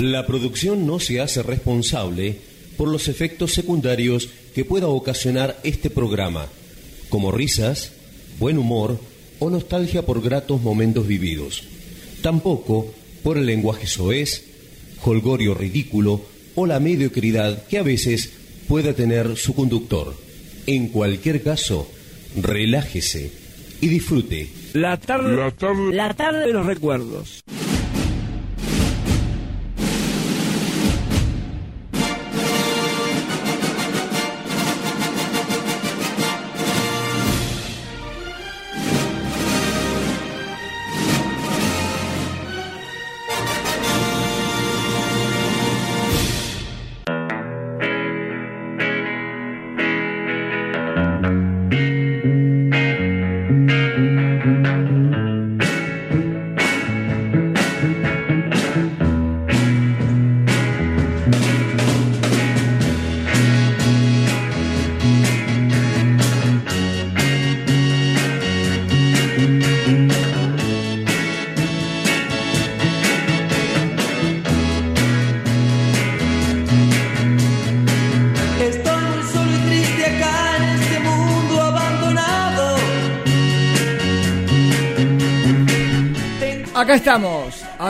La producción no se hace responsable por los efectos secundarios que pueda ocasionar este programa, como risas, buen humor o nostalgia por gratos momentos vividos. Tampoco por el lenguaje soez, holgorio ridículo o la mediocridad que a veces pueda tener su conductor. En cualquier caso, relájese y disfrute. La tarde, la tarde, la tarde de los recuerdos.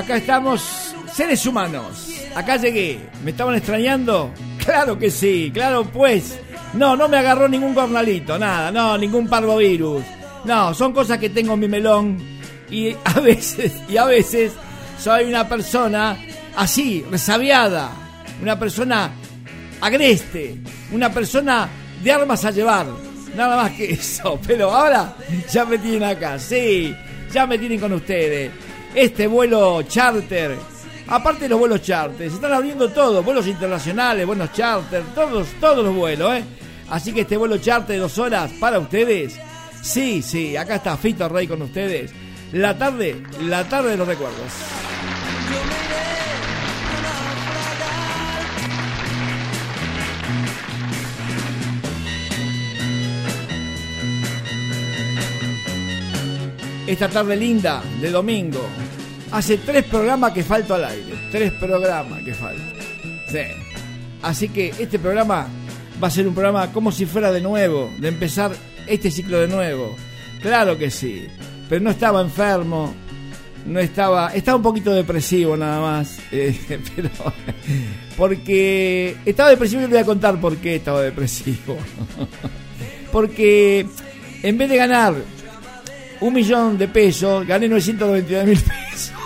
Acá estamos, seres humanos. Acá llegué. ¿Me estaban extrañando? Claro que sí, claro pues. No, no me agarró ningún cornalito, nada, no, ningún parvovirus. No, son cosas que tengo en mi melón y a veces, y a veces soy una persona así, resabiada, una persona agreste, una persona de armas a llevar, nada más que eso. Pero ahora ya me tienen acá, sí, ya me tienen con ustedes. Este vuelo charter, aparte de los vuelos charter, se están abriendo todos, vuelos internacionales, vuelos charter, todos, todos los vuelos, ¿eh? Así que este vuelo charter de dos horas para ustedes, sí, sí, acá está Fito Rey con ustedes. La tarde, la tarde de los recuerdos. esta tarde linda de domingo. Hace tres programas que falto al aire. Tres programas que falto. Sí. Así que este programa va a ser un programa como si fuera de nuevo, de empezar este ciclo de nuevo. Claro que sí. Pero no estaba enfermo. No estaba. Estaba un poquito depresivo nada más. eh, pero. Porque. Estaba depresivo y le voy a contar por qué estaba depresivo. Porque. En vez de ganar un millón de pesos, gané 999 mil pesos.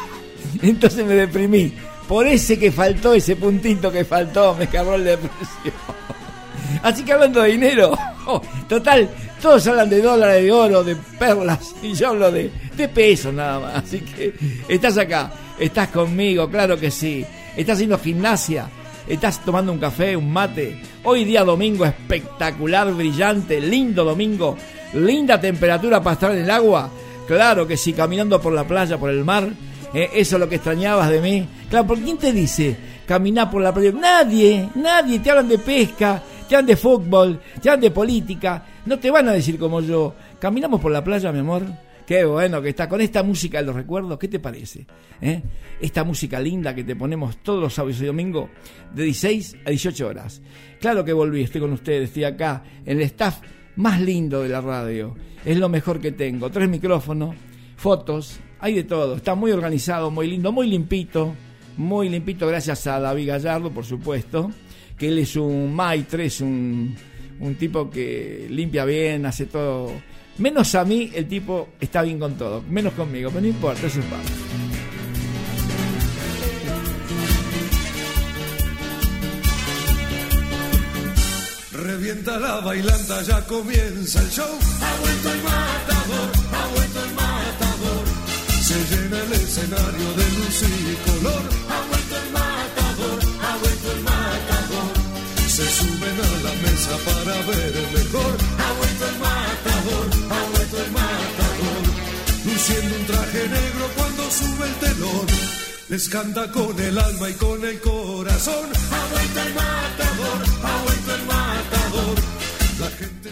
Entonces me deprimí. Por ese que faltó, ese puntito que faltó, me acabó la depresión. Así que hablando de dinero, total, todos hablan de dólares, de oro, de perlas, y yo hablo de, de pesos nada más. Así que estás acá, estás conmigo, claro que sí. Estás haciendo gimnasia, estás tomando un café, un mate. Hoy día domingo espectacular, brillante, lindo domingo, linda temperatura para estar en el agua. Claro que sí, caminando por la playa, por el mar. Eh, eso es lo que extrañabas de mí. Claro, ¿por quién te dice caminar por la playa? Nadie, nadie. Te hablan de pesca, te hablan de fútbol, te hablan de política. No te van a decir como yo. Caminamos por la playa, mi amor. Qué bueno que está con esta música de los recuerdos. ¿Qué te parece? eh? Esta música linda que te ponemos todos los sábados y domingos de 16 a 18 horas. Claro que volví, estoy con ustedes, estoy acá en el staff más lindo de la radio. Es lo mejor que tengo. Tres micrófonos, fotos, hay de todo. Está muy organizado, muy lindo, muy limpito. Muy limpito, gracias a David Gallardo, por supuesto. Que él es un maitre, es un, un tipo que limpia bien, hace todo. Menos a mí, el tipo está bien con todo. Menos conmigo, pero no importa, eso es parte. Revienta la bailanta, ya comienza el show. Ha vuelto el matador, ha. Se llena el escenario de luz y color. Ha vuelto el matador, ha vuelto el matador. Se suben a la mesa para ver mejor. Ha vuelto el matador, ha vuelto el matador. Luciendo un traje negro cuando sube el telón. Les canta con el alma y con el corazón. Ha vuelto el matador,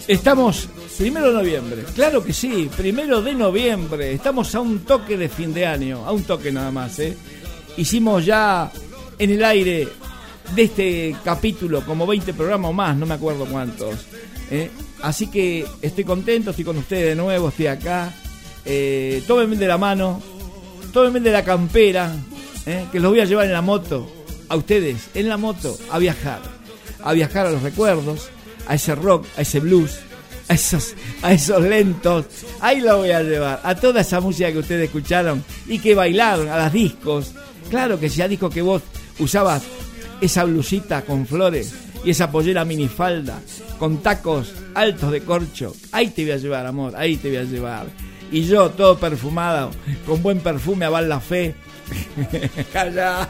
Estamos primero de noviembre, claro que sí, primero de noviembre. Estamos a un toque de fin de año, a un toque nada más. ¿eh? Hicimos ya en el aire de este capítulo, como 20 programas más, no me acuerdo cuántos. ¿eh? Así que estoy contento, estoy con ustedes de nuevo, estoy acá. Eh, tómenme de la mano, tómenme de la campera, ¿eh? que los voy a llevar en la moto, a ustedes, en la moto, a viajar. A viajar a los recuerdos, a ese rock, a ese blues, a esos, a esos lentos. Ahí lo voy a llevar, a toda esa música que ustedes escucharon y que bailaron, a las discos. Claro que sea disco que vos usabas esa blusita con flores y esa pollera minifalda con tacos altos de corcho. Ahí te voy a llevar, amor, ahí te voy a llevar. Y yo, todo perfumado, con buen perfume a la fe. Calla.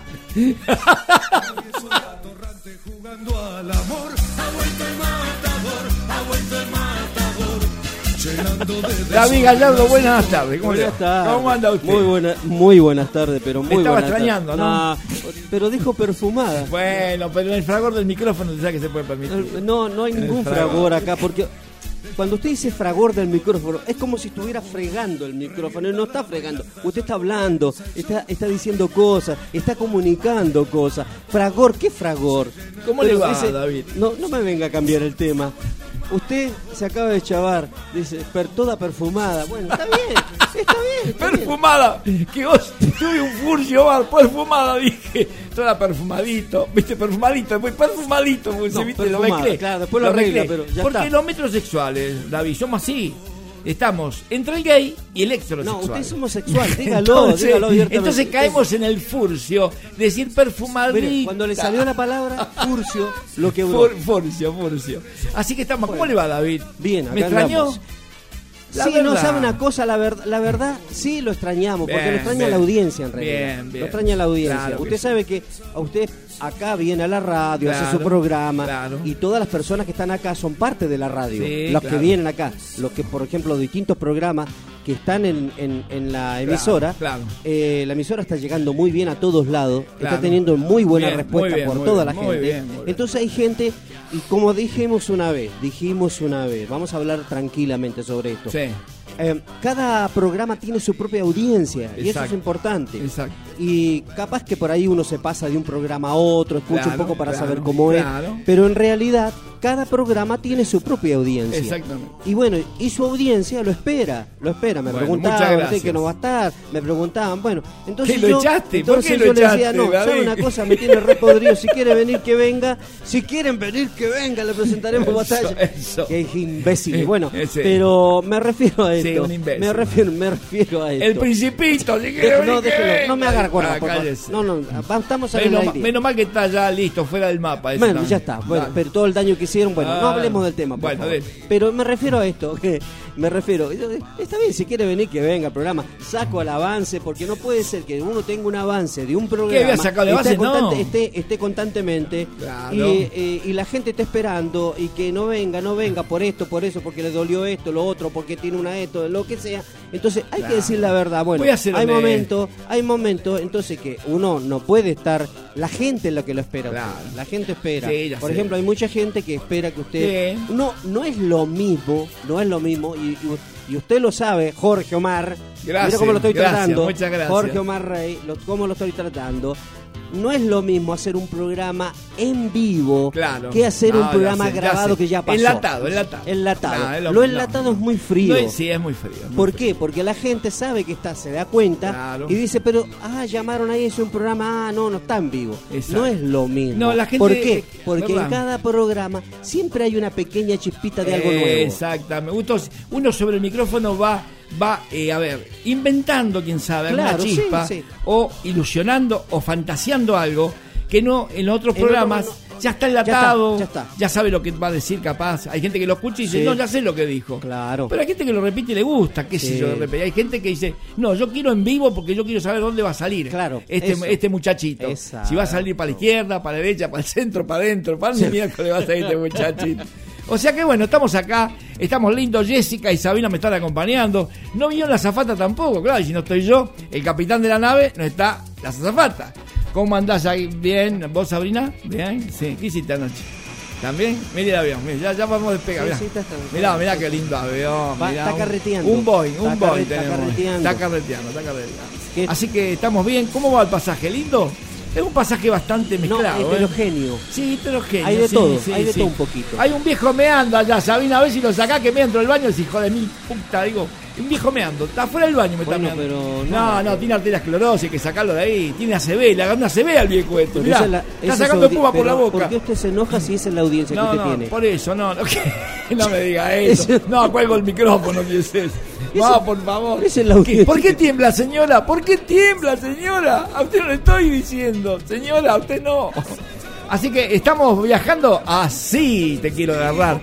jugando al amor, ha vuelto el matador, ha vuelto el matador, llenando de David Gallardo, buenas tardes. ¿Cómo? Buenas tardes. ¿Cómo anda usted? Muy, buena, muy buenas tardes, pero muy estaba buenas extrañando. ¿no? Ah, pero dijo perfumada. Bueno, pero el fragor del micrófono ya que se puede permitir. No, no hay ningún fragor. fragor acá, porque cuando usted dice fragor del micrófono, es como si estuviera fregando el micrófono. No está fregando, usted está hablando, está, está diciendo cosas, está comunicando cosas. Fragor, ¿qué fragor? ¿Cómo Pero le va, David? No, no me venga a cambiar el tema. Usted se acaba de chavar, dice, per, toda perfumada. Bueno, está bien, está bien. está bien. Perfumada, que vos tuve un furcio bar, perfumada, dije, toda perfumadito, viste, perfumadito, muy perfumadito, No, viste, lo perfumada, mezclé. claro, después lo arregla, mezclé. pero ya Porque está. los metrosexuales, David, somos así. Estamos entre el gay y el heterosexual. No, usted es homosexual, dígalo, entonces, dígalo abiertamente. entonces caemos en el furcio, decir perfumadito. Mire, cuando le salió la palabra furcio, lo quebró. Fur- Furcio, furcio. Así que estamos. ¿Cómo le va, David? Bien, acá ¿Me extrañó? andamos. La sí, no verdad. sabe una cosa, la, ver- la verdad, sí lo extrañamos, porque Bien, lo extraña bien. la audiencia en realidad. Bien, bien. Lo extraña la audiencia. Claro que usted sabe que a usted acá viene a la radio, hace su programa, claro. y todas las personas que están acá son parte de la radio. Sí, los claro. que vienen acá, los que, por ejemplo, distintos programas que están en, en- en la emisora, claro. eh, la emisora está llegando muy bien a todos lados, Claro. está teniendo muy buena Bien, respuesta muy bien, por toda bien, la muy gente. bien, muy bien. Entonces hay gente, y como dijimos una vez, dijimos una vez, vamos a hablar tranquilamente sobre esto. Sí, Eh, cada programa tiene su propia audiencia y eso es importante. exacto. Y capaz que por ahí uno se pasa de un programa a otro, escucha Claro, un poco para claro, saber cómo claro. es. Pero en realidad, cada programa tiene su propia audiencia. Exactamente. Y bueno, y su audiencia lo espera, lo espera. Me Bueno, preguntaban muchas "¿Usted gracias. que no va a estar, me preguntaban, bueno, entonces ¿Qué, lo yo, echaste? ¿Por entonces qué lo yo le decía, no, ¿sabe una cosa? Me tiene re podrido, si quiere venir que venga, si quieren venir que venga, le presentaremos Eso, batalla. eso. Que es imbécil. Bueno, Ese. pero me refiero a Sí, esto. un imbécil. me refiero, me refiero a esto. El principito, si quiere Deje- venir, no, que déjelo, venga. no me haga recordar, Ah, por favor. No, no, estamos el Menos, menos mal que está ya listo, fuera del mapa. Bueno, ya está. Bueno, pero todo el daño que hicieron, bueno, no Ah, hablemos del tema. por bueno, favor. Pero me refiero a esto, que me refiero. Está bien, si quiere venir, que venga al programa. Saco al avance, porque no puede ser que uno tenga un avance de un programa. voy a sacar esté? No. esté, esté constantemente Claro. y, eh, y la gente está esperando y que no venga, no venga por esto, por eso, porque le dolió esto, lo otro, porque tiene una esto, lo que sea. Entonces hay Claro. que decir la verdad. Bueno, hay momentos, hay momentos, entonces que uno no puede estar, la gente es la que lo espera. Claro. La gente espera. Sí, por sé. ejemplo, hay mucha gente que espera que usted Sí. no no es lo mismo, no es lo mismo y, y- y usted lo sabe, Jorge Omar. Gracias, mira cómo lo estoy gracias, tratando. muchas gracias. Jorge Omar Rey, lo- cómo lo estoy tratando. No es lo mismo hacer un programa en vivo Claro. que hacer No, un programa sé, grabado sé. que ya pasó. Enlatado, enlatado. Enlatado. No, lo lo- enlatado no. es muy frío. Sí, es muy frío. es muy ¿Por frío. qué? Porque la gente sabe que está, se da cuenta Claro. y dice, pero, ah, llamaron ahí, es un programa, ah, no, no está en vivo. Exacto. No es lo mismo. No, la gente- ¿Por qué? Porque ¿verdad? en cada programa siempre hay una pequeña chispita de algo nuevo. Exactamente. Uno sobre el micrófono va, va eh, a ver, inventando, quién sabe, Claro, sí, chispa, sí. o ilusionando o fantaseando algo que no en otros En programas otro no. ya está enlatado, Ya está, ya está. ya sabe lo que va a decir capaz. Hay gente que lo escucha y dice, Sí. no, ya sé lo que dijo. Claro. Pero hay gente que lo repite y le gusta, qué sé Sí. yo, de repente. Hay gente que dice, no, yo quiero en vivo porque yo quiero saber dónde va a salir Claro, este, eso. este muchachito. Exacto. Si va a salir para la izquierda, para la derecha, para el centro, para adentro, para dónde miércoles va a salir este muchachito. O sea que bueno, estamos acá, estamos lindos, Jessica y Sabina me están acompañando. No vino la zafata tampoco, claro, y si no estoy yo, el capitán de la nave, no está la zafata. ¿Cómo andás ahí? Bien, ¿vos Sabrina? Bien, sí, ¿qué hiciste anoche? ¿También? Mire el avión, mire, ya, ya vamos a despegar, Sí, mirá. sí, mirá, mirá qué lindo avión. Va- mirá, está carreteando. Un Boeing, un Está Boeing está tenemos. carreteando. Está carreteando, está carreteando. Así que estamos bien. ¿Cómo va el pasaje? ¿Lindo? Es un pasaje bastante No, mezclado. ¿eh? heterogéneo. Sí, heterogéneo. Hay de sí, todo, sí, hay de todo un poquito. Hay un viejo meando allá, Sabina, a ver si lo sacás que me entro del baño, ese hijo de mil puta, digo. Un viejo meando, está fuera del baño, me Bueno, está meando. pero no, no, no, tiene arteria esclerosis, hay que sacarlo de ahí. Tiene ACV, le agarró una ACV al viejo. Pero Mirá, esa es la- está sacando espuma por la boca. ¿Por qué usted se enoja si esa es la audiencia No, que usted no, tiene? por eso, no, no, que- no me diga eso. No, cuelgo el micrófono, ¿qué es eso? No, por favor. ¿Por qué que- tiembla, señora? ¿Por qué tiembla, señora? A usted no le estoy diciendo, señora, a usted no. Así que estamos viajando así, te quiero agarrar,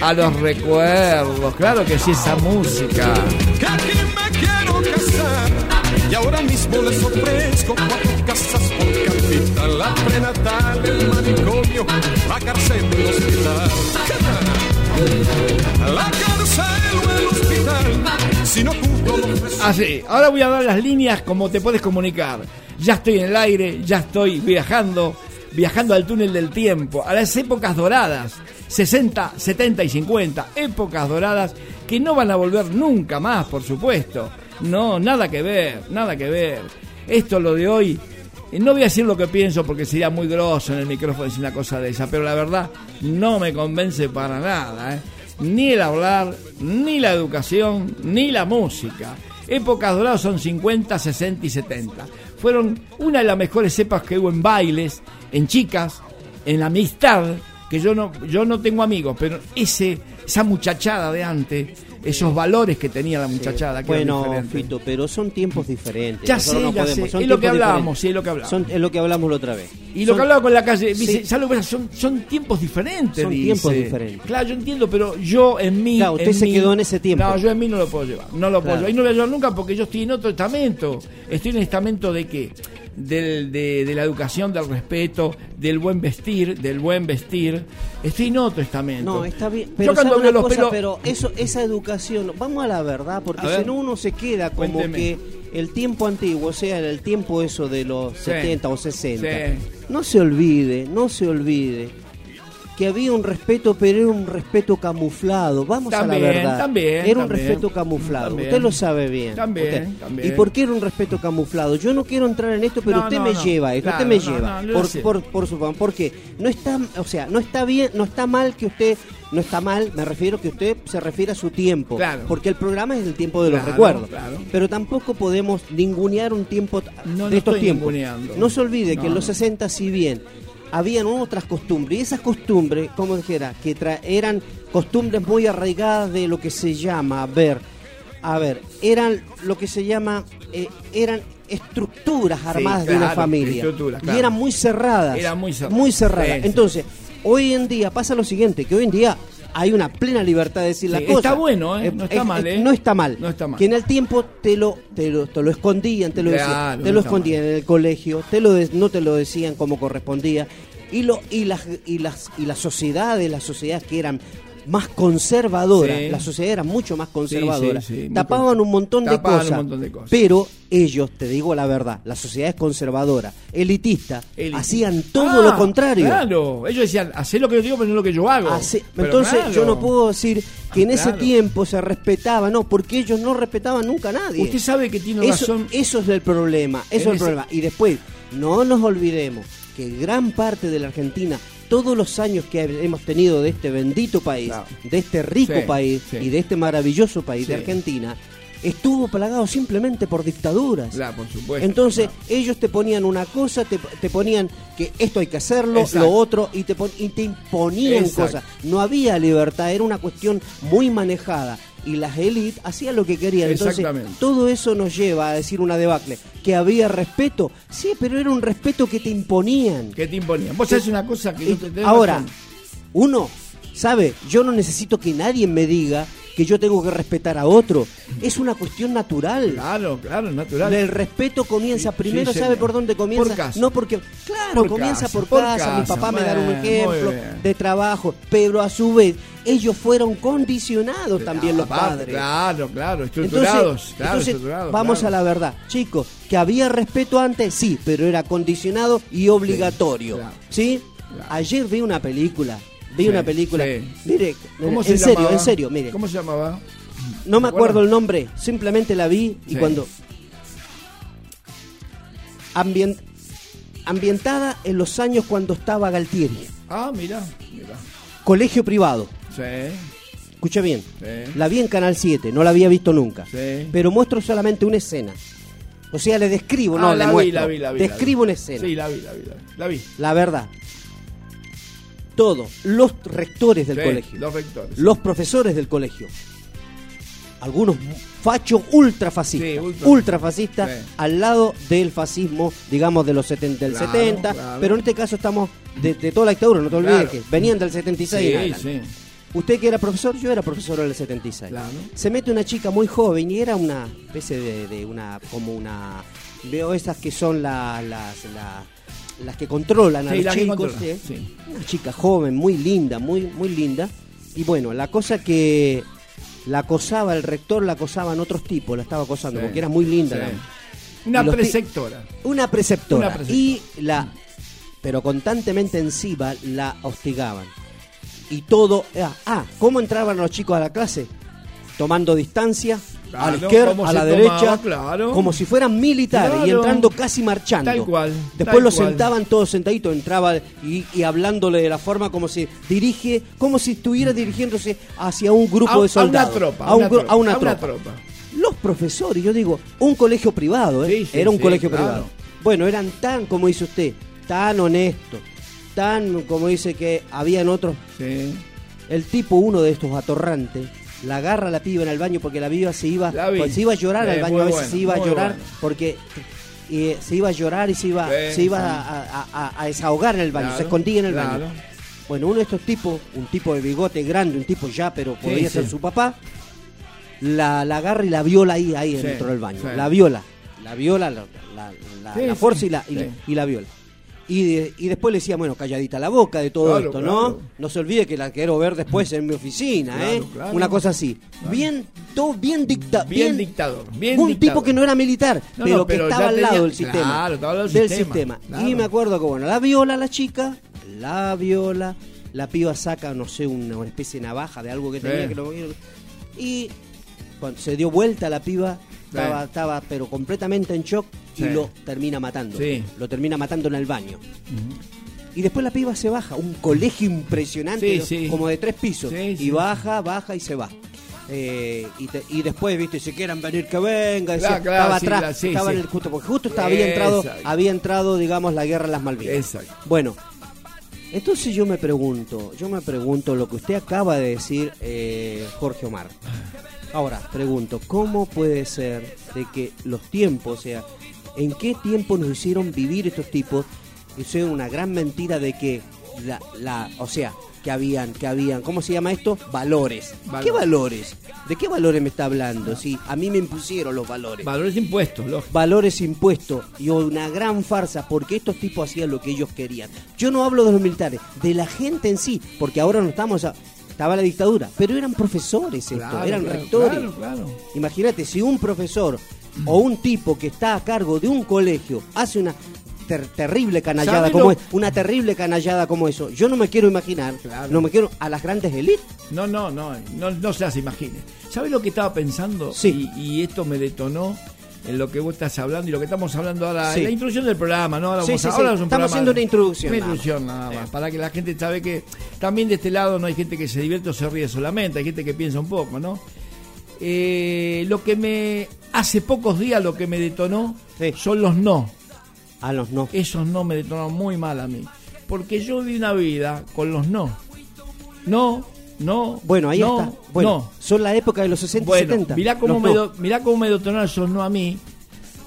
a los recuerdos. Claro que sí, esa música. que aquí me quiero casar y ahora mismo les ofrezco cuatro casas por capital, la prenatal, el manicomio, la cárcel y el hospital. La cárcel o el hospital, si no cumplo lo ofrezco. Así, ahora voy a dar las líneas como te puedes comunicar. Ya estoy en el aire, ya estoy viajando, viajando al túnel del tiempo, a las épocas doradas, 60, 70 y 50, épocas doradas que no van a volver nunca más, por supuesto. No, nada que ver, nada que ver. Esto lo de hoy, eh, no voy a decir lo que pienso porque sería muy grosso en el micrófono decir una cosa de esa, pero la verdad no me convence para nada. ¿eh? Ni el hablar, ni la educación, ni la música. Épocas doradas son 50, 60 y 70. Fueron una de las mejores épocas que hubo en bailes, en chicas, en la amistad, que yo no, yo no tengo amigos, pero ese, esa muchachada de antes, esos valores que tenía la muchachada, que Bueno. Fito, pero son tiempos diferentes. Ya Nosotros sé, no ya podemos, sé. son Es lo que hablábamos, sí, es lo que hablábamos. Son- es lo que hablamos la otra vez. Y lo que hablaba con la calle. Son, son tiempos diferentes. Son dice. tiempos diferentes. Claro, yo entiendo, pero yo en mí. Claro, usted en se mí- quedó en ese tiempo. No, yo en mí no lo puedo llevar. No lo puedo llevar. Y no lo voy a llevar nunca porque yo estoy en otro estamento. Estoy en el estamento de qué? Del, de, de la educación, del respeto, del buen vestir, del buen vestir. Estoy en otro estamento. No, está bien. Pero, yo cuando ¿sabe veo una los cosa? pelos. pero eso, esa educación, vamos a la verdad, porque si no uno se queda como Cuénteme. que el tiempo antiguo, o sea, el tiempo eso de los Sí. 70 o 60, Sí. no se olvide, no se olvide que había un respeto, pero era un respeto camuflado. Vamos También, a la verdad. también, era un también. respeto camuflado. También. Usted lo sabe bien. También. ¿Y por qué era un respeto camuflado? Yo no quiero entrar en esto, pero No, usted no, me no. lleva, esto, Claro, usted me lleva. por, por, por su porque no está, o sea, no está bien, no está mal que usted, no está mal, me refiero que usted se refiere a su tiempo, Claro. porque el programa es el tiempo de los Claro, recuerdos, claro. pero tampoco podemos ningunear un tiempo No, de no estos tiempos. No se olvide No, que en los no. 60 si bien habían otras costumbres y esas costumbres, como dijera, que tra- eran costumbres muy arraigadas de lo que se llama, a ver, a ver, eran lo que se llama, eh, eran estructuras armadas de una claro, familia estructuras, y claro. eran muy cerradas, Eran muy cerradas. muy sí. Entonces, hoy en día pasa lo siguiente, que hoy en día hay una plena libertad de decir Sí, las está cosas. bueno, ¿eh? No está mal, ¿eh? No está mal. No está mal. Que en el tiempo te lo, te lo, te lo escondían, te lo Claro, decían, no te lo está escondían en el colegio, te lo de- no te lo decían como correspondía. Y lo y las y las y las sociedades, las sociedades que eran más conservadoras, Sí. las sociedades eran mucho más conservadoras, sí, sí, muy tapaban un montón de un cosas. montón de cosas. Pero ellos, te digo la verdad, las sociedades conservadoras, elitistas, Elitista. hacían todo Ah, lo contrario. Claro, ellos decían, hacé lo que yo digo, pero no lo que yo hago. Entonces claro. yo no puedo decir que en ese tiempo se respetaba, no, porque ellos no respetaban nunca a nadie. Usted sabe que tiene eso, razón. eso es el problema, eso En es el ese- problema. Y después, no nos olvidemos que gran parte de la Argentina, todos los años que hemos tenido de este bendito país, Claro. de este rico Sí, país sí. y de este maravilloso país de. Argentina, estuvo plagado simplemente por dictaduras. Claro, por supuesto. Entonces claro. ellos te ponían una cosa, te, te ponían que esto hay que hacerlo, Exacto. lo otro, y te, pon- y te imponían Exacto. cosas. No había libertad, era una cuestión muy manejada. Y las élites hacían lo que querían. Entonces, Exactamente. todo eso nos lleva a decir una debacle. ¿Que había respeto? Sí, pero era un respeto que te imponían. ¿Qué te imponían? Vos sabés una cosa que Y yo te ahora, razón. uno, ¿sabe? Yo no necesito que nadie me diga que yo tengo que respetar a otro. Es una cuestión natural. Claro, claro, natural. El respeto comienza Sí, primero, sí, ¿sabe señor. por dónde comienza? Por casa. No porque, claro, Por comienza casa, por por casa, mi papá me da un ejemplo de trabajo, pero a su vez ellos fueron condicionados también los Aparte, padres. Claro, claro, estructurados. Entonces, claro, entonces, estructurados, vamos claro. a la verdad, chicos, que había respeto antes, sí, pero era condicionado y obligatorio. ¿Sí? Claro. Ayer vi una película, vi Sí, una película, sí. mire, ¿Cómo en se serio, llamaba? en serio, mire, ¿Cómo se llamaba? no me ¿te acuerdo el nombre, simplemente la vi y Sí. cuando ambient ambientada en los años cuando estaba Galtieri. Ah, mira, mira. Colegio privado. Sí, Escucha bien. sí. La vi en Canal 7, no la había visto nunca. Sí. Pero muestro solamente una escena. O sea, le describo, no Ah, le la vi, muestro. la vi, la vi, la describo vi. una escena. Sí, la vi, la vi, la vi. La vi. La verdad. Todos, los rectores del Sí, colegio, Los rectores. los profesores del colegio, algunos fachos ultrafascistas, Sí, ultra- ultrafascistas Sí. al lado del fascismo, digamos, de los 70, del Claro, 70, claro. pero en este caso estamos de, de toda la dictadura, no te olvides Claro. que venían del 76 en Sí, sí. Usted que era profesor, yo era profesor en el 76. Claro. Se mete una chica muy joven y era una especie de, de una, como una, veo esas que son la- las, la- las que controlan a Sí, los chicos. sí. Una chica joven, muy linda, muy, muy linda. Y bueno, la cosa que la acosaba el rector, la acosaban otros tipos, la estaba acosando, Sí, porque era muy linda. la- Una preceptora. una preceptora. Una preceptora. Y la. Pero constantemente encima la hostigaban. Y todo. Ah, ah, ¿cómo entraban los chicos a la clase? Tomando distancia, a la Claro, izquierda, a la tomaba, derecha, claro. como si fueran militares y Claro. entrando casi marchando. Tal cual, Después tal los cual. sentaban todos sentaditos, entraba y, y hablándole de la forma como se dirige, como si estuviera dirigiéndose hacia un grupo A- de a una soldados. tropa, A, un una tropa, a una a una tropa. Los profesores, yo digo, un colegio privado, ¿eh? Sí, sí, era un sí, colegio claro. privado. Bueno, eran tan, como dice usted, tan honestos, tan, como dice que habían otros. Sí. El tipo, uno de estos atorrantes, la agarra a la piba en el baño porque la piba se iba, pues, se iba a llorar al baño, a veces bueno, se iba a llorar bueno. porque eh, se iba a llorar y se iba, Sí, se iba sí. a, a- a- a desahogar en el baño, Claro, se escondía en el claro. baño. Bueno, uno de estos tipos, un tipo de bigote grande, un tipo ya, pero podría ser su papá, la, la agarra y la viola ahí, ahí dentro del baño. La viola, la viola, la, la, la- fuerza y, la, y la viola. Y, de- y después le decía, bueno, calladita la boca de todo Claro, esto, claro. ¿no? No se olvide que la quiero ver después en mi oficina, Claro, ¿eh? Una cosa así. Bien, todo bien dicta, Bien dictador, bien un dictador. tipo que no era militar, No, pero, no, que estaba al tenía- lado del claro, sistema. estaba al lado del del sistema. Y me acuerdo que, bueno, la viola la chica, la viola, la piba saca, no sé, una, una especie de navaja de algo que Sí. tenía que lo Y cuando se dio vuelta la piba, Sí. estaba, pero completamente en shock y lo termina matando. Sí. Lo termina matando en el baño. Y después la piba se baja, un colegio impresionante, como de tres pisos. Y baja, baja y se va. Eh, y, te- y después, viste, si quieren venir que venga, Claro, claro, estaba atrás, la- estaba en el justo, porque justo estaba, había entrado, Exacto. había entrado, digamos, la guerra en las Malvinas. Exacto. Bueno, entonces yo me pregunto, yo me pregunto lo que usted acaba de decir, eh, Jorge Omar. Ahora, pregunto, ¿cómo puede ser de que los tiempos, o sea, en qué tiempo nos hicieron vivir estos tipos? Eso es una gran mentira de que la, la o sea, que habían, que habían, ¿cómo se llama esto? Valores. ¿Qué valores? ¿De qué valores me está hablando? Sí, a mí me impusieron los valores Valores impuestos, lógico. valores impuestos y una gran farsa porque estos tipos hacían lo que ellos querían. Yo no hablo de los militares, de la gente en sí, porque ahora no estamos a, estaba la dictadura, pero eran profesores Claro, eran claro, rectores. Claro, claro. Imagínate si un profesor o un tipo que está a cargo de un colegio hace una ter- terrible canallada ¿Sabe como lo- es, una terrible canallada como eso. Yo no me quiero imaginar, no me quiero a las grandes élites. No, no, no, no, no se las imagine. ¿Sabes lo que estaba pensando? Sí. Y, y esto me detonó en lo que vos estás hablando y lo que estamos hablando ahora, Sí. en la introducción del programa, ¿no? Ahora Sí, vamos sí, ahora es un Estamos programa- haciendo una introducción, Una nada más. introducción nada más, para que la gente sabe que también de este lado no hay gente que se divierte o se ríe solamente, hay gente que piensa un poco, ¿no? Eh, lo que me hace pocos días lo que me detonó son los no. A los no. Esos no me detonaron muy mal a mí. Porque yo vi una vida con los no. No, no. Bueno, ahí no, está. Bueno, no. son la época de los 60 y Bueno, 70. mirá cómo, me do- mirá cómo me detonaron esos no a mí,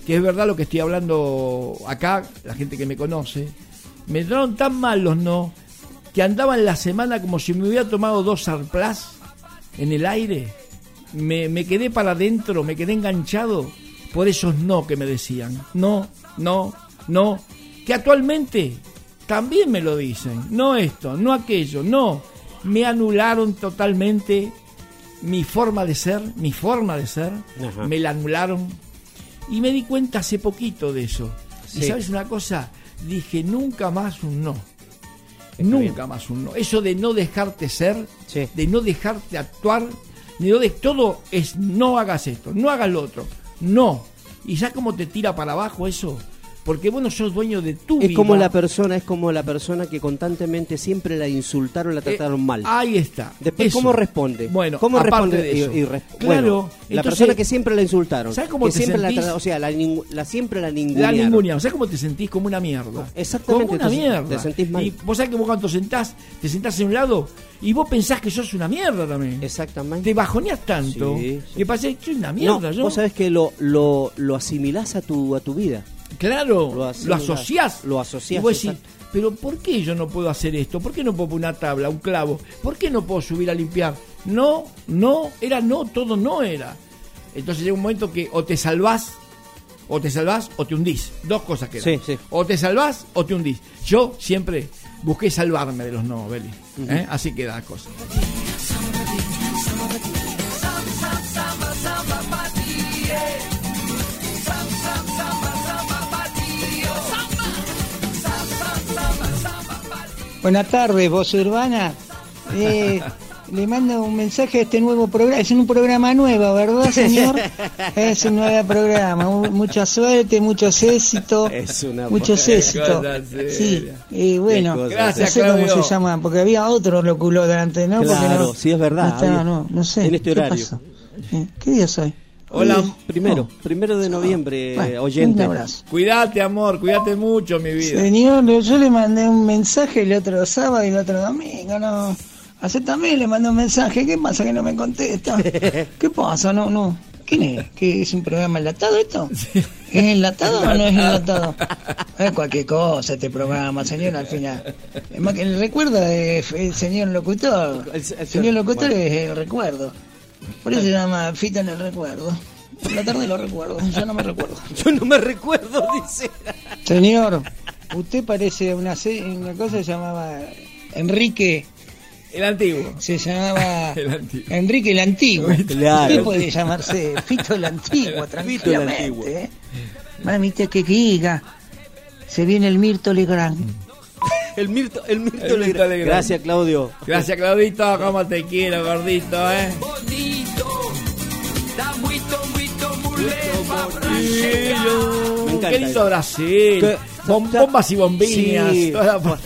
que es verdad lo que estoy hablando acá, la gente que me conoce. Me detonaron tan mal los no, que andaba en la semana como si me hubiera tomado dos arplás en el aire. Me, me quedé para adentro, me quedé enganchado por esos no que me decían. No, no, no. Que actualmente también me lo dicen. No esto, no aquello, no. Me anularon totalmente mi forma de ser, mi forma de ser, Ajá. me la anularon. Y me di cuenta hace poquito de eso. Y sabes una cosa, dije nunca más un no. Está nunca bien. más un no. Eso de no dejarte ser, Sí. de no dejarte actuar, de no de todo es no hagas esto, no hagas lo otro, no. Y ya como te tira para abajo eso, porque vos no sos dueño de tu Es vida. como la persona, es como la persona que constantemente siempre la insultaron, la Eh, trataron mal. Ahí está. Después, Eso. ¿cómo responde? Bueno, ¿cómo aparte responde? de eso. Y- y Claro, bueno, la entonces, persona que siempre la insultaron. ¿sabes cómo que te siempre sentís? la O sea, la, la siempre la La ningunearon. ningunearon. ¿Sabes cómo te sentís? Como una mierda. Exactamente, Como una te- mierda. te sentís mal. Y vos sabés que vos cuando sentás, te sentás en un lado y vos pensás que sos una mierda también. Exactamente. Te bajoneas tanto Sí, sí. que pasé, soy una mierda. no, yo. vos sabés que lo, lo, lo asimilás a tu, a tu vida. Claro, Lo lo, asimilás, asociás. lo asociás, Y vos decís, pero ¿por qué yo no puedo hacer esto? ¿Por qué no puedo poner una tabla, un clavo? ¿Por qué no puedo subir a limpiar? No, no, era no, todo no era. Entonces llega un momento que o te salvás, o te salvás o te hundís. Dos cosas que Sí, sí. O te salvás o te hundís. Yo siempre busqué salvarme de los no, Beli. ¿eh? Así queda la cosa. Buenas tardes, voz urbana. Eh, le mando un mensaje a este nuevo programa. Es un programa nuevo, ¿verdad, señor? Es un nuevo programa. Mu- Mucha suerte, muchos éxitos. Es una Muchos éxitos. Sí, y bueno, Qué Gracias, no sé cómo se llama, porque había otro locutor antes, ¿no? Porque Claro, no- sí, es verdad, No, estaba, había- no, no sé. en este ¿qué horario. pasó? Eh, ¿Qué día soy? Hola. Primero, oh, primero de noviembre, bueno, oyente. Un abrazo. Cuídate, amor, cuídate mucho, mi vida. Señor, yo le mandé un mensaje el otro sábado y el otro domingo, no. Hace también le mandé un mensaje, ¿qué pasa que no me contesta? ¿Qué pasa? No, no. ¿Quién es? ¿Qué es un programa enlatado esto? ¿Es enlatado o no es enlatado? Es cualquier cosa este programa, señor, al final. Es más que el recuerdo es el señor locutor. El- El, el- señor locutor bueno. es el recuerdo. Por eso se llama Fita en el recuerdo. Por la tarde lo recuerdo, yo no me recuerdo. Yo no me recuerdo, dice. Señor, usted parece una, una cosa que se llamaba Enrique, El antiguo. se llamaba El antiguo. Enrique el Antiguo. Claro. Usted puede llamarse Fito el Antiguo, tranquilamente. Antiguo. ¿eh? Mamita que diga, se viene el Mirto Legrand. El Mirto, el Mirto, El Mirto Legrand. Legrand. Gracias, Claudio. Gracias, Claudito. Cómo te quiero, gordito, ¿eh? Me encanta Qué lindo. Brasil. Que- Bom- bombas y bombinas. Sí.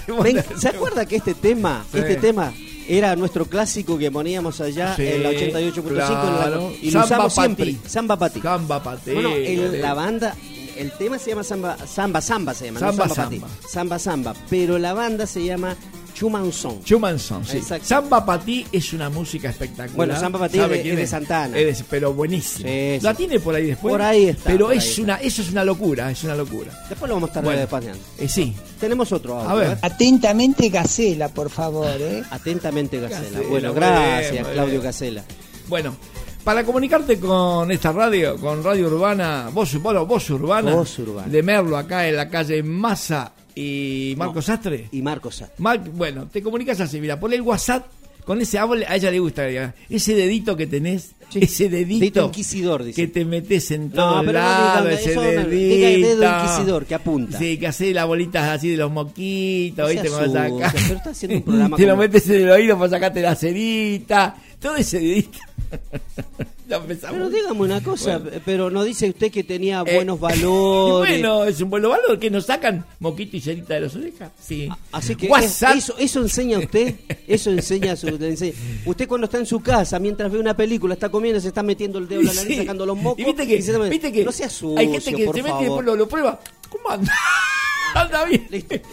Me- buena. ¿Se acuerda que este tema, Sí. este tema era nuestro clásico que poníamos allá Sí, en la 88.5 en la- claro. y lo Samba usamos siempre? Samba Pati. Samba Paté. Bueno, el- la banda, el tema se llama Samba Samba, Samba se llama, no Samba, Samba Pati. Samba. Samba Samba, pero la banda se llama Chumanson. Chumanson, sí. Exacto. Samba Patí es una música espectacular. Bueno, Samba Patí ¿Sabe es de- quién es de Santana. Es pero buenísimo. Sí, La tiene por ahí después. Por ahí está, Pero es está. una, eso es una locura, es una locura. Después lo vamos a estar Bueno. despañando. Eh, sí. Tenemos otro audio, A ver. ¿eh? Atentamente Gacela, por favor, ¿eh? Atentamente Gacela. Gacela, Bueno, gracias, bien, Claudio bien. Gacela. Bueno, para comunicarte con esta radio, con Radio Urbana, Voz, bueno, Voz Urbana, Voz Urbana. de Merlo, acá en la calle Massa y Marcos Sastre. Y Marcos Sá. Mar- bueno, te comunicas así, mira, ponle el WhatsApp con ese a a ella le gusta, diga, ese dedito que tenés, Sí. ese dedito Dedito inquisidor, dice. que te metes en No, pero no lados, diga ese no, dedito. diga el dedo inquisidor, que apunta. Sí, que hace las bolitas así de los moquitos, No ¿viste? se Cuando asuste, sacás- pero está haciendo un programa Te lo como- metes en el oído para sacarte la cerita, todo ese dedito. ya empezamos. Pero dígame una cosa, Bueno. pero no dice usted que tenía Eh, buenos valores. Bueno, es un buen valor que nos sacan moquito y cerita de las orejas. Sí. Así que es- eso, eso enseña usted, eso enseña su, enseña. Usted cuando está en su casa, mientras ve una película, está comiendo, se está metiendo el dedo en la nariz, Sí. sacando los mocos. Y viste que, y se viste que no sea sucio, hay gente que por se mete y favor. después lo, lo prueba. ¿Cómo anda? anda bien. Listo,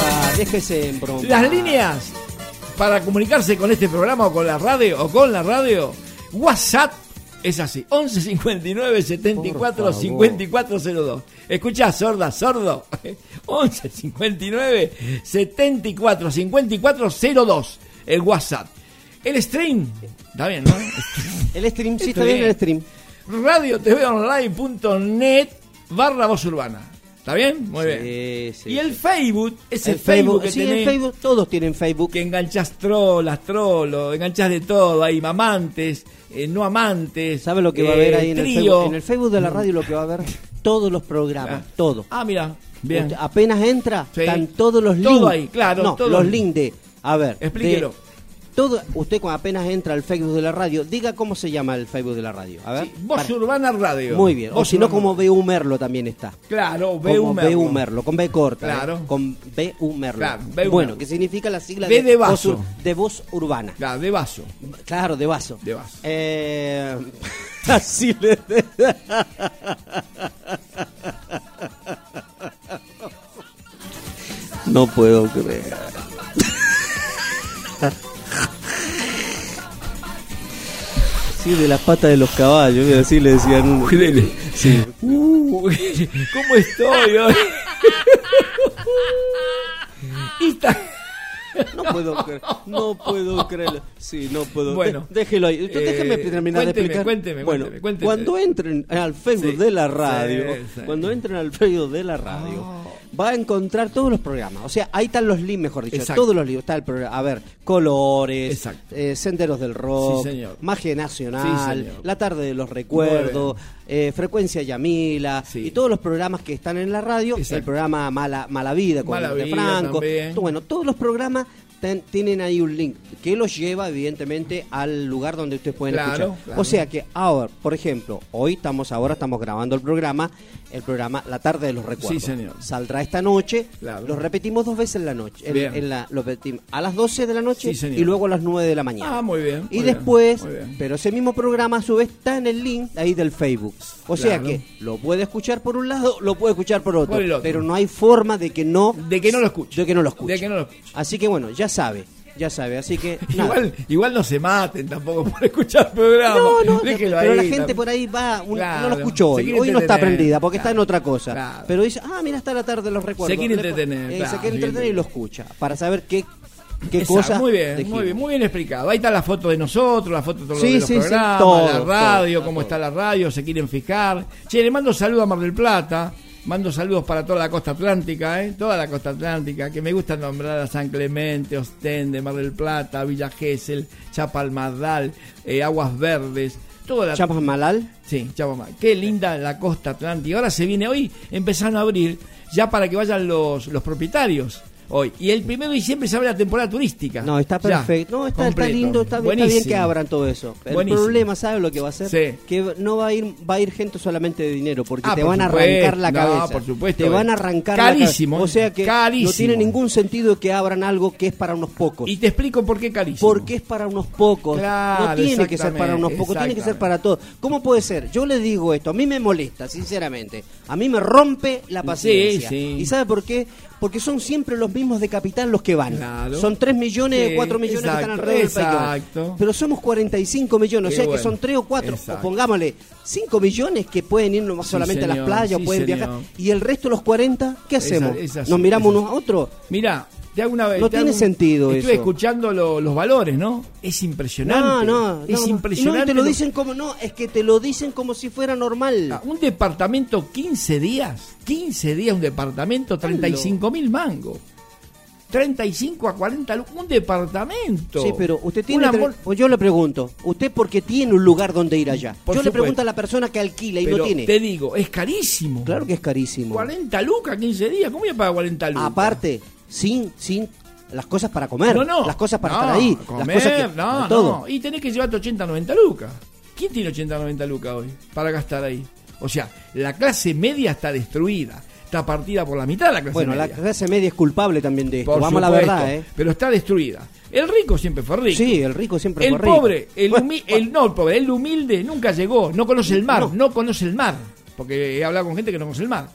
Ah, déjese en broma. Las líneas para comunicarse con este programa o con la radio o con la radio, WhatsApp es así, 11 59 74 Por favor. 5402. Escuchá, sorda, sordo. 11 59 74 5402. El WhatsApp. El stream. Está bien, ¿no? El stream, sí, Está bien bien. el stream. Radio barra voz urbana. ¿Está bien? Muy bien. Sí, y el. Facebook, ese El Facebook, que sí, tenés, el Facebook, todos tienen Facebook. que enganchás trolas, trolos, enganchás de todo, hay mamantes, eh, no amantes. ¿Sabe lo que va a eh, haber ahí en el. Facebook? en el Facebook de la radio? Lo que va a haber, todos los programas, Ah. todo. Ah, mira, bien. Usted apenas entra, están todos los links. Todo ahí, claro, No, todo. los links de. A ver. Explíquelo. De todo, usted cuando apenas entra al Facebook de la radio, diga cómo se llama el Facebook de la radio. A ver. Sí, Voz para- Urbana Radio. Muy bien. O Voz si no, como BU Merlo también está. Claro, BU Merlo. BU Merlo, con B corta. Claro. ¿eh? Con BU Merlo. Claro, BU bueno, que significa la sigla B de voz vaso. ur- de voz urbana. Claro, de vaso. Claro, de vaso. De vaso. Eh, así le. No puedo creer. Sí, de las patas de los caballos, mira, así le decían. Sí. Uh, ¿Cómo estoy hoy? Y está- No puedo creer, no puedo creerlo. Sí, no puedo. Bueno, De- déjelo ahí. Eh, déjeme terminar de cuénteme, explicar. cuénteme, bueno, cuénteme, cuénteme. cuando entren al Facebook Sí, de la radio, sí, sí. cuando entren al Facebook de la radio, va a encontrar todos los programas. O sea, ahí están los links, mejor dicho, Exacto. todos los links. Está el programa, a ver, colores, eh, senderos del rock, Sí, magia nacional, Sí, la tarde de los recuerdos, eh, frecuencia Yamila Sí. y todos los programas que están en la radio, Exacto. el programa Mala Mala Vida con Mala de Vida Franco, también. bueno, todos los programas ten- tienen ahí un link que los lleva evidentemente al lugar donde ustedes pueden Claro, escuchar. claro. O sea que ahora, por ejemplo, hoy estamos ahora estamos grabando el programa, el programa La tarde de los recuerdos. Sí, señor. Saldrá esta noche. Claro. Lo repetimos dos veces en la noche, en- la- lo repetimos a las 12 de la noche Sí, y luego a las 9 de la mañana. Ah, muy bien. Y muy después, bien. pero ese mismo programa a su vez está en el link ahí del Facebook. O sea que lo puede escuchar por un lado, lo puede escuchar por otro, Por otro. pero no hay forma de que no De que no lo escuche. de que no lo escuche. De que no lo escuche. Así que bueno, ya sabe, ya sabe, así que. Igual, igual no se maten tampoco por escuchar programas. No, no, Déjelo pero ahí, la gente por ahí va, un- Claro, no lo escuchó hoy, hoy no está prendida porque está en otra cosa. claro. Pero dice, ah, mira, está la tarde de los recuerdos. Se quiere entretener, eh, claro, se quiere entretener y lo escucha, para saber qué, qué Exacto, cosa. Muy bien, muy bien, muy bien explicado. Ahí está la foto de nosotros, la foto de todos Sí, los sí, sí, programas, todo, la radio, todo, cómo todo. está la radio, se quieren fijar. Che, le mando saludos a Mar del Plata. Mando saludos para toda la costa atlántica, ¿eh? toda la costa atlántica, que me gusta nombrar a San Clemente, Ostende, Mar del Plata, Villa Gesell, Chapalmadal, eh, Aguas Verdes, toda la. Sí, Chapalmadal. Qué linda la costa atlántica. Ahora se viene hoy, empezaron a abrir ya para que vayan los, los propietarios hoy. Y el primero de diciembre se abre la temporada turística. No, está Ya, perfecto. No, está, lindo, está, bien- está bien Buenísimo. que abran todo eso. El Buenísimo. problema, ¿sabe lo que va a ser? Sí. Que no va a ir va a ir gente solamente de dinero, porque Ah, te por van a arrancar la No, cabeza. por supuesto. Te van a arrancar Carísimo, la cabeza. O sea que carísimo. no tiene ningún sentido que abran algo que es para unos pocos. Y te explico por qué carísimo. Porque es para unos pocos. Claro, no tiene que ser para unos pocos, tiene que ser para todos. ¿Cómo puede ser? Yo le digo esto, a mí me molesta, sinceramente. A mí me rompe la paciencia. sí. ¿Y sabe por qué? Porque son siempre los mismos de capital los que van. Claro. Son 3 millones, Sí, 4 millones que están exacto, alrededor del país. que exacto. Pero somos 45 millones, o Qué sea que bueno. son 3 o 4, o Exacto. pongámosle 5 millones que pueden ir Sí, solamente a las playas, sí, pueden señor. viajar. Y el resto, los 40, ¿qué hacemos? ¿Nos miramos unos a otros? Mira, te hago una vez. No tiene sentido Estuve eso. escuchando lo- los valores, ¿no? Es impresionante. No, no, Es no, no. impresionante. No, te lo lo- dicen como no, es que te lo dicen como si fuera normal. Ah, Un departamento 15 días, 15 días un departamento, 35 mil mangos. 35 a 40 lu- un departamento. Sí, pero usted tiene. Mol- o yo le pregunto, ¿usted por qué tiene un lugar donde ir allá? Por yo le supuesto. pregunto a la persona que alquila y pero no tiene. te digo, es carísimo. Claro que es carísimo. 40 lucas, 15 días. ¿Cómo voy a pagar 40 lucas? Aparte, sin, sin las cosas para comer, no, no. las cosas para No, estar ahí, comer, las cosas que. no, todo. no. Y tenés que llevarte 80, 90 lucas. ¿Quién tiene 80, 90 lucas hoy para gastar ahí? O sea, la clase media está destruida. Está partida por la mitad la clase Bueno, media. la clase media es culpable también de esto. Por Vamos a la verdad, ¿eh? Pero está destruida. El rico siempre fue rico. Sí, el rico siempre el fue rico. pobre, el, Bueno, humi- el no el pobre, el humilde nunca llegó, no conoce el mar, No. no, conoce el mar, porque he hablado con gente que no conoce el mar.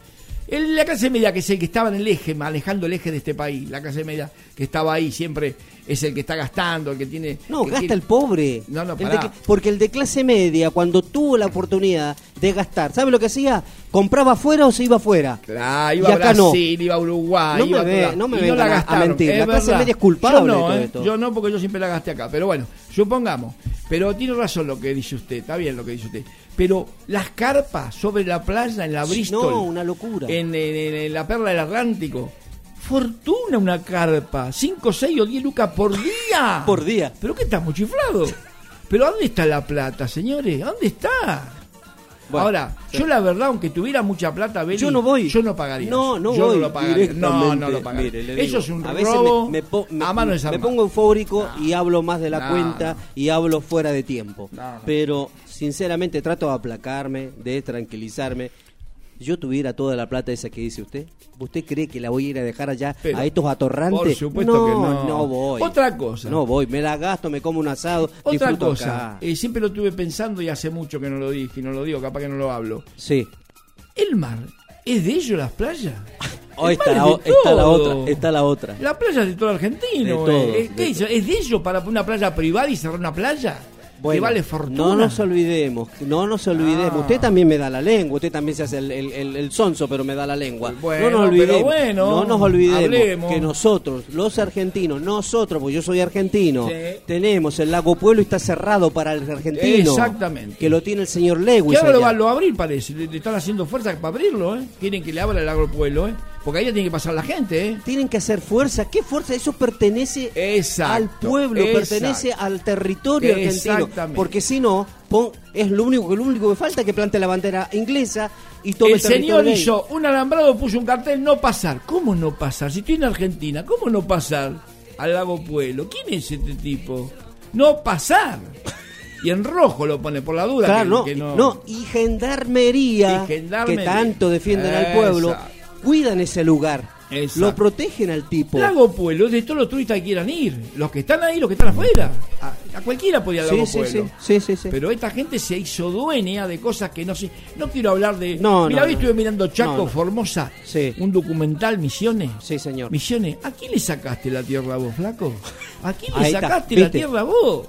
El- la clase media que es el que estaba en el eje, manejando el eje de este país, la clase media que estaba ahí siempre es el que está gastando, el que tiene No, que gasta tiene- el pobre. No, no, El de pará. porque el de clase media, cuando tuvo la oportunidad de gastar, ¿sabe lo que hacía? ¿Compraba afuera o se iba afuera? Claro, iba Y a acá no. Brasil, iba a Uruguay, No me iba a ve- no me Y vengan la a gastaron, mentir. es La clase media es culpable Yo de no, todo ¿eh? esto. Yo no, porque yo siempre la gasté acá. Pero bueno, supongamos. Pero tiene razón lo que dice usted, está bien lo que dice usted. Pero las carpas sobre la playa en la Bristol. No, una locura. En, en- en- en la perla del Atlántico. Fortuna una carpa. 5, 6 o 10 lucas por día. Por día. ¿Pero qué estamos chiflados? ¿Pero dónde está la plata, señores? ¿A dónde está? Bueno, Ahora, sí. yo la verdad, aunque tuviera mucha plata, Beli, Yo no voy. Yo no pagaría. No, no yo voy. No lo pagaría. No, no lo pagaría. Mire, digo, Eso es un a veces robo me, a mano me pongo eufórico y hablo más de la cuenta y hablo fuera de tiempo. Pero sinceramente trato de aplacarme, de tranquilizarme. Yo tuviera toda la plata esa que dice usted, ¿usted cree que la voy a ir a dejar allá Pero, a estos atorrantes? por supuesto no, que no. no voy. Otra cosa. No voy, me la gasto, me como un asado, Otra cosa, eh, siempre lo estuve pensando y hace mucho que no lo dije y no lo digo, capaz que no lo hablo. Sí. El mar, ¿es de ellos las playas? Oh, está, la, está otra, está la otra. La playa es de todo argentino. De todo, eh. ¿Es de ellos para una playa privada y cerrar una playa? Que vale fortuna. No nos olvidemos, no nos olvidemos. Ah. Usted también me da la lengua, usted también se hace el, el, el- el sonso, pero me da la lengua. Bueno, no nos olvidemos, bueno, no nos olvidemos hablemos. que nosotros, los argentinos, nosotros, porque yo soy argentino, Sí. tenemos el lago Pueblo y está cerrado para el argentino. Exactamente. Que lo tiene el señor Lewis. Que ahora lo allá. van a abrir, parece. Le, le están haciendo fuerza para abrirlo, ¿eh? Quieren que le abra el agropueblo, ¿eh? Porque ahí ya tiene que pasar la gente, ¿eh? Tienen que hacer fuerza. ¿Qué fuerza? Eso pertenece Exacto, al pueblo, exacto. pertenece al territorio argentino. Exactamente. Porque si no, es lo único que lo único que falta que plante la bandera inglesa y tome El señor territorio gay. hizo un alambrado, puso un cartel, no pasar. ¿Cómo no pasar? Si estoy en Argentina, ¿cómo no pasar al lago Pueblo? ¿Quién es este tipo? No pasar. Y en rojo lo pone por la duda. Claro, que- no, que no. no, y gendarmería, Y gendarmería. que tanto defienden al pueblo. Cuidan ese lugar, Exacto. lo protegen al tipo. Lago Pueblo es de todos los turistas que quieran ir. Los que están ahí, los que están afuera. A, a cualquiera podía Lago sí, Pueblo. sí, sí. Pero esta gente se hizo dueña de cosas que no sé. No quiero hablar de. No, Mira, no, hoy no. estuve mirando Chaco. Formosa. Un documental, Misiones. Sí, señor. Misiones. ¿A quién le sacaste la tierra vos, flaco? ¿A quién le Ahí sacaste la tierra vos?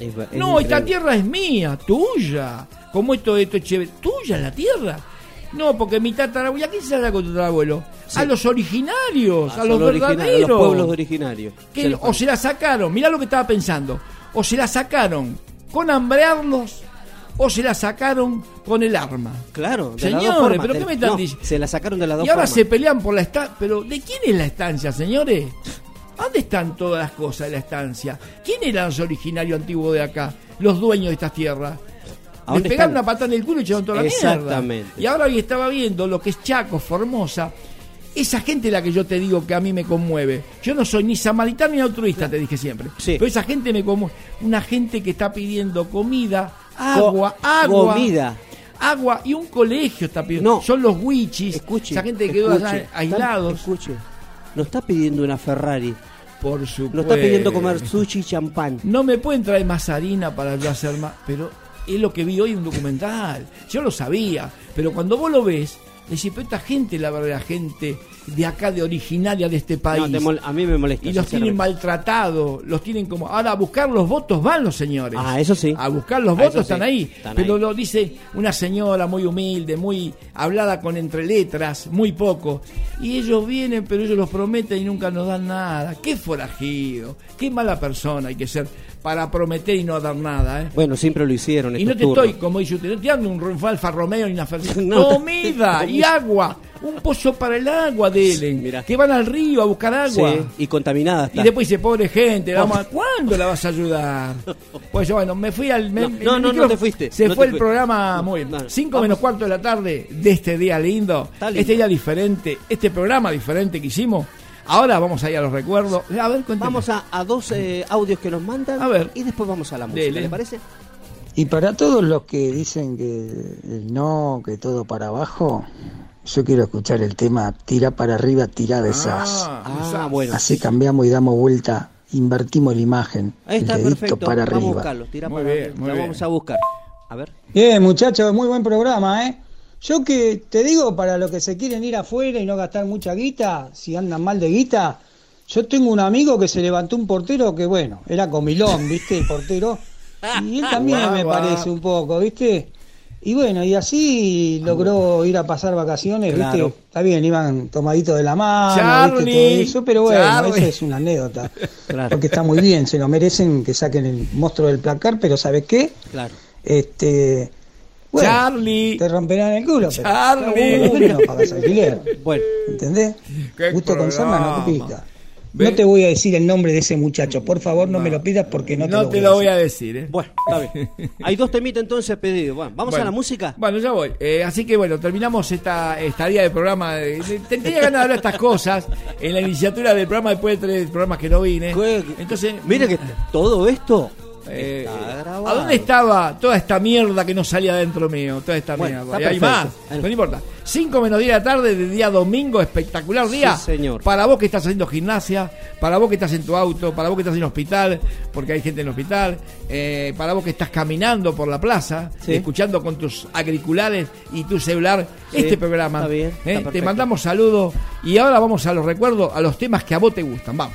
Es- es No, esta tierra es mía, tuya. Como esto, esto es chévere. ¿Tuya la tierra? No, porque mi tatarabuelo. ¿Y a quién se la da con tu tatarabuelo? A los originarios, a, A los verdaderos. a los pueblos originarios. Que Se o se la sacaron, mirá lo que estaba pensando. O se la sacaron con hambrearlos, o se la sacaron con el arma. Claro, de las Señores, dos formas. ¿pero qué me están no, diciendo? Se la sacaron de las dos Y ahora formas. se pelean por la estancia. Pero ¿de quién es la estancia, señores? ¿Dónde están todas las cosas de la estancia? ¿Quién eran los originarios antiguos de acá? Los dueños de estas tierras. ¿A Le pegaron una patada en el culo y echaron toda la mierda. Exactamente. Y ahora hoy estaba viendo lo que es Chaco, Formosa. Esa gente es la que yo te digo que a mí me conmueve. Yo no soy ni samaritano ni altruista, te dije siempre. Sí. Pero esa gente me conmueve. Una gente que está pidiendo comida, agua, Co- agua. comida. Agua y un colegio está pidiendo. No. Son los wichis. Escuche. esa gente que quedó escuche, aislados. Escuche. No está pidiendo una Ferrari. Por supuesto. No está pidiendo comer sushi y champán. No me pueden traer más harina para yo hacer más. Pero es lo que vi hoy en un documental. Yo lo sabía. Pero cuando vos lo ves, decís, pero esta gente, la verdadera gente de acá, de originaria de este país. No, a mí me molesta. y los tienen maltratados, los tienen como... Ahora a buscar los votos van los señores. Ah, eso sí. A buscar los Ah, votos sí. están ahí. Están pero ahí. lo dice una señora muy humilde, muy hablada con entre letras, muy poco. Y ellos vienen, pero ellos los prometen y nunca nos dan nada. Qué forajido, qué mala persona hay que ser para prometer y no dar nada. ¿eh? Bueno, siempre lo hicieron. Y no te estoy, como dice usted, no te dando un Alfa Romeo ni una Ferrari. No. Comida y agua. Un pozo para el agua de él. Mirá. Que van al río a buscar agua. Sí, y contaminada está. Y después dice, pobre gente, vamos a- ¿cuándo la vas a ayudar? Pues yo, bueno, me fui al... me- No, no, no, no te fuiste, Se no fue el programa muy bien. No, no. 5 Vamos. menos cuarto de la tarde de este día lindo. Este día diferente, este programa diferente que hicimos. Ahora vamos a ir a los recuerdos. A ver, cuénteme. Vamos a, a dos eh, audios que nos mandan A ver. y después vamos a la música, Dele. ¿le parece? Y para todos los que dicen que el no, que todo para abajo, yo quiero escuchar el tema tira para arriba, tira de. Ah, Ah, esas. bueno. Así cambiamos y damos vuelta, invertimos la imagen, Ahí está, el perfecto. para Vamos a arriba. buscarlo, tira Muy para bien, arriba. muy La bien. vamos a buscar. A ver. Bien, muchachos, muy buen programa, ¿eh? Yo que te digo, para los que se quieren ir afuera y no gastar mucha guita, si andan mal de guita, yo tengo un amigo que se levantó un portero que, bueno, era comilón, ¿viste? El portero. Y él también Guau, me guau. parece un poco, ¿viste? Y bueno, y así logró ir a pasar vacaciones, ¿viste? Claro. Está bien, iban tomaditos de la mano, ¿viste? Todo eso, pero bueno, Charlie. eso es una anécdota. Claro. Porque está muy bien, se lo merecen que saquen el monstruo del placar, pero ¿sabes qué? Claro. Este. Bueno, Charlie. te romperán el culo, pero Charlie. pero vos no pagas alquiler, Bueno, ¿entendés? Gusto con sarna no pica. No te voy a decir el nombre de ese muchacho, por favor no, me lo pidas porque no te No lo te voy lo a voy decir. a decir, ¿eh? Bueno, está bien. Hay dos temitas entonces pedidos. Bueno, ¿vamos Bueno. a la música? Bueno, ya voy. Eh, así que bueno, terminamos esta estadía del programa. tenía ganas de hablar estas cosas en la iniciatura del programa después de tres programas que no vine. Entonces, Mire que todo esto eh. ¿a dónde estaba toda esta mierda que no salía dentro mío? Toda esta Bueno, mierda. Y hay más, no importa. 5 menos 10 de la tarde de día domingo, espectacular día. Sí, señor. Para vos que estás haciendo gimnasia, para vos que estás en tu auto, para vos que estás en el hospital, porque hay gente en el hospital, eh, para vos que estás caminando por la plaza, Sí. escuchando con tus auriculares y tu celular Sí, este programa. está bien, ¿eh? Te mandamos saludos y ahora vamos a los recuerdos, a los temas que a vos te gustan. Vamos.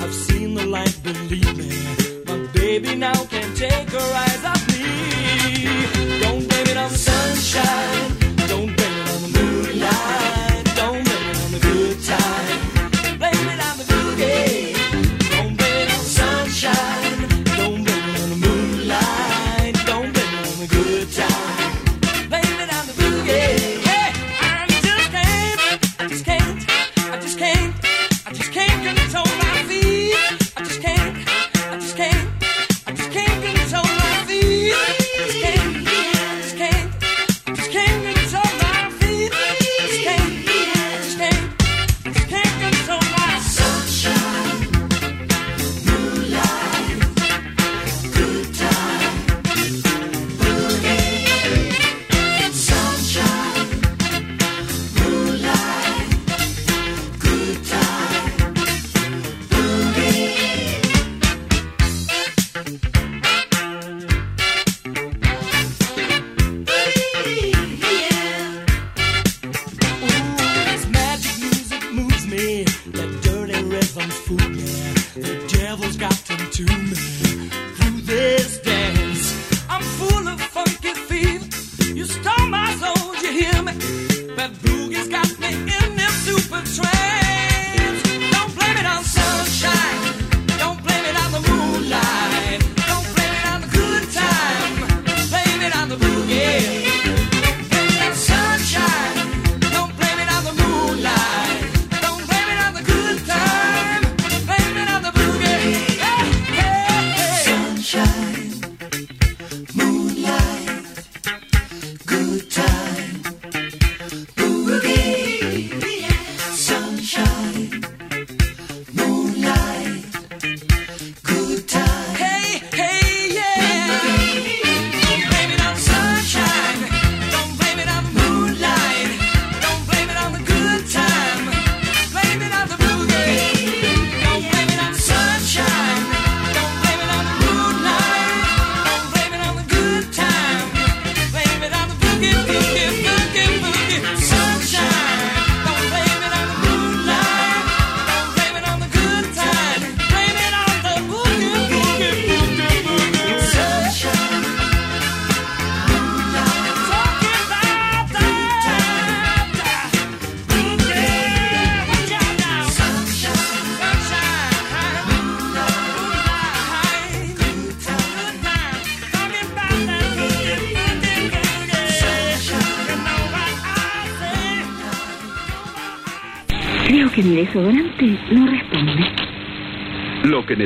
I've seen the light, believe me. My baby now can't take her eyes off.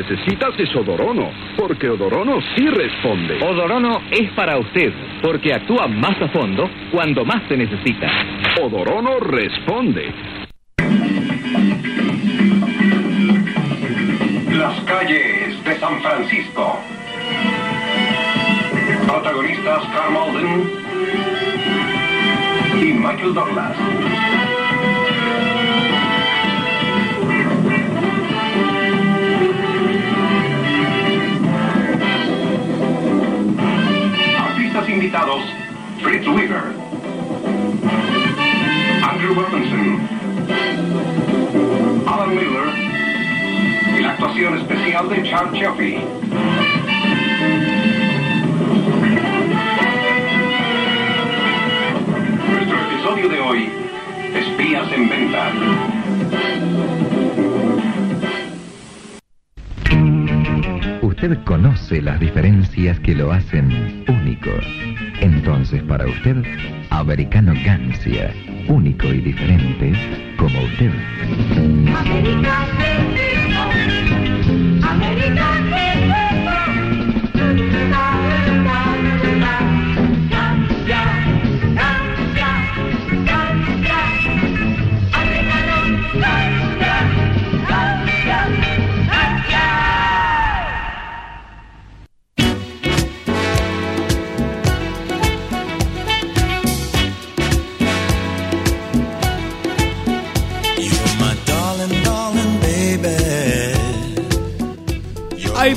necesitas es Odorono, porque Odorono sí responde. Odorono es para usted, porque actúa más a fondo cuando más se necesita. Odorono responde. Las calles de San Francisco. Protagonistas Carl Malden y Michael Douglas. Weaver, Andrew Robinson, Alan Miller y la actuación especial de Charles Chaffee. Nuestro episodio de hoy, Espías en Venta. Usted conoce las diferencias que lo hacen usted Americano Gancia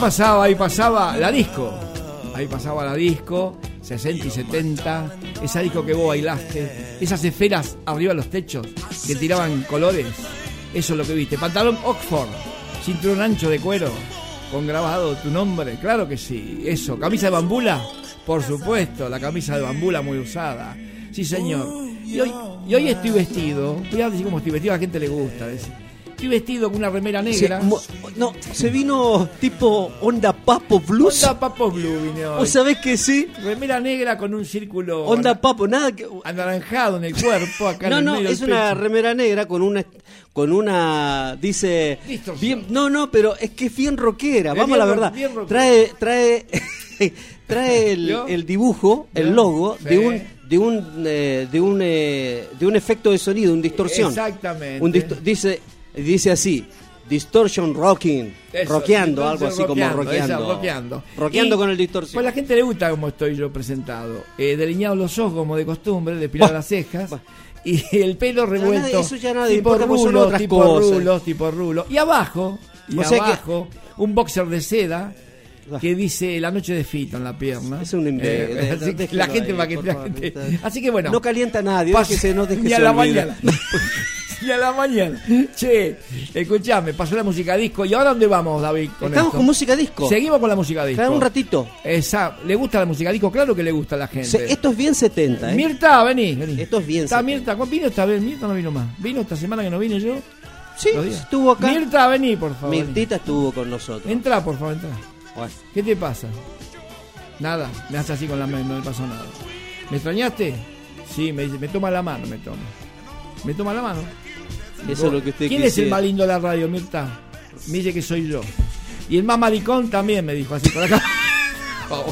pasaba, ahí pasaba la disco. Ahí pasaba la disco, 60 y 70. Esa disco que vos bailaste. Esas esferas arriba de los techos que tiraban colores. Eso es lo que viste. Pantalón Oxford, cinturón ancho de cuero, con grabado tu nombre. Claro que sí. Eso. Camisa de bambula, por supuesto. La camisa de bambula muy usada. Sí, señor. Y hoy, y hoy estoy vestido. Voy a decir cómo estoy vestido. A la gente le gusta. decir. Estoy vestido con una remera negra. Se- no, se vino tipo onda papo blues. Onda Papo Blue vine hoy. ¿Vos sabés que sí? Remera negra con un círculo Onda papo, nada que... anaranjado en el cuerpo. Acá No, en el no, medio es una pecho. remera negra con una con una dice bien, no, no, pero es que es bien rockera, Es vamos a la verdad. bien. Trae trae trae el, dibujo, el logo Sí. de un de un eh, de un eh, de un efecto de sonido, una distorsión. Exactamente. Un disto- dice dice así, distortion rocking, Eso, rockeando, algo así como rockeando, rockeando. esa, rockeando. Rockeando Y, con el distorsión. Pues a la gente le gusta como estoy yo presentado. Eh, delineados los ojos como de costumbre, depiladas Bah, las cejas. Y el pelo revuelto. eso ya tipo son rulos, tipo cosas. rulos, tipo rulos. Y abajo, y O sea que- abajo, un boxer de seda que dice la noche de Fito en la pierna. Es un invento. Eh, así la gente ahí, va a que la gente- Así que bueno. No calienta a nadie, Pas- que se no deje ni a se la olvide. mañana. Ni a la mañana. Che, escuchame, pasó la música disco. ¿Y ahora dónde vamos, David? con Estamos esto? con música disco. Seguimos con la música disco. Un ratito. Esa, ¿Le gusta la música disco? Claro que le gusta a la gente. Se- esto es bien 70, ¿eh? Mirta, vení, vení. Esto es bien Está 70. Mirta, ¿cuándo vino esta vez? Mirta no vino más. ¿Vino esta semana que no vine yo? Sí, estuvo acá. Mirta, vení, por favor. Mirtita estuvo con nosotros. Entra, por favor, entra. Bueno, ¿Qué te pasa? Nada, me hace así con la mano, no me pasó nada. ¿Me extrañaste? Sí, me dice, me toma la mano, me toma. ¿Me toma la mano? Eso es lo que usted ¿Quién es el más lindo de la radio, Mirta? Me dice que soy yo. Y el más maricón también me dijo así por acá. Oh.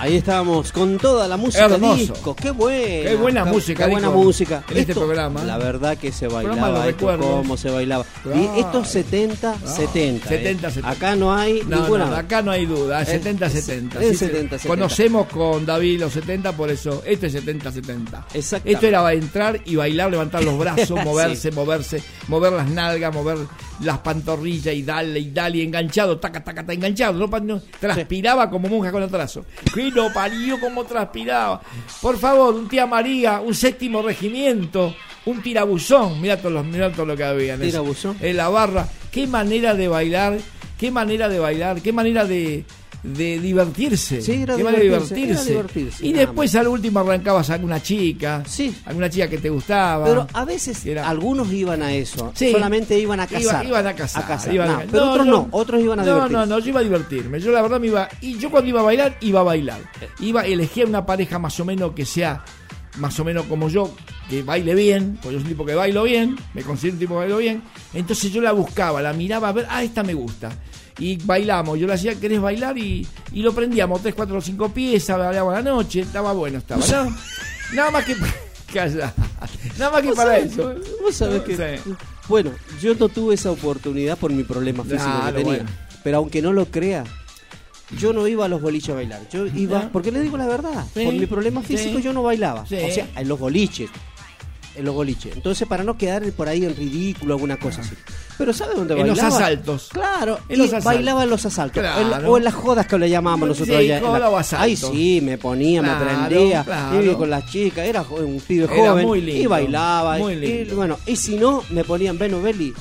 Ahí estábamos con toda la música Hermoso. disco. Qué buena. Qué buena música, Qué buena disco, música. en este programa. La verdad que se bailaba. esto, recuerdo. cómo se bailaba. Claro. Y estos 70, 70. ¿eh? 70, 70. Acá no hay No, ninguna. no, acá no hay duda, es Es- 70-70. es Sí, 70, sí. 70. Conocemos con David los 70, por eso esto es 70-70. Exactamente. Esto era entrar y bailar, levantar los brazos, Sí. moverse, moverse, mover las nalgas, mover las pantorrillas y dale y dale, y enganchado, taca, taca, taca, enganchado. No, transpiraba como monja con atraso. Que no parió como transpiraba. Por favor, un tía María, un séptimo regimiento, un tirabuzón. Mirá todo, mirá todo lo que había en, Tirabuzón. en la barra. Qué manera de bailar, qué manera de bailar, qué manera de, de divertirse. Sí, era divertirse, divertirse. era divertirse, y después al último arrancabas a alguna chica, Sí. alguna chica que te gustaba. Pero a veces Era- algunos iban a eso. Sí. Solamente iban a Iba- cazar. iban a casar. iban No, a- pero no, otros no. Otros iban a no, divertirse. No, no, yo iba a divertirme. Yo la verdad me iba. Y yo cuando iba a bailar, iba a bailar. Iba, elegía una pareja más o menos que sea más o menos como yo, que baile bien, porque yo soy un tipo que bailo bien, me considero un tipo que bailo bien. Entonces yo la buscaba, la miraba a ver, ah, esta me gusta. Y bailamos, yo le hacía, ¿querés bailar? Y, y lo prendíamos, tres, cuatro, cinco piezas, bailábamos la noche, estaba bueno, estaba. ¿no? Nada más que. Calla. Nada más que para sabés- eso. vos sabés que- Sí. Bueno, yo no tuve esa oportunidad por mi problema físico Claro, que tenía. bueno. Pero aunque no lo crea, yo no iba a los boliches a bailar. Yo iba, porque le digo la verdad, Sí, por mi problema físico sí. yo no bailaba. O sea, en los boliches. En los boliches. Entonces, para no quedar por ahí en ridículo, alguna cosa así. Pero ¿sabe dónde En los bailaba? asaltos. Claro, En y los asaltos. bailaba en los asaltos. Claro. En la- o en las jodas que le llamábamos nosotros Sí, allá. la- o asalto. Ay, sí, me ponía, Claro, me prendía. claro. Iba con las chicas, era un pibe Era joven. muy lindo, y bailaba. muy lindo. Y, bueno, y si no, me ponían Beno Belli.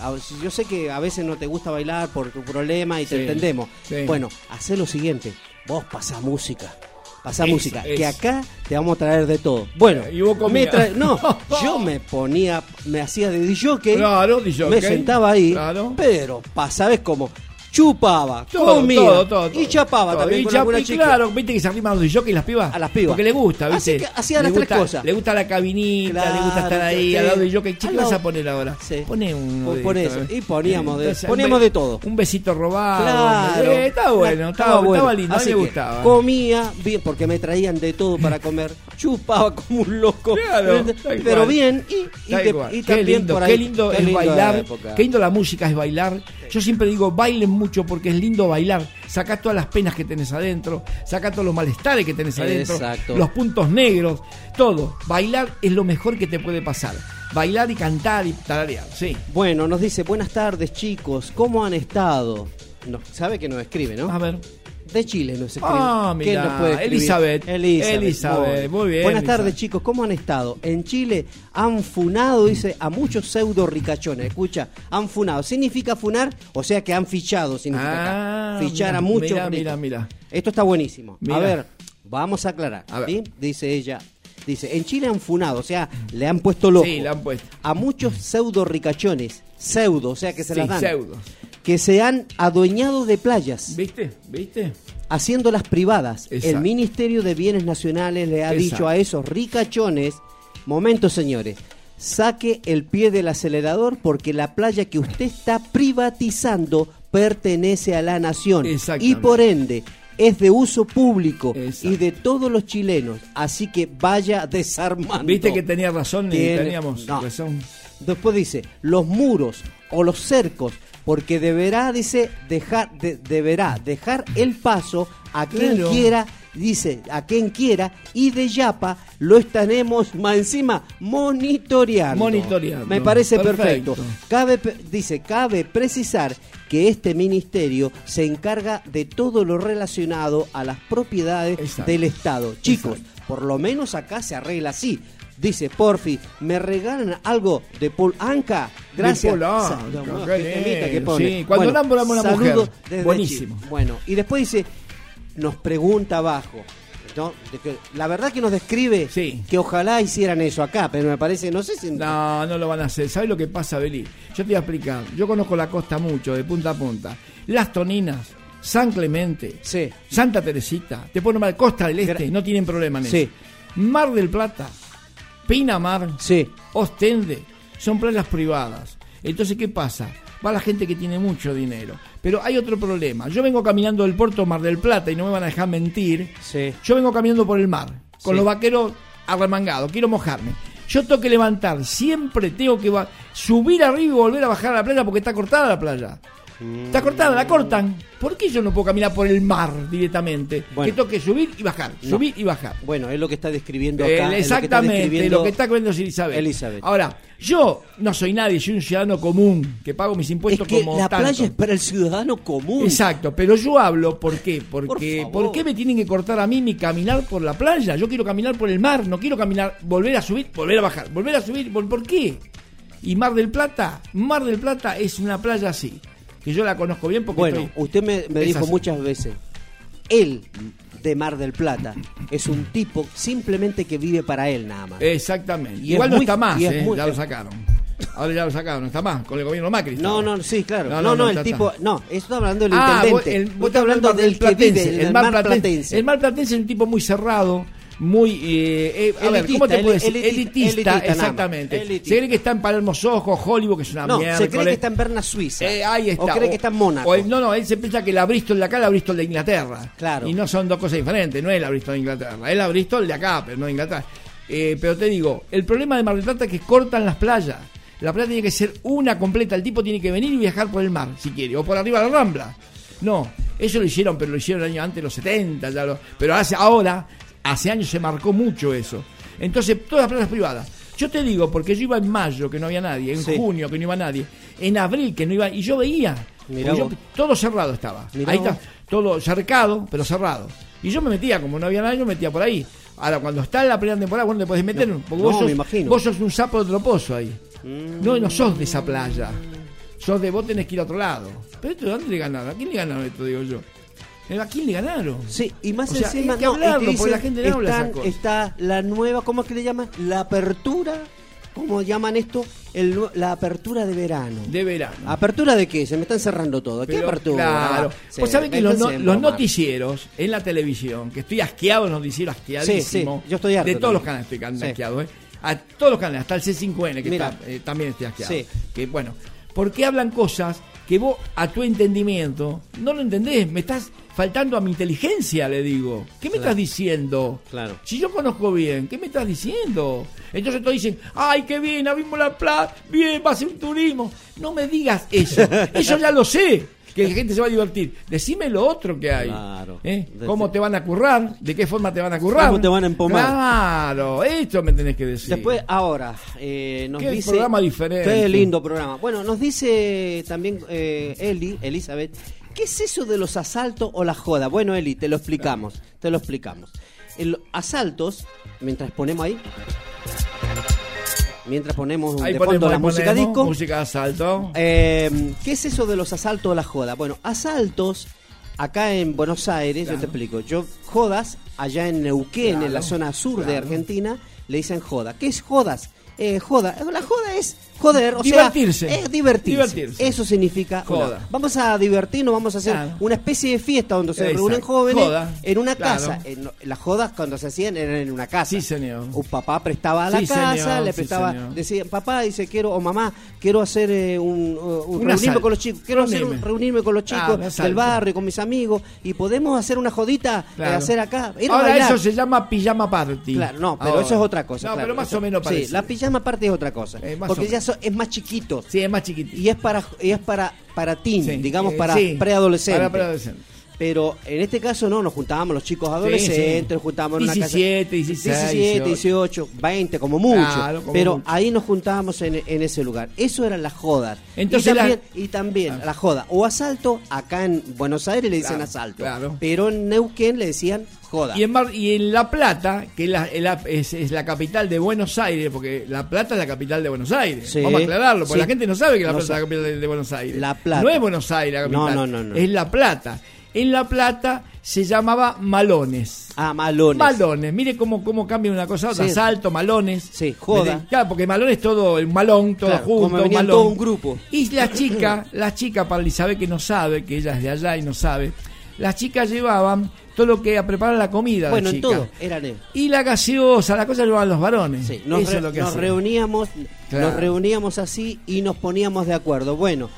Yo sé que a veces no te gusta bailar por tu problema y te entendemos. sí. Bueno, hacé lo siguiente. Vos pasá música. Pasá Eso, música. Que acá te vamos a traer de todo. Bueno, Y vos me trae- no, yo me ponía, me hacía de DJ, Claro, me sentaba ahí, Claro. pero pa, ¿sabes cómo? Chupaba, Todo, comía todo, todo, y chapaba también Y con alguna chica. claro, viste que se arriman los y las pibas. A las pibas. Porque le gusta, Así viste. que hacía Le las tres cosas. Le gusta la cabinita, le gusta estar ahí sí. al lado del jockey. ¿qué vas a poner ahora? Sí. Pone un. Por- eso. Y poníamos de- poníamos de todo. Un besito robado. Claro. Eh, estaba bueno, estaba, bueno. estaba lindo. A mí Así me gustaba. Comía bien, porque me traían de todo para comer. Chupaba como un loco. Claro, pero bien. Y, te- también lindo, por ahí. qué lindo es bailar, qué lindo la música es bailar. Yo siempre digo, bailen mucho porque es lindo bailar. Sacá todas las penas que tenés adentro, sacá todos los malestares que tenés adentro, Exacto. los puntos negros, todo. Bailar es lo mejor que te puede pasar. Bailar y cantar y tararear, sí. Bueno, nos dice, buenas tardes chicos, ¿cómo han estado? No, sabe que nos escribe, ¿no? A ver. De Chile nos escribe. Ah, ¿Quién mirá, nos puede? Elizabeth. Elizabeth. Elizabeth, muy bien, Buenas tardes chicos, ¿cómo han estado? En Chile han funado, dice, a muchos pseudo ricachones. Escucha, han funado. ¿Significa funar? O sea que han fichado, significa Ah. Fichar mira, a muchos mira, mira, mira. Esto está buenísimo. Mira. A ver, vamos a aclarar. A. Dice ella. Dice, en Chile han funado, o sea, le han puesto loco. Sí, le han puesto. A muchos pseudo ricachones. Pseudo, o sea que se Sí, las dan. pseudo. Que se han adueñado de playas ¿Viste? ¿Viste? haciéndolas privadas. Exacto. El Ministerio de Bienes Nacionales le ha Exacto. dicho a esos ricachones, momento señores, saque el pie del acelerador porque la playa que usted está privatizando pertenece a la nación y por ende es de uso público Exacto. y de todos los chilenos, así que vaya desarmando. Viste que tenía razón y teníamos no. razón. Después dice, los muros o los cercos, porque deberá, dice, dejar, de- deberá dejar el paso a quien Claro. quiera, dice, a quien quiera, y de Yapa lo estaremos más encima monitoreando. Monitoreando. Me parece Perfecto. perfecto. Cabe, dice, cabe precisar que este ministerio se encarga de todo lo relacionado a las propiedades Exacto. del Estado. Chicos, por lo menos acá se arregla así. Dice, porfi, ¿me regalan algo de Paul Anka? Gracias. Paul Anka, que pone. sí, cuando enamoramos a una saludos mujer. desde Buenísimo. Chile. Bueno, y después dice, nos pregunta abajo. ¿no? Que- la verdad que nos describe Sí. que ojalá hicieran eso acá, pero me parece, no sé si... No, no lo van a hacer. ¿Sabes lo que pasa, Beli? Yo te voy a explicar. Yo conozco la costa mucho, de punta a punta. Las Toninas, San Clemente, Sí. Santa Teresita, te puedo nombrar Costa del Este, Gra- no tienen problema en Sí. eso. Mar del Plata, Pinamar, Sí. Ostende, son playas privadas. Entonces, ¿qué pasa? Va la gente que tiene mucho dinero. Pero hay otro problema. Yo vengo caminando del puerto Mar del Plata y no me van a dejar mentir. Sí. Yo vengo caminando por el mar, con Sí. los vaqueros arremangados, quiero mojarme. Yo tengo que levantar, siempre tengo que subir arriba y volver a bajar a la playa porque está cortada la playa. Está cortada, la cortan. ¿Por qué yo no puedo caminar por el mar directamente? Bueno. Que tengo que subir y bajar, No. subir y bajar. Bueno, es lo que está describiendo acá. Es lo que está exactamente, describiendo lo que está comiendo Elizabeth. Elizabeth. Ahora, yo no soy nadie, soy un ciudadano común que pago mis Es impuestos que como la tanto. playa es para el ciudadano común. Exacto, pero yo hablo, ¿por qué? Porque, Por ¿por, qué me tienen que cortar a mí mi caminar por la playa? Yo quiero caminar por el mar, no quiero caminar, volver a subir, volver a bajar, volver a subir, ¿por, por qué? Y Mar del Plata, Mar del Plata es una playa así, que yo la conozco bien porque Bueno, estoy- usted me, dijo así. muchas veces, él de Mar del Plata es un tipo simplemente que vive para él nada más. Exactamente. Y es Igual no muy- está más, es eh, muy- ya lo sacaron. Ahora ya lo sacaron, no está más, con el gobierno Macri. No, no, sí, claro. No, No, no, no, no, el está, tipo, está. no, estoy hablando del Ah, vos- intendente. el, Vos vos estás hablando del que vive, Platense, del el mar Mar Platense. platense. El Mar Platense es un tipo muy cerrado, muy... eh, eh, a ver, ¿cómo te Elitista, exactamente. Se cree que está en Palermo Sojo, Hollywood, que es una No, mierda. se cree que está en Berna, Suiza. Eh, ahí está. O cree que está en Mónaco. el- no, no, él se piensa que la Bristol de acá es la Bristol de Inglaterra. Claro. Y no son dos cosas diferentes, no es la Bristol de Inglaterra, es la Bristol de acá, pero no de Inglaterra. Eh, pero te digo, el problema de Mar del Plata es que cortan las playas. La playa tiene que ser una completa, el tipo tiene que venir y viajar por el mar, si quiere, o por arriba de la Rambla. No, eso lo hicieron, pero lo hicieron el año antes, los 70, ya lo, pero hace, ahora, hace años se marcó mucho eso. Entonces, todas las playas privadas. Yo te digo, porque yo iba en mayo, que no había nadie, en Sí. junio, que no iba nadie, en abril, que no iba, y yo veía, yo- todo cerrado estaba. Mirá ahí vos. está, todo cercado, pero cerrado. Y yo me metía, como no había nadie, yo me metía por ahí. Ahora, cuando está en la primera temporada, vos no te podés meter, porque no, vos, sos, me imagino. Mm. vos sos un sapo de otro pozo ahí. No, no sos de esa playa. Sos de vos tenés que ir a otro lado. Pero esto, ¿de dónde le ganaron? ¿A quién le ganaron esto, digo yo? ¿A quién le ganaron? Sí, y más O sea, encima hay que no, y te hablarlo, porque dicen, la gente no habla están- está la nueva, ¿cómo es que le llaman? La apertura, ¿cómo llaman esto? El la apertura de verano. De verano. ¿Apertura de qué? Se me están cerrando todo. ¿Qué Pero, apertura? Claro. Sí, Vos sabés que los, no- los noticieros en la televisión, que estoy asqueado de noticiero, asqueadísimo. Sí, sí, yo estoy harto De todos los canales estoy Sí. asqueado, ¿eh? A todos los canales, hasta el C5N, que Mira. está, eh, también estoy asqueado. Sí. Que bueno, porque hablan cosas que vos, a tu entendimiento, no lo entendés. Me estás faltando a mi inteligencia, le digo. ¿Qué me Claro. estás diciendo? Claro. Si yo conozco bien, ¿qué me estás diciendo? Entonces todos dicen, ay, qué bien, abrimos la plata, bien, va a ser un turismo. No me digas eso, eso ya lo sé, que la gente se va a divertir. Decime lo otro que hay. Claro. ¿Eh? ¿Cómo te van a currar? ¿De qué forma te van a currar? ¿Cómo te van a empomar? Claro, esto me tenés que decir. Después, ahora, eh, nos Qué dice... programa diferente. Qué lindo programa. Bueno, nos dice también eh, Eli, Elizabeth, ¿qué es eso de los asaltos o la joda? Bueno, Eli, te lo explicamos, te lo explicamos. Los asaltos, mientras ponemos ahí, mientras ponemos Ahí de ponemos, fondo la música disco, Música de asalto. eh, ¿Qué es eso de los asaltos o la joda? Bueno, asaltos acá en Buenos Aires, yo te explico. Yo jodas allá en Neuquén, en la zona sur de. Argentina, le dicen joda. ¿Qué es jodas? Eh, joda. La joda es joder, o Divertirse. sea, es divertirse. Divertirse. Eso significa Joda. Vamos a divertirnos, vamos a hacer Claro. una especie de fiesta donde se Exacto. reúnen jóvenes Joda. en una Claro. casa. En- las jodas cuando se hacían eran en una casa. Sí, señor. Un papá prestaba a la Sí, casa, señor, le sí, prestaba, señor. decía, papá dice quiero o mamá quiero hacer eh, un, un- Un reunirme con los chicos, quiero hacer un- Reunirme. reunirme con los Ah, chicos asalto. del barrio, con mis amigos y podemos hacer una jodita, eh, Claro. hacer acá, ir Ahora eso se llama pijama party. Claro, no, pero Ahora. eso es otra cosa. No, claro, pero más eso- o menos parece. Sí, la pijama parte es otra cosa. Eh, porque ya es más chiquito. Sí, es más chiquitito. Y es para y es para para teen, Sí, digamos eh, para sí, preadolescentes. para preadolescentes. Pero en este caso no, nos juntábamos los chicos adolescentes, sí. nos juntábamos en una 17, casa. 16, 17, 18, 20 como mucho. Claro, como pero mucho. ahí nos juntábamos en, en ese lugar. Eso eran las jodas. Entonces y la- también, y también la joda. O asalto, acá en Buenos Aires le dicen Claro, asalto. claro. Pero en Neuquén le decían joda. Y en, Mar- y en La Plata, que es la, es la- es- es la capital de Buenos Aires, porque La Plata es la capital de Buenos Aires. Sí. Vamos a aclararlo, porque Sí. la gente no sabe que La No Plata es la capital de, de Buenos Aires. La Plata. No es Buenos Aires la capital. No, no. Es La Plata. En La Plata se llamaba Malones. Ah, malones. Malones, mire cómo, cómo cambia una cosa a otra. Sí. Asalto, malones. Sí, joda. Claro, porque malón es todo, el malón, todo Claro, junto. como malón. todo un grupo. Y la chica, la chica, para Elizabeth que no sabe, que ella es de allá y no sabe, las chicas llevaban todo lo que a preparar la comida. Bueno, chica. todo, eran él. Y la gaseosa, la cosa llevaban los varones. Sí, nos, Eso re- es lo que nos hacían. reuníamos, Claro. nos reuníamos así y nos poníamos de acuerdo. Bueno,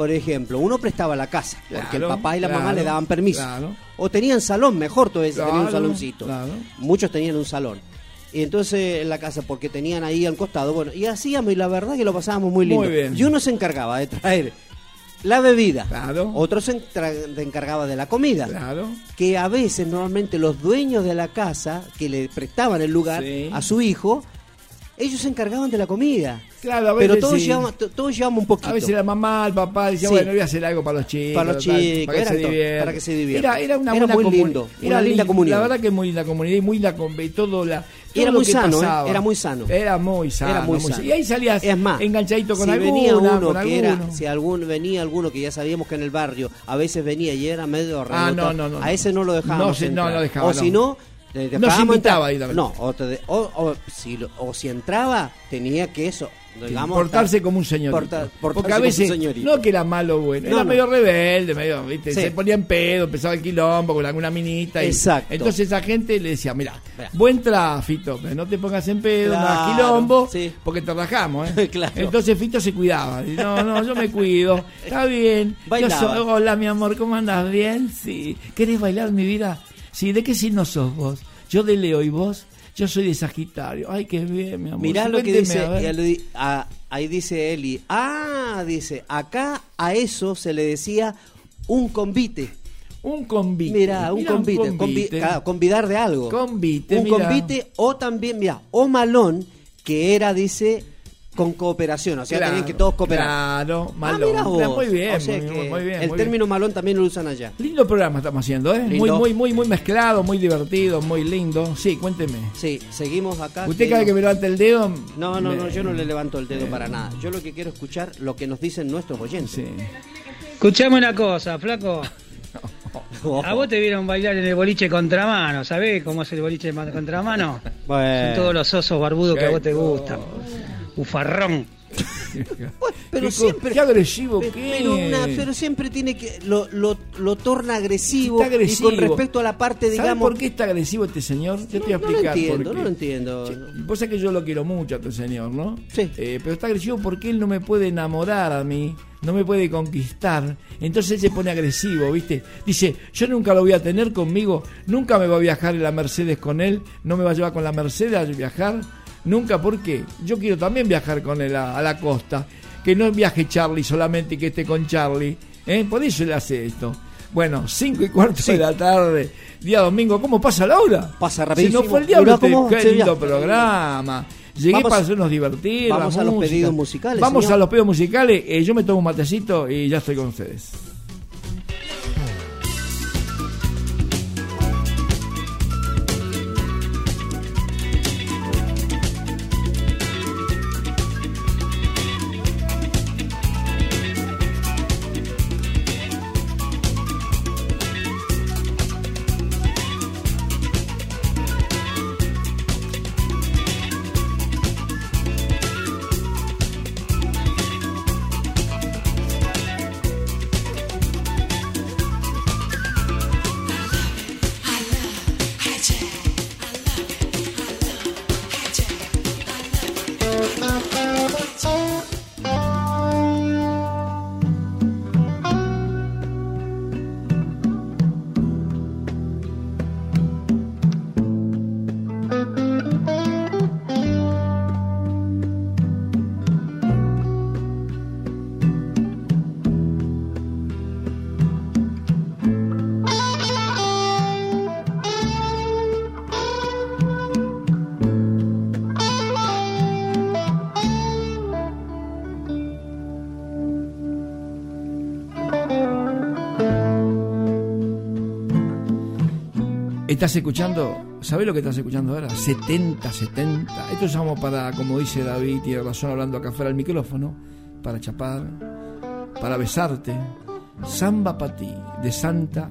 por ejemplo, uno prestaba la casa, porque el papá y la mamá le daban permiso. claro. O tenían salón, mejor todavía tenían un saloncito. claro. Muchos tenían un salón. Y entonces en la casa, porque tenían ahí al costado, bueno, y hacíamos, y la verdad que lo pasábamos muy lindo. Muy bien. Y uno se encargaba de traer la bebida, Claro. otro se encargaba de la comida Claro. que a veces normalmente los dueños de la casa que le prestaban el lugar Sí. a su hijo, ellos se encargaban de la comida. Claro, a Pero veces todos, sí. llevaban, to- todos llevaban un poquito. A veces la mamá, el papá decía, Sí. bueno, voy a hacer algo para los chicos. Para los chicos, para que, era se para que se diviertan. Era, era una Era buena muy lindo, era una linda lin- comunidad. La verdad que es muy linda comunidad y muy la y todo la todo Era muy que sano, ¿eh? Era muy sano. Era muy sano. Era muy muy sano. Y ahí salías Es más, enganchadito con si alguno, venía uno con que era, si algún venía alguno que ya sabíamos que en el barrio a veces venía y era medio Ah, rebotado, no, no, no, a ese no lo dejábamos No, no dejaba, o si no le No se dejábamos invitaba entrar. ahí también. no o, te de- o- o si o si entraba tenía que eso digamos portarse como un porta- portarse Porque a veces, no que era malo o bueno, No, era no. medio rebelde, medio, ¿viste? Sí. se ponía en pedo, empezaba el quilombo con alguna minita. y- Exacto. entonces esa gente le decía, mira, buen tráfito, pero no te pongas en pedo, no Claro, quilombo, sí. porque te rajamos. ¿eh? Claro. Entonces Fito se cuidaba. Y, no, no, yo me cuido, está bien. Yo Bailaba. soy- hola, mi amor, ¿cómo andas? ¿Bien? Sí. ¿Querés bailar mi vida? Sí, ¿de qué signo sos vos? Yo de Leo y vos. Yo soy de Sagitario. Ay, qué bien, mi amor. Mirá lo que dice, a a ahí dice Eli, ah, dice, acá a eso se le decía un convite. Un convite. Mira, un convite, convi- claro, convidar de algo. Convite, un mirá. convite o también, mira, o malón, que era, dice, con cooperación, o sea, Claro, tenían que todos cooperar. Claro, Ah, malón. mira vos. Muy bien, O sea muy, bien. El muy término malón también lo usan allá. Lindo programa estamos haciendo, ¿eh? Muy, Lindo. muy, muy, muy mezclado, muy divertido, muy lindo. Sí, cuénteme. Sí, seguimos acá. Usted cada vez que me levanta el dedo. No, no, me- no, yo no le levanto el dedo para nada. Yo lo que quiero escuchar lo que nos dicen nuestros oyentes. Sí. Escuchame una cosa, flaco. A vos te vieron bailar en el boliche contramano, ¿sabés cómo es el boliche de contramano? Bueno. Son todos los osos barbudos que a vos te gustan. Ufarrón. Pero Qué siempre. qué agresivo que pero, es. una- pero siempre tiene que. Lo, lo, lo torna agresivo. Está agresivo. Y con respecto a la parte, ¿Sabe digamos. por qué está agresivo este señor? Yo te voy a no lo explicar entiendo, por qué. no lo entiendo. Che, Vos sabés que yo lo quiero mucho a este señor, ¿no? Sí. pero está agresivo porque él no me puede enamorar a mí, no me puede conquistar. Entonces él se pone agresivo, ¿viste? Dice, yo nunca lo voy a tener conmigo, nunca me va a viajar en la Mercedes con él, no me va a llevar con la Mercedes a viajar. Nunca, ¿por qué? Yo quiero también viajar con él a, a la costa. Que no viaje Charlie solamente y que esté con Charlie. ¿eh? Por eso él hace esto. Bueno, cinco y cuarto de la tarde, día domingo. ¿Cómo pasa la hora? Pasa rapidísimo. nos fue el diablo este qué lindo programa. Llegué Vamos- para hacernos divertir. vamos a los música. pedidos musicales, Vamos señor. a los pedidos musicales. Eh, yo me tomo un matecito y ya estoy con ustedes. Estás escuchando, ¿sabés lo que estás escuchando ahora? 70, 70. Esto usamos para, como dice David, tiene razón hablando acá fuera del micrófono, para chapar, para besarte. Samba para ti, de Santa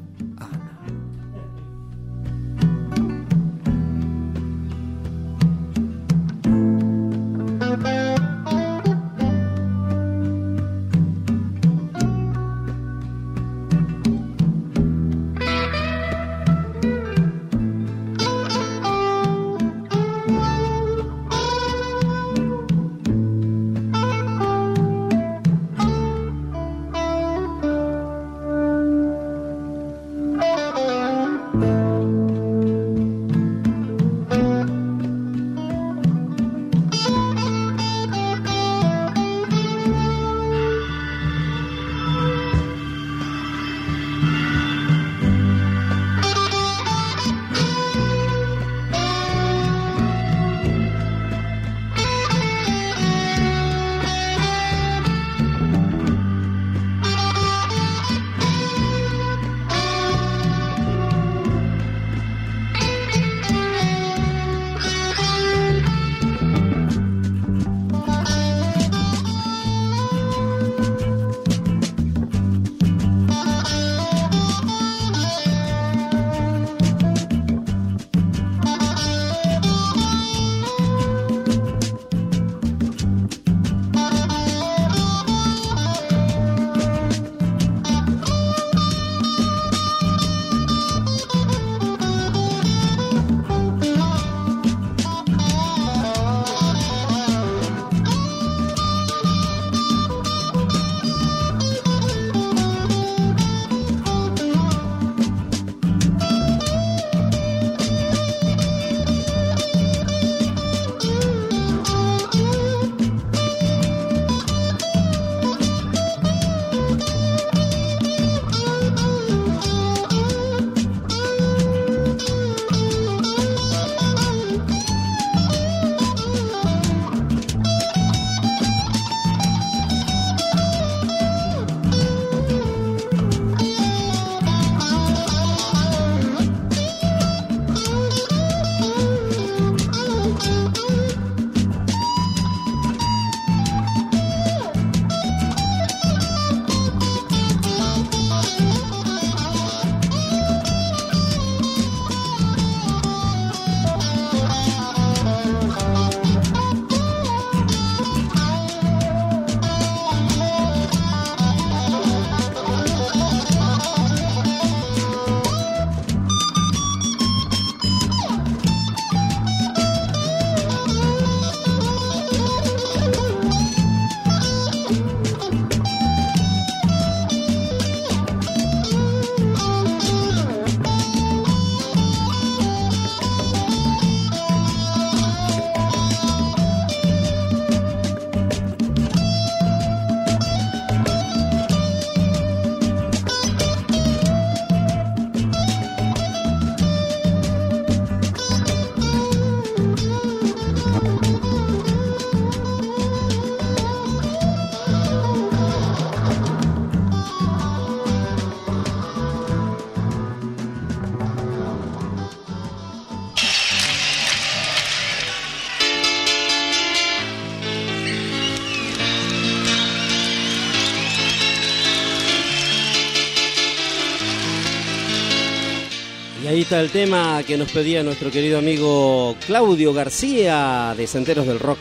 el tema que nos pedía nuestro querido amigo Claudio García de Senderos del Rock.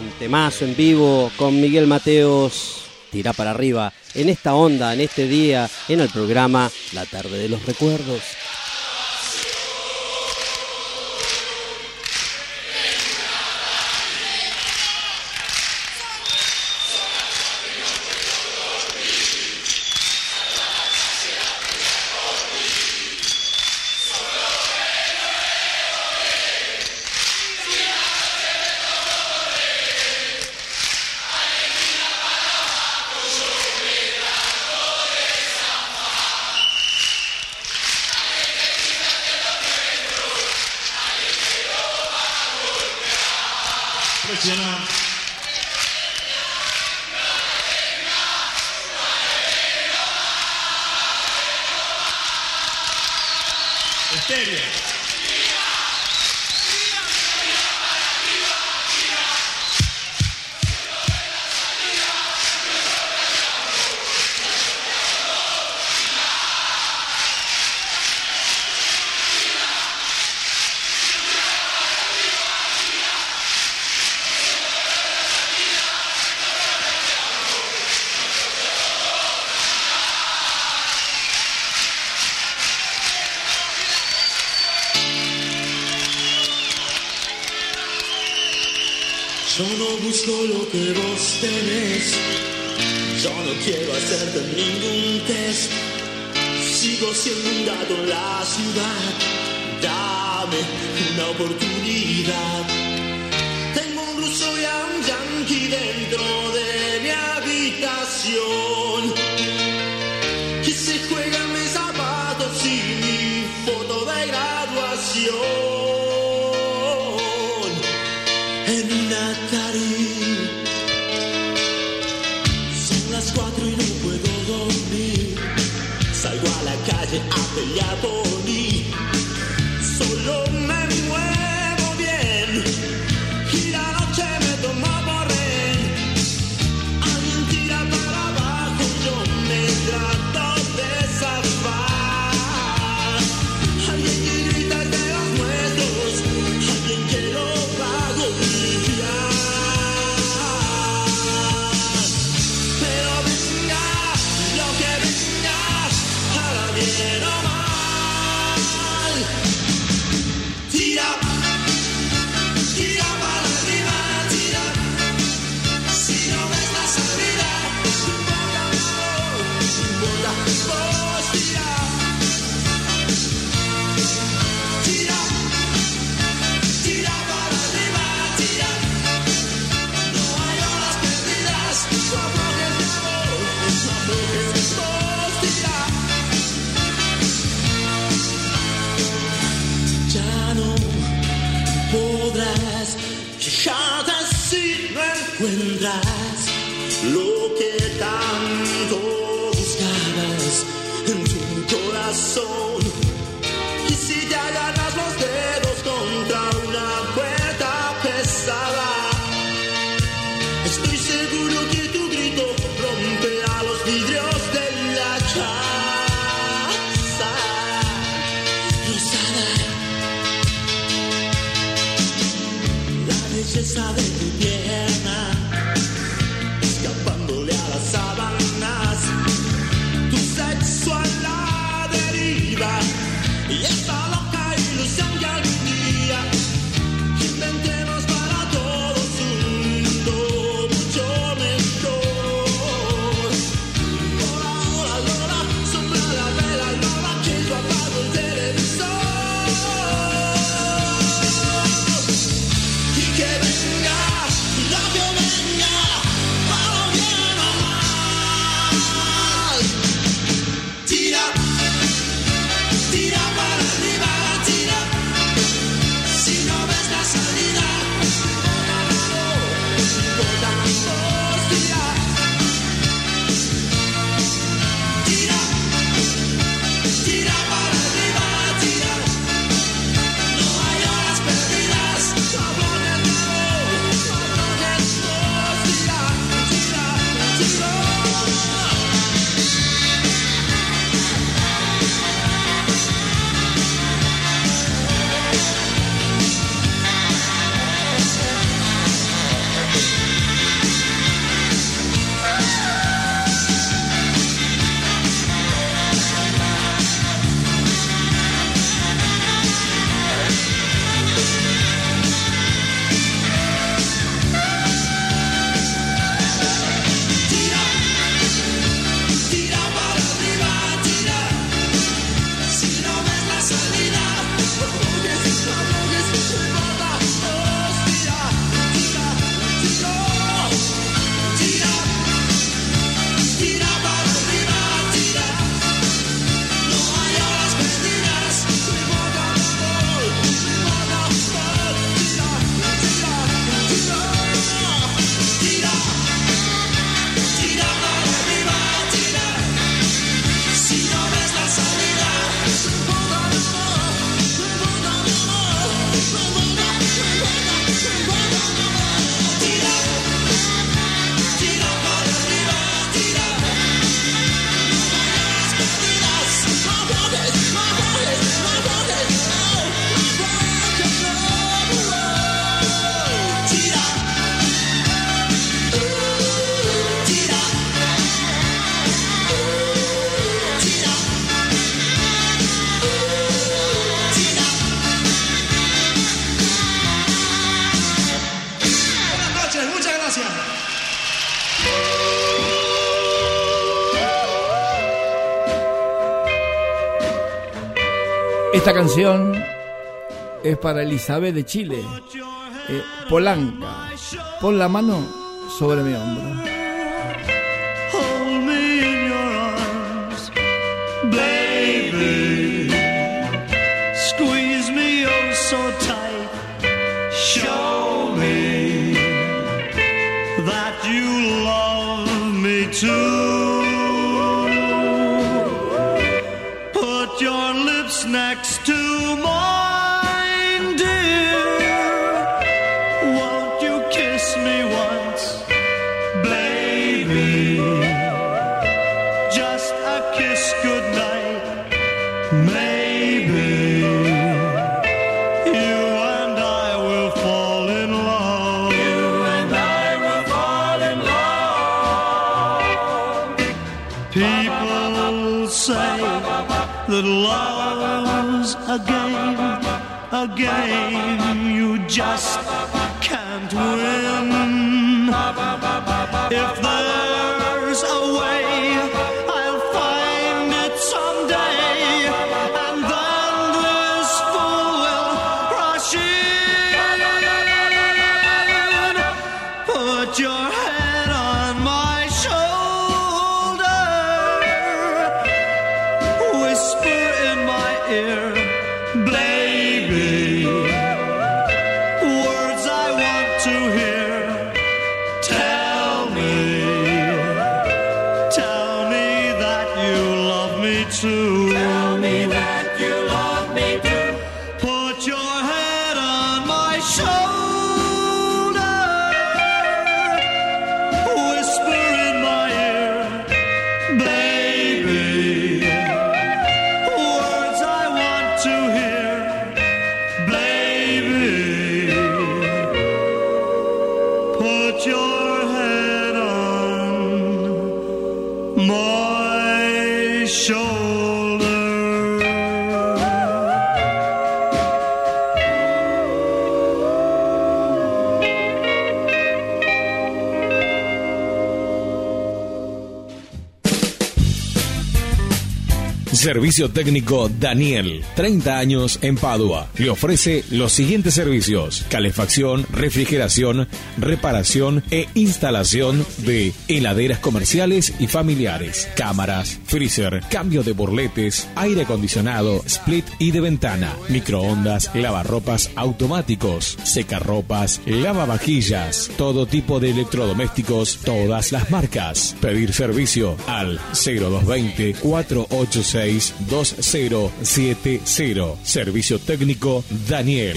Un temazo en vivo con Miguel Mateos. Tira para arriba en esta onda, en este día, en el programa La Tarde de los Recuerdos. steady. little mal. Esta canción es para Elizabeth de Chile. Eh, Polanca. Pon la mano sobre mi hombro. Game you just Servicio técnico Daniel, 30 años en Padua. Le ofrece los siguientes servicios: calefacción, refrigeración, reparación e instalación de heladeras comerciales y familiares, cámaras, freezer, cambio de burletes, aire acondicionado, split y de ventana, microondas, lavarropas automáticos, secarropas, lavavajillas, todo tipo de electrodomésticos, todas las marcas. Pedir servicio al 0220 486 2070. Servicio técnico Daniel.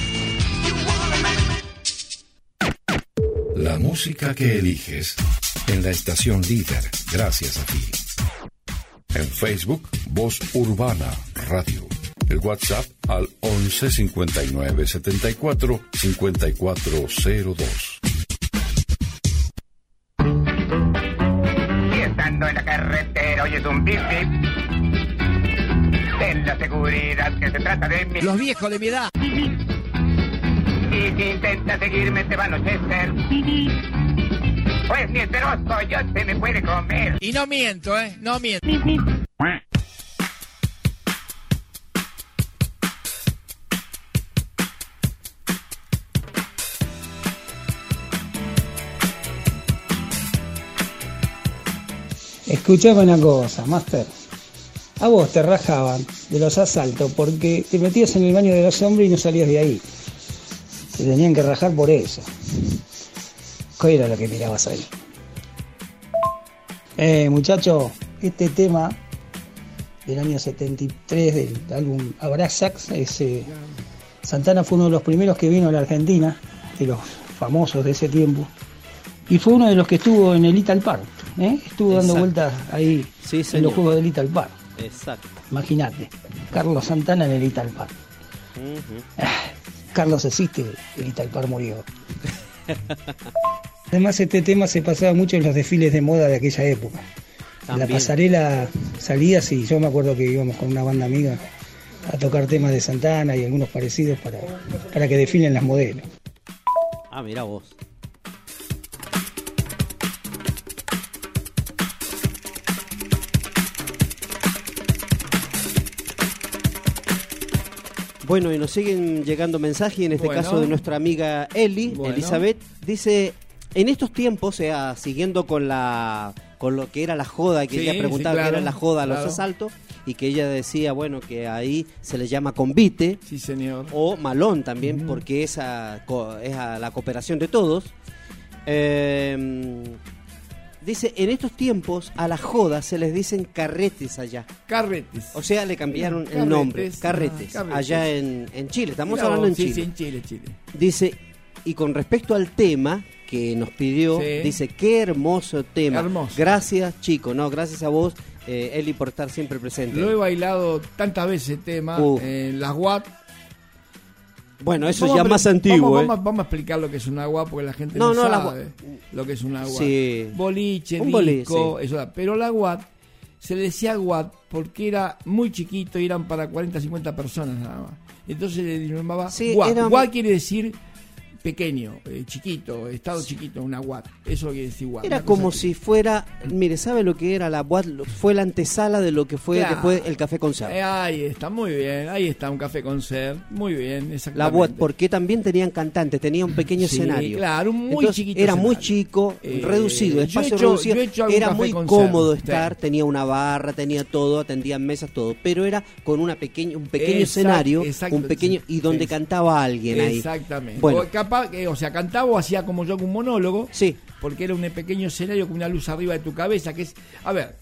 La música que eliges en la estación líder, gracias a ti. En Facebook, Voz Urbana Radio. El WhatsApp al 11 59 74 5402. Y estando en la carretera oyes un bip bip. Ten la seguridad que se trata de mí. Los viejos de mi edad. Y si intentas seguirme te va a anochecer. Pues ni enteros coyote me puede comer. Y no miento, ¿eh? No miento. Escuchame una cosa, Master. A vos te rajaban de los asaltos porque te metías en el baño de los hombres y no salías de ahí. Te tenían que rajar por eso. ¿Qué era lo que mirabas ahí? Eh, muchacho, este tema del año 73 del álbum Abrazax, ese Santana fue uno de los primeros que vino a la Argentina, de los famosos de ese tiempo, y fue uno de los que estuvo en el Ital Park. ¿eh? estuvo dando vueltas ahí Sí, en los juegos del Little Park. Exacto. Imagínate, Carlos Santana en el Little Park. Carlos existe, el Little Park murió. Además, este tema se pasaba mucho en los desfiles de moda de aquella época. La pasarela salías y yo me acuerdo que íbamos con una banda amiga a tocar temas de Santana y algunos parecidos para, para que desfilen las modelos. Ah, mira vos. Bueno, y nos siguen llegando mensajes, en este Bueno. caso de nuestra amiga Eli, Bueno. Elizabeth, dice, en estos tiempos, o sea, siguiendo con la con lo que era la joda, que Sí, ella preguntaba sí, claro, qué era la joda a los claro. asaltos, y que ella decía, bueno, que ahí se le llama convite, Sí, señor. o malón también, porque es, a, es a la cooperación de todos. Eh, dice, en estos tiempos a la joda se les dicen carretes allá. Carretes. O sea, le cambiaron Carretes, el nombre, ah, carretes, carretes. allá en, en Chile. Estamos hablando en sí, Chile. sí, en Chile, Chile. Dice, y con respecto al tema que nos pidió, Sí. dice, qué hermoso tema. Hermoso. Gracias, chico, no, gracias a vos, eh, Eli, por estar siempre presente. Lo he bailado tantas veces el tema Uh. en las WAP. Bueno, eso Vamos ya más antiguo, Vamos, ¿eh? vamos- vamos a explicar lo que es una agua porque la gente No, no, no, la sabe lo que es una agua. Sí. Boliche, Un boliche, disco, sí. eso. Pero la WAT se le decía WAT porque era muy chiquito y eran para 40, 50 personas nada más. Entonces se le llamaba Sí, era- WAT quiere decir pequeño, eh, chiquito, estado chiquito, una WAT. Eso quiere decir WAT. Era como así. si fuera, mire, ¿sabe lo que era la boat? Fue la antesala de lo que fue Claro. después el café con sal. Eh, ahí está, muy bien. Ahí está un café con ser. Muy bien, La exactamente. boat, porque también tenían cantantes, tenía un pequeño Sí, escenario. claro, un muy Entonces, chiquito Era muy chico, Eh, reducido, espacio hecho- reducido. he Era muy cómodo ser, sí. estar, tenía una barra, tenía todo, atendían mesas, todo. Pero era con una pequeña, un pequeño escenario, exacto, un pequeño, y donde cantaba alguien ahí. Exactamente. Bueno, capaz, o sea, cantaba o hacía como yo con un monólogo. Sí. Porque era un pequeño escenario con una luz arriba de tu cabeza. que es A ver,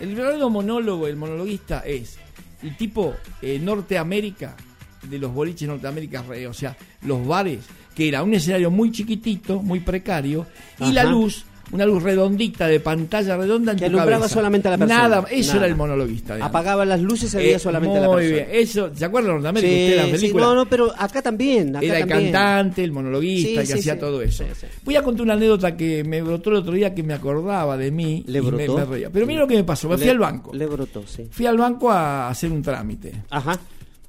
el verdadero monólogo, el monologuista es el tipo eh, Norteamérica, de los boliches Norteamérica, o sea, los bares, que era un escenario muy chiquitito, muy precario, y Ajá. la luz. Una luz redondita de pantalla redonda en Que tu alumbraba cabeza. solamente a la persona. Nada, eso Nada. era el monologuista. digamos. apagaba las luces, se veía Eh, solamente a la muy persona. bien. Eso, ¿se acuerdan de Norteamérica? Sí, Usted la sí, película. no, no, pero acá también. Acá Era el cantante, el monologuista, Sí, que hacía todo eso. Voy a contar una anécdota que me brotó el otro día que me acordaba de mí. ¿Le y me- brotó? me reía. Pero mira lo que me pasó. Me fui al banco. Le brotó, sí. Fui al banco a hacer un trámite. Ajá.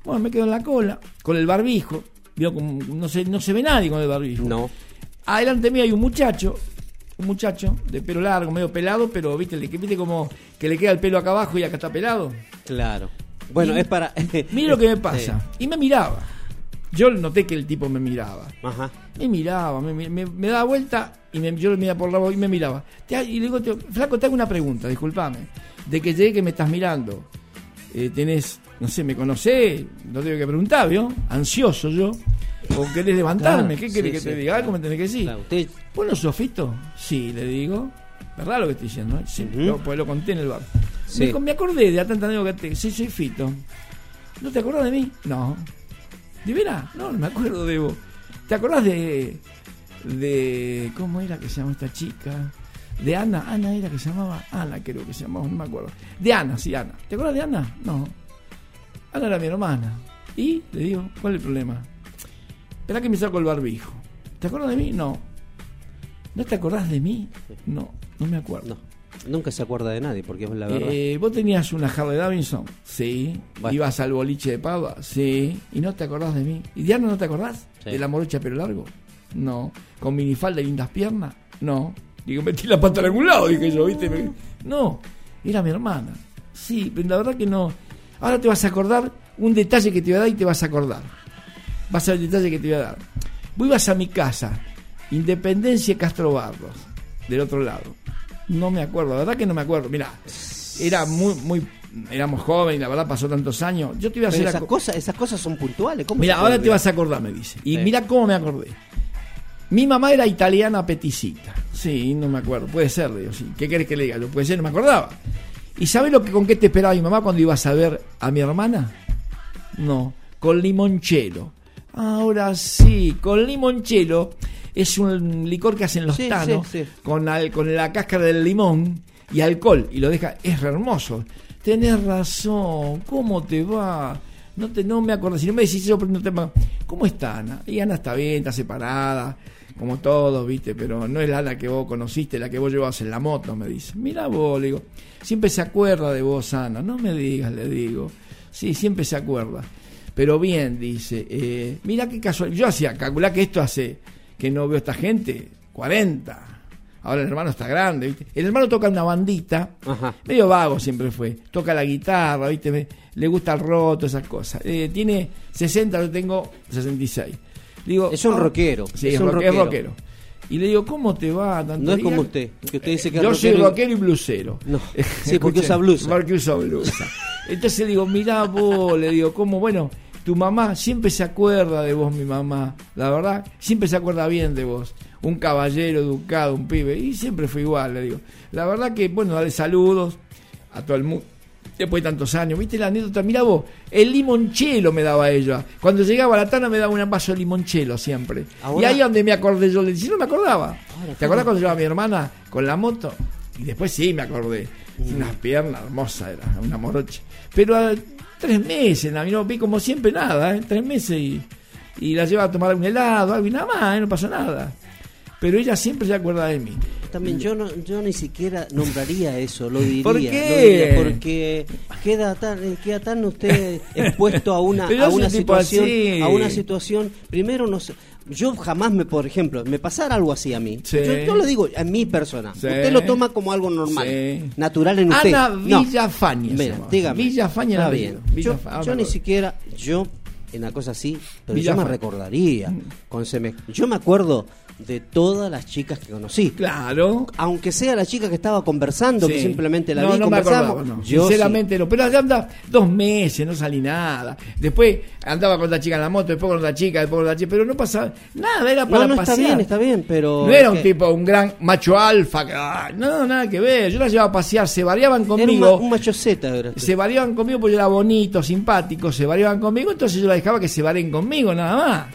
Bueno, me quedo en la cola, con el barbijo. Vio no, se, no se ve nadie con el barbijo. No. Adelante mío hay un muchacho, un muchacho de pelo largo, medio pelado, pero viste, le- que viste como que le queda el pelo acá abajo y acá está pelado. Claro. Bueno, Y- es para. Mira lo que me pasa. Y me miraba. Yo noté que el tipo me miraba. Ajá. Me miraba, me, me- me daba vuelta y me, yo lo miraba por la boca y me miraba. Te y le digo, te- flaco, te hago una pregunta, discúlpame. De que llegué que me estás mirando. Eh, tenés, no sé, me conocés, no tengo que preguntar, ¿vio? Ansioso yo. O querés levantarme, Claro, ¿qué querés sí, que te diga? ¿Cómo me tenés que decir? Claro, usted- ¿Vos no sos Fito? Sí, le digo. ¿Verdad lo que estoy diciendo? eh? Sí, lo, pues lo conté en el bar. Sí. Me, me acordé de tanta anécdota que te Sí, soy Fito. ¿No te acordás de mí? No. ¿De veras? No, no me acuerdo de vos. ¿Te acordás de. de. ¿Cómo era que se llama esta chica? De Ana. Ana era que se llamaba. Ana creo que se llamaba, no me acuerdo. De Ana, sí, Ana. ¿Te acuerdas de Ana? No. Ana era mi hermana. ¿Y? Le digo, ¿cuál es el problema? Espera que me saco el barbijo. ¿Te acuerdas de mí? No. ¿No te acordás de mí? No, no me acuerdo. No. Nunca se acuerda de nadie, porque es la verdad. Eh, ¿Vos tenías una Harley Davidson? Sí. Bueno. ¿Ibas al boliche de Padua? Sí. ¿Y no te acordás de mí? ¿Y Diana no te acordás? Sí. ¿De la morocha pero largo? No. ¿Con minifalda y lindas piernas? No. Digo, metí la pata en algún lado, dije yo, ¿viste? No. Era mi hermana. Sí, pero la verdad que no. Ahora te vas a acordar un detalle que te voy a dar y te vas a acordar. Vas a ver el detalle que te voy a dar. Vos ibas a mi casa, Independencia Castro Barros, del otro lado. No me acuerdo, la verdad que no me acuerdo. Mira, era muy, muy, éramos jóvenes, la verdad pasó tantos años. Yo te iba a hacer esas co- cosas, esas cosas son puntuales. ¿cómo Mira, ahora te vas a acordar, me dice. Y mira cómo me acordé. Mi mamá era italiana peticita. Sí, no me acuerdo. Puede ser, le digo, sí. ¿Qué querés que le diga? Yo puede ser, no me acordaba. ¿Y sabes lo que con qué te esperaba mi mamá cuando ibas a ver a mi hermana? No, con limonchelo. Ahora sí, con limonchelo. Es un licor que hacen los Sí, tanos sí, sí. Con, al- con la cáscara del limón y alcohol y lo deja. Es hermoso. Tenés razón. ¿Cómo te va? No, te, no me acuerdo. Si no me decís eso, pero no te va- ¿Cómo está Ana? Y Ana está bien, está separada. Como todos, viste, pero no es la Ana que vos conociste, la que vos llevabas en la moto, me dice. Mira vos, le digo. Siempre se acuerda de vos, Ana. No me digas, le digo. Sí, siempre se acuerda. Pero bien, dice. Eh, mira qué casual. Yo hacía calcular que esto hace que no veo a esta gente. 40. Ahora el hermano está grande, ¿viste? El hermano toca una bandita. Medio vago siempre fue. Toca la guitarra, ¿viste? Me- le gusta el roto, esas cosas. Eh, tiene 60, yo tengo 66. Digo, Es un ah, rockero, Sí, es es, un rockero. rockero. Y le digo, ¿cómo te va? Tanto No es día?" como usted, que usted dice que es Yo soy rockero y- blusero. No, sí, porque usa blusa. Porque usa blusa. Entonces digo, mirá vos, le digo, ¿cómo? Bueno, tu mamá siempre se acuerda de vos, mi mamá. La verdad, siempre se acuerda bien de vos. Un caballero educado, un pibe. Y siempre fue igual, le digo. La verdad que, bueno, dale saludos a todo el mundo. Después de tantos años, ¿viste la anécdota? Mirá vos, el limonchelo me daba ella. Cuando llegaba a la tana me daba un vaso de limonchelo siempre. Ahora- Y ahí es donde me acordé yo, le dije, no me acordaba. Ahora, ¿Te acordás cuando llevaba a mi hermana con la moto? Y después sí me acordé. Unas piernas hermosas era, una moroche. Pero a tres meses, la no vi como siempre nada, ¿eh? tres meses y, y la lleva a tomar un helado, algo y nada más, ¿eh? no pasó nada. Pero ella siempre se acuerda de mí. También yo no, yo ni siquiera nombraría eso, lo diría. ¿Por lo qué? diría, porque queda tan, eh, queda tan usted expuesto a una, a una situación, así. a una situación. Primero no sé, yo jamás me, por ejemplo, me pasara algo así a mí. Sí. Yo, yo lo digo a mi persona. Sí. Usted lo toma como algo normal, Sí. natural en usted. Ana No. Villafaña Mira, llamaba. dígame. Villafaña Está bien. Yo, ni siquiera, yo en una cosa así, pero yo me recordaría. Con seme- yo me acuerdo de todas las chicas que conocí. Claro. Aunque sea la chica que estaba conversando, que simplemente la no, vi no me conversamos. acordaba, no. Yo Sinceramente no. Pero allá anda dos meses, no salí nada. Después andaba con otra chica en la moto, después con otra chica, después con otra chica. Pero no pasaba nada, era para No, no está pasear. bien, está bien, pero. No era un que- tipo, un gran macho alfa. que, ah, no, nada que ver. Yo la llevaba a pasear, se variaban Era un, conmigo. ma- un macho era usted. se variaban conmigo porque yo era bonito, simpático, se variaban conmigo, entonces yo la dejaba que se varen conmigo, nada más.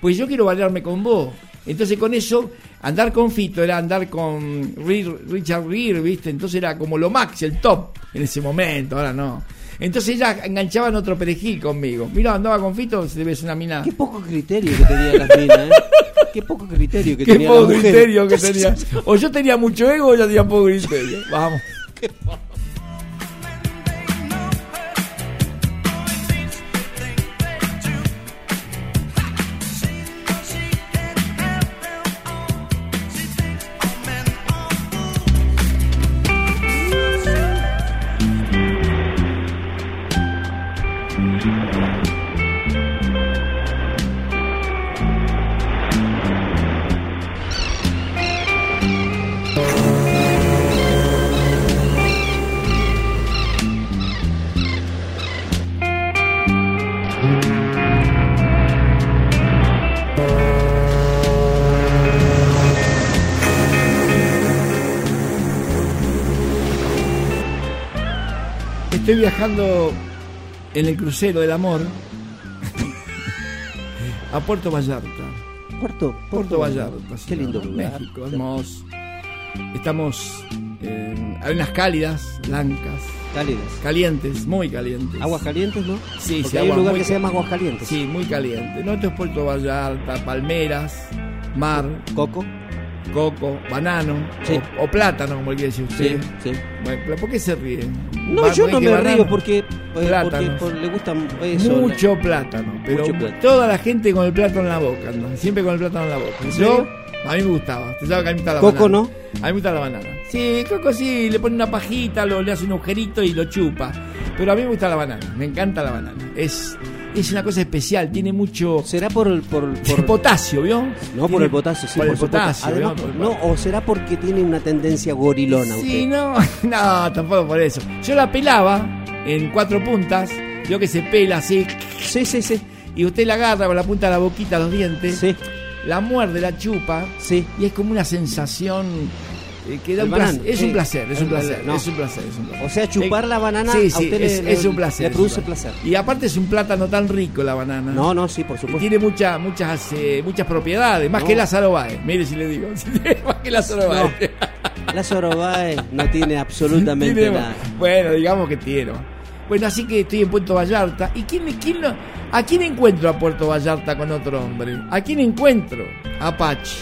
Pues yo quiero variarme con vos. Entonces con eso, andar con Fito era andar con Ri- Richard Gere, ¿viste? Entonces era como lo max, el top en ese momento, ahora no. Entonces ella enganchaba en otro perejil conmigo. Mira, andaba con Fito, se debe ser una mina. Qué poco criterio que tenía las minas, ¿eh? Qué poco criterio que Qué tenía poco la mujer. criterio que tenía. O yo tenía mucho ego o ella tenía poco criterio. Vamos. Estoy viajando en el crucero del amor a Puerto Vallarta. Puerto, Puerto Vallarta. Qué lindo lugar. México, hermoso. Estamos en arenas cálidas, blancas. Cálidas. Calientes, muy calientes. Aguas calientes, ¿no? Sí, Porque sí, hay un lugar que se llama Aguas Calientes. Sí, muy caliente. No, esto es Puerto Vallarta, palmeras, mar, Coco. Coco, banano Sí. o, o plátano, como quiere decir usted. Sí, sí. Bueno, pero ¿por qué se ríen? No, Va- yo ¿por no me banano? río porque, eh, porque le gusta eso. Mucho plátano, pero Mucho plátano. toda la gente con el plátano en la boca, anda, siempre con el plátano en la boca. ¿En Yo, a mí me gustaba, usted sabe que a mí me gusta la Coco, banana. ¿no? A mí me gusta la banana. Sí, Coco sí, le pone una pajita, lo, le hace un agujerito y lo chupa. Pero a mí me gusta la banana, me encanta la banana. Es, es una cosa especial, tiene mucho ¿Será por el por, por- potasio, ¿vio? No por el potasio, sí, por el supuesto. potasio. Además, ¿vio? por- no, o será porque tiene una tendencia gorilona Sí, usted. no, no, tampoco por eso. Yo la pelaba en cuatro puntas, vio que se pela así. Sí, sí, sí. Y usted la agarra con la punta de la boquita, los dientes. Sí. La muerde, la chupa. Sí. Y es como una sensación que da El un placer. banano, es sí. un placer, es un El- placer, no. es un placer, es un placer. O sea, chupar Eh, la banana sí, a usted es, le, es un placer. le produce placer. placer. Y aparte es un plátano tan rico la banana. No, no, sí, por Y supuesto. tiene mucha, muchas, eh, muchas propiedades, más No. que la Sarobae. Mire si le digo, más que la Sarobae. La Sorobae no tiene absolutamente Tiene- nada. Bueno, digamos que tiene. Bueno, así que estoy en Puerto Vallarta. ¿Y quién, quién a quién encuentro a Puerto Vallarta con otro hombre? ¿A quién encuentro? A Pachi.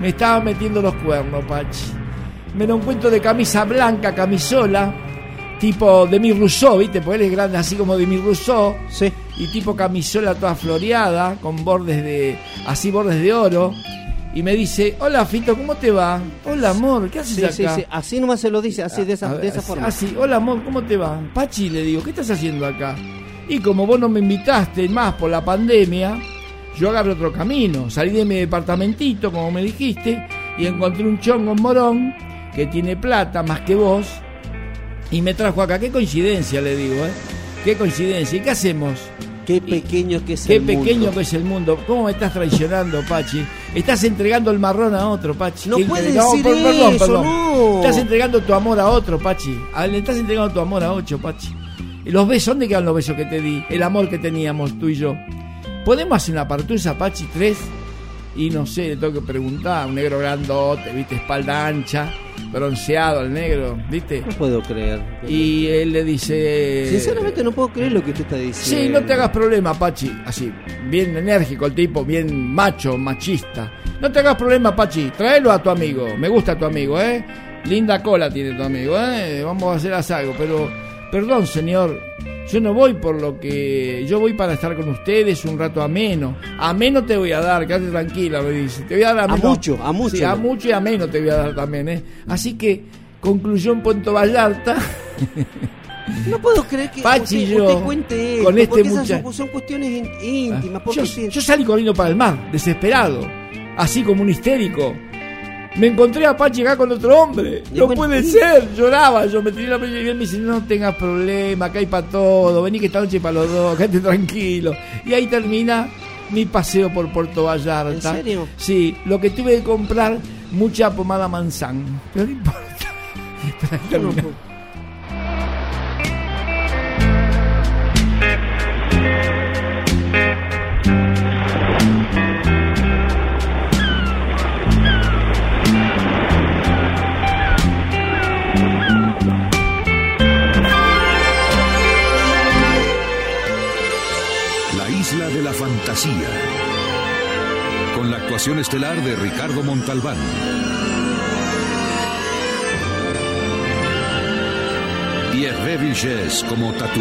Me estaba metiendo los cuernos, Pachi. Me lo encuentro de camisa blanca, camisola, tipo de mi Rousseau, ¿viste? Porque él es grande, así como de mi Rousseau. Sí. Y tipo camisola toda floreada, con bordes de. así bordes de oro. Y me dice, hola Fito, ¿cómo te va? Hola amor, ¿qué haces Sí, acá? sí, sí. Así nomás se lo dice, así de esa, ver, de esa así- forma. así, hola amor, ¿cómo te va? Pachi, le digo, ¿qué estás haciendo acá? Y como vos no me invitaste más por la pandemia, yo agarré otro camino. Salí de mi departamentito, como me dijiste, y encontré un chongo en morón que tiene plata más que vos, y me trajo acá. Qué coincidencia, le digo, ¿eh? Qué coincidencia. ¿Y qué hacemos? Qué pequeño que es Qué el mundo. pequeño que es el mundo. ¿Cómo me estás traicionando, Pachi? Estás entregando el marrón a otro, Pachi. No ¿Qué- puede no, decir per- perdón, eso, perdón. no. Estás entregando tu amor a otro, Pachi. Le estás entregando tu amor a otro, Pachi. Los besos, ¿dónde quedan los besos que te di? El amor que teníamos tú y yo. ¿Podemos hacer una partusa, Pachi, tres? Y no sé, le tengo que preguntar. Un negro grandote, ¿viste? Espalda ancha, bronceado el negro, ¿viste? No puedo creer. Y él le dice... Sinceramente no puedo creer lo que usted está diciendo. Sí, no te hagas problema, Pachi. Así, bien enérgico el tipo, bien macho, machista. No te hagas problema, Pachi. Tráelo a tu amigo. Me gusta tu amigo, ¿eh? Linda cola tiene tu amigo, ¿eh? Vamos a hacer algo, pero... Perdón, señor. Yo no voy por lo que... Yo voy para estar con ustedes un rato ameno. Ameno te voy a dar, quédate tranquila, me dice. Te voy a dar A mucho, a mucho. Sí, a mucho y ameno te voy a dar también, ¿eh? Así que, conclusión Puerto Vallarta. No puedo creer que Pachi usted, y yo, usted cuente esto, con este porque esas mucha- son, son cuestiones ín- íntimas. porque Yo, yo salí corriendo para el mar, desesperado, así como un histérico. Me encontré a Pachi acá con otro hombre. No puede ser. Lloraba. Yo me tiré la pelota y él me dice, no tengas problema, acá hay para todo. Vení que esta noche para los dos, quédate tranquilo. Y ahí termina mi paseo por Puerto Vallarta. ¿En serio? Sí, lo que tuve que comprar, mucha pomada manzán. Pero no importa. Con la actuación estelar de Ricardo Montalbán. Hervé Villés como Tatú.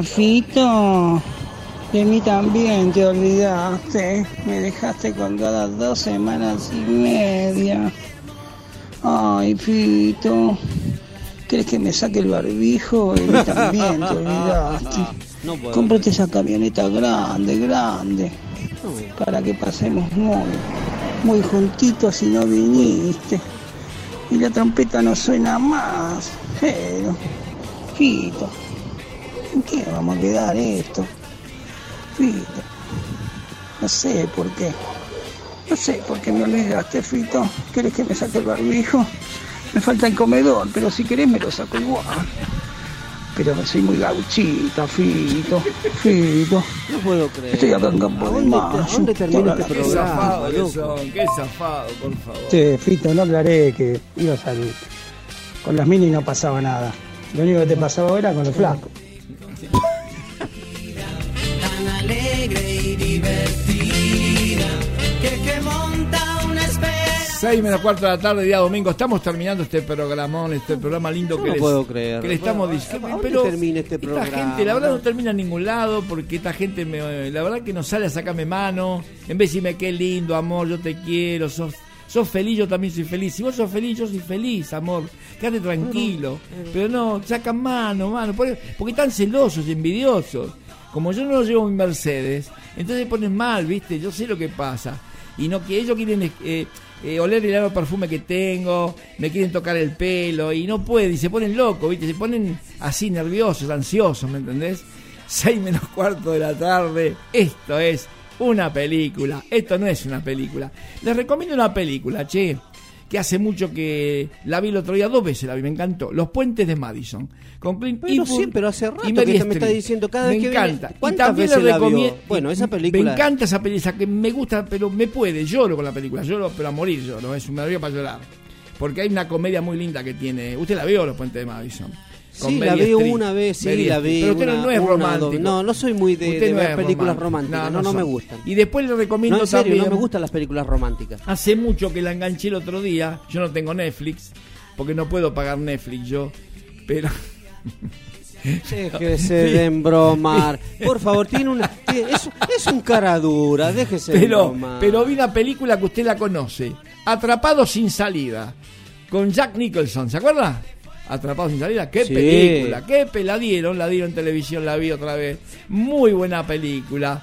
Hola, Fito. De mí también te olvidaste. Me dejaste colgada dos semanas y media. Ay, Fito. ¿Crees que me saque el barbijo? De mí también te olvidaste. No. Cómprate esa camioneta grande, grande. Para que pasemos muy, muy juntitos y no viniste. Y la trompeta no suena más. Pero, Fito, ¿en qué vamos a quedar esto? Fito, no sé por qué. No sé por qué me olvidaste, Fito. ¿Querés que me saque el barbijo? Me falta el comedor, pero si querés me lo saco igual. Pero soy muy gauchita, Fito. Fito. No puedo creer. Estoy acá en Campo ¿A de dónde, Mayo. a dónde termina este la- Qué programa, zafado loco? qué zafado, por favor. Che, Fito, no aclaré que ibas al. Con las mini no pasaba nada. Lo único que te pasaba era con los flacos. 6 menos cuarto de la tarde, día domingo. Estamos terminando este programón, este programa lindo Yo que no les, puedo creer. que le estamos diciendo. ¿a dónde Pero termina este esta programa? gente, la verdad, no termina en ningún lado porque esta gente, me, la verdad, que no sale a sacarme mano. En vez de decirme qué lindo, amor, yo te quiero, sos, sos feliz, yo también soy feliz. Si vos sos feliz, yo soy feliz, amor. Quédate tranquilo. Pero no, sacan mano, mano. Porque, porque están celosos y envidiosos. Como yo no llevo mi Mercedes, entonces se ponen mal, ¿viste? Yo sé lo que pasa. Y no que ellos quieren eh, eh, oler el nuevo perfume que tengo, me quieren tocar el pelo y no pueden, y se ponen locos, ¿viste? Se ponen así nerviosos, ansiosos, ¿me entendés? 6 menos cuarto de la tarde, esto es una película, esto no es una película. Les recomiendo una película, che, que hace mucho que la vi el otro día, dos veces la vi, me encantó. Los Puentes de Madison, con Clint Pero Eastwood sí, pero hace rato y que me está diciendo cada me vez que viene- encanta. Y ¿Cuántas también veces la vio? Bueno, esa película- Me encanta esa película, que me gusta, pero me puede, lloro con la película, lloro, pero a morir lloro, es un me para llorar. Porque hay una comedia muy linda que tiene. Usted la vio, Los Puentes de Madison. Con Sí, la veo Streep. una vez, sí, la vi. Pero usted una- no es romántico. No, no soy muy de, de no ver películas romántico. románticas. No, No, me gustan. Y después le recomiendo No, en serio, también. no me gustan las películas románticas. Hace mucho que la enganché el otro día. Yo no tengo Netflix, porque no puedo pagar Netflix yo. Pero. Déjese de embromar. Por favor, tiene una. tiene- es, es un cara dura, déjese de embromar. pero vi una película que usted la conoce. Atrapado sin salida. Con Jack Nicholson, ¿se acuerda? Atrapado sin salida. Qué Sí. película. Qué pe la dieron, la dieron en televisión, la vi otra vez. Muy buena película.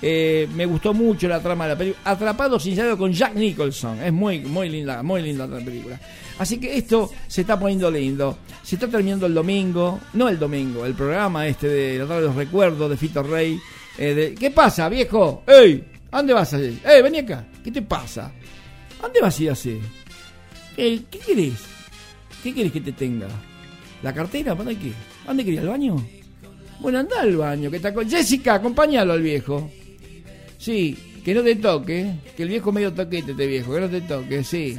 Eh, me gustó mucho la trama de la película. Atrapado sin salida con Jack Nicholson. Es muy, muy linda, muy linda la película. Así que esto se está poniendo lindo. Se está terminando el domingo. No el domingo, el programa este de la tarde de los recuerdos de Fito Rey. Eh, de- ¿Qué pasa, viejo? ¡Ey! ¿A dónde vas a ir? ¡Ey, vení acá! ¿Qué te pasa? ¿A dónde vas a ir así? ¿Qué querés? ¿Qué querés que te tenga? ¿La cartera? ¿Para qué? ¿A dónde querías? ¿Al baño? Bueno, anda al baño. Que está con... Jessica, acompáñalo al viejo. Sí, que no te toque. Que el viejo medio toquete este viejo. Que no te toque, sí.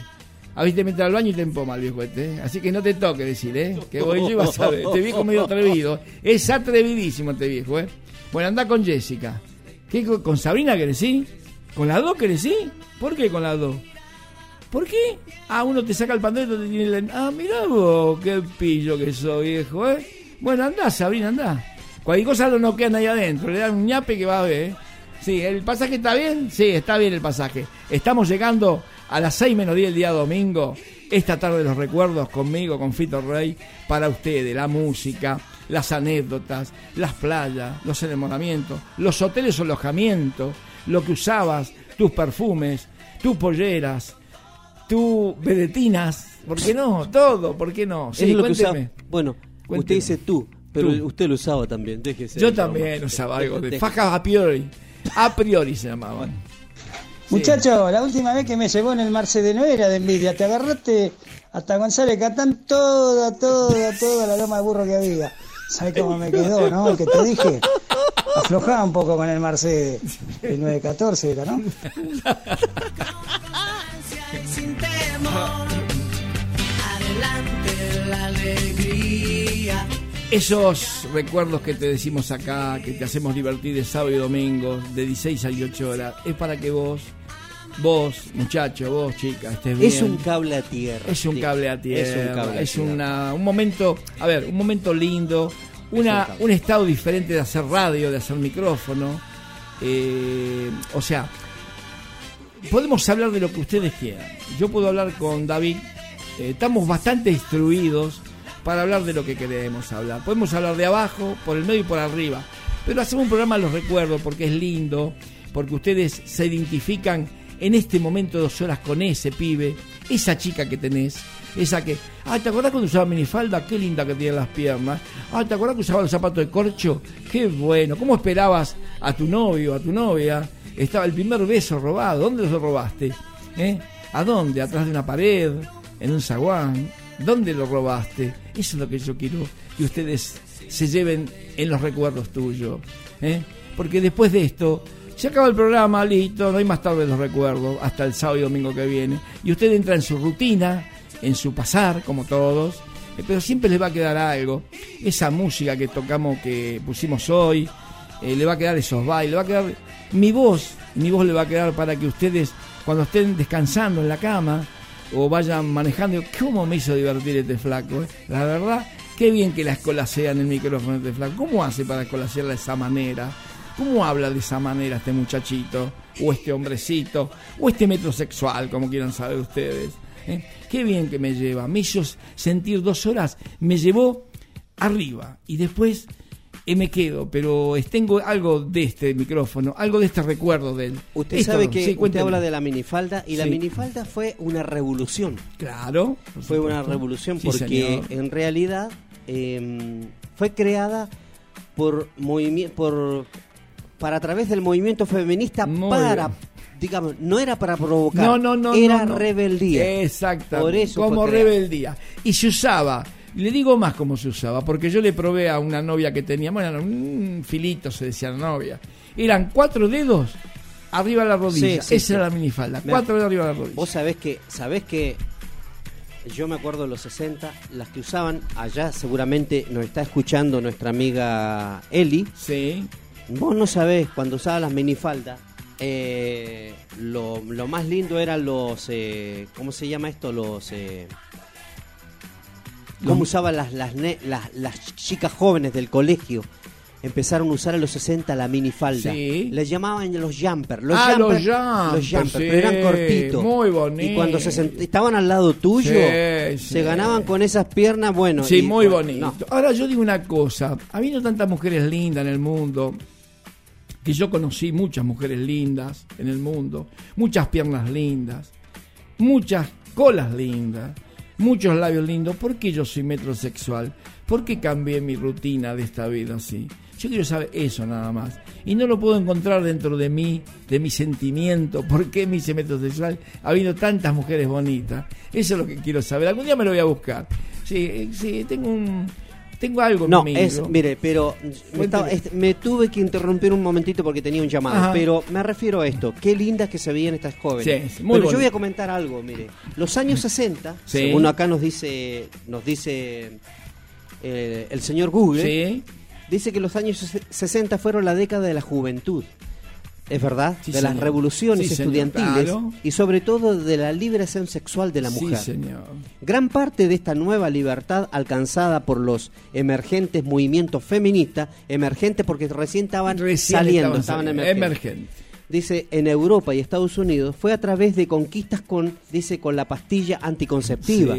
A veces te metes al baño y te empoma el viejo este. ¿eh? Así que no te toque decir, ¿eh? Que voy yo y a ver. Este viejo medio atrevido. Es atrevidísimo este viejo, ¿eh? Bueno, anda con Jessica. ¿Qué, con- ¿Con Sabrina sí? ¿Con las dos sí? ¿Por qué con las dos? ¿Por qué? Ah, uno te saca el pantalón y te tiene la... Ah, mirá vos, qué pillo que sos, viejo, ¿eh? Bueno, andá, Sabrina, andá. Cualquier cosa lo noquean ahí adentro, le dan un ñape que va a ver, ¿eh? Sí, ¿el pasaje está bien? Sí, está bien el pasaje. Estamos llegando a las 6 menos 10 el día domingo. Esta tarde de los recuerdos conmigo, con Fito Rey, para ustedes, la música, las anécdotas, las playas, los enamoramientos, los hoteles o alojamientos, lo que usabas, tus perfumes, tus polleras, tus vedetinas, ¿por qué no? Todo, ¿por qué no? Sí, es lo que usaba. Bueno, Cuénteme. usted dice tú, pero Tú. usted lo usaba también. Déjese. Yo también usaba algo de fajas a priori. A priori se llamaban. Muchacho, la última vez que me llevó en el Mercedes no era de envidia, te agarraste hasta González Catán toda, toda, toda la loma de burro que había. ¿Sabes cómo me quedó, no? El que te dije. Aflojaba un poco con el Mercedes. El 914 era, ¿no? Adelante la alegría. Esos recuerdos que te decimos acá, que te hacemos divertir de sábado y domingo, de 16 a 18 horas, es para que vos, vos, muchacho, vos, chica, estés bien. Es un cable a tierra. Es un cable a tierra. Es un cable es una- un momento, a ver, un momento lindo, una, un estado diferente de hacer radio, de hacer micrófono. eh, o sea, podemos hablar de lo que ustedes quieran. Yo puedo hablar con David. eh, estamos bastante instruidos para hablar de lo que queremos hablar. Podemos hablar de abajo, por el medio y por arriba. Pero hacemos un programa los recuerdo porque es lindo, porque ustedes se identifican en este momento dos horas con ese pibe, esa chica que tenés, esa que, ah, ¿te acordás cuando usaba minifalda? Qué linda que tiene las piernas. Ah, ¿te acordás que usaba los zapatos de corcho? Qué bueno. ¿Cómo esperabas a tu novio, a tu novia? Estaba el primer beso robado. ¿Dónde lo robaste? ¿Eh? ¿A dónde? ¿Atrás de una pared? ¿En un zaguán? ¿Dónde lo robaste? Eso es lo que yo quiero que ustedes se lleven en los recuerdos tuyos. ¿eh? Porque después de esto, se acaba el programa, listo, no hay más tarde los recuerdos, hasta el sábado y domingo que viene. Y usted entra en su rutina, en su pasar, como todos, eh, pero siempre les va a quedar algo. Esa música que tocamos, que pusimos hoy, eh, le va a quedar esos bailes, le va a quedar mi voz, mi voz le va a quedar para que ustedes, cuando estén descansando en la cama, o vayan manejando. ¿Cómo me hizo divertir este flaco? eh? La verdad, qué bien que la escolasea en el micrófono este flaco. ¿Cómo hace para escolasearla de esa manera? ¿Cómo habla de esa manera este muchachito? O este hombrecito, o este metrosexual, como quieran saber ustedes. ¿eh? Qué bien que me lleva. Me hizo sentir dos horas, me llevó arriba y después eh, me quedo, pero tengo algo de este micrófono, algo de este recuerdo de él. Usted Esto, sabe que sí, usted habla de la minifalda y la minifalda fue una revolución. Claro. Fue una revolución Sí, porque señor. en realidad eh, fue creada por movimiento por para a través del movimiento feminista Muy para bien. digamos no era para provocar No, no, no. era no, no. rebeldía Exactamente. Por eso como rebeldía. Y se usaba. Le digo más cómo se usaba, porque yo le probé a una novia que teníamos, era un filito, se decía la novia. Eran cuatro dedos arriba de la rodilla. Sí, sí, Esa sí. era la minifalda. Cuatro dedos arriba de la rodilla. Vos sabés que, sabés que yo me acuerdo de los 60, las que usaban allá seguramente nos está escuchando nuestra amiga Eli. Sí. Vos no sabés, cuando usaba las minifaldas, eh, lo, lo más lindo eran los, eh, ¿cómo se llama esto? Los... Eh, ¿Cómo usaban las, las, las, las chicas jóvenes del colegio? Empezaron a usar a los 60 la minifalda. Sí. Les llamaban los jumpers. Los Ah, los jumpers, los jumpers, sí, pero eran cortitos. muy bonito. Y cuando se sent- estaban al lado tuyo, Sí, se ganaban con esas piernas, bueno. Sí, y- muy bonito. no. Ahora yo digo una cosa, habiendo tantas mujeres lindas en el mundo, que yo conocí muchas mujeres lindas en el mundo, muchas piernas lindas, muchas colas lindas, muchos labios lindos, ¿por qué yo soy metrosexual? ¿Por qué cambié mi rutina de esta vida así? Yo quiero saber eso nada más. Y no lo puedo encontrar dentro de mí, de mi sentimiento. ¿Por qué me hice metrosexual habiendo tantas mujeres bonitas? Eso es lo que quiero saber. Algún día me lo voy a buscar. Sí, eh, sí, tengo un... Tengo algo No, conmigo. es, mire, pero me, estaba- este, me tuve que interrumpir un momentito porque tenía un llamado, Ajá. pero me refiero a esto, qué lindas que se veían estas jóvenes. Sí, muy pero yo voy a comentar algo, mire, los años 60, Sí. según acá nos dice, nos dice eh, el señor Google, Sí. dice que los años ses- 60 fueron la década de la juventud. Es verdad, Sí, de las revoluciones Sí, señor, estudiantiles claro. y sobre todo de la liberación sexual de la Sí, mujer. señor. Gran parte de esta nueva libertad alcanzada por los emergentes movimientos feministas, emergentes porque recién estaban Recién saliendo, estaban emergentes. Dice, en Europa y Estados Unidos fue a través de conquistas con, dice, con la pastilla anticonceptiva.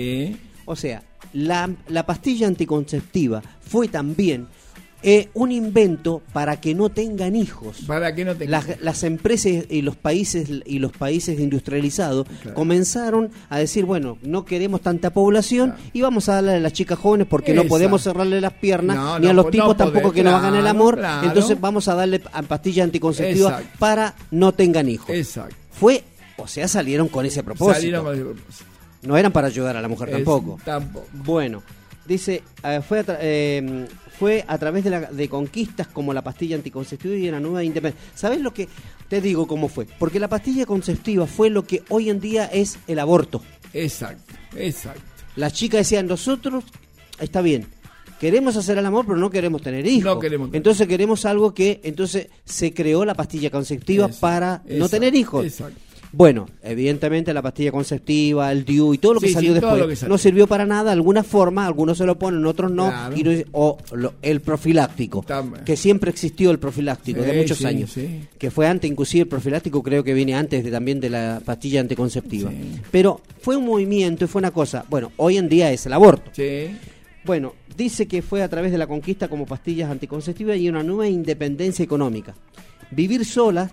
O sea, la, la pastilla anticonceptiva fue también eh, un invento para que no tengan hijos. Para que no tengan las, las empresas y los países y los países industrializados Claro. comenzaron a decir, bueno, no queremos tanta población y vamos a darle a las chicas jóvenes porque no podemos cerrarle las piernas No, ni no a los po- tipos no tampoco que no hagan el claro, amor, claro. entonces vamos a darle a pastillas anticonceptivas Exacto. para no tengan hijos. Exacto. Fue, o sea, salieron con ese propósito. Salieron con ese propósito. No eran para ayudar a la mujer Es- tampoco. tampoco. Bueno, dice, eh, fue, eh, fue a través de, la- de conquistas como la pastilla anticonceptiva y una nueva independencia. ¿Sabes lo que te digo cómo fue? Porque la pastilla conceptiva fue lo que hoy en día es el aborto. Exacto, exacto. Las chicas decían, nosotros, está bien, queremos hacer el amor, pero no queremos tener hijos. No queremos tener- Entonces queremos algo que, entonces se creó la pastilla conceptiva Exacto, para no exacto, tener hijos. exacto. Bueno, evidentemente la pastilla conceptiva, el DIU y todo lo que Sí, salió sí, después lo que salió. no sirvió para nada, de alguna forma, algunos se lo ponen, otros no, Claro. y no- o lo- el profiláctico, También. que siempre existió el profiláctico, de muchos años, que fue antes, inclusive el profiláctico creo que viene antes de, también de la pastilla anticonceptiva. Pero fue un movimiento y fue una cosa, bueno, hoy en día es el aborto. Bueno, dice que fue a través de la conquista como pastillas anticonceptivas y una nueva independencia económica. Vivir solas,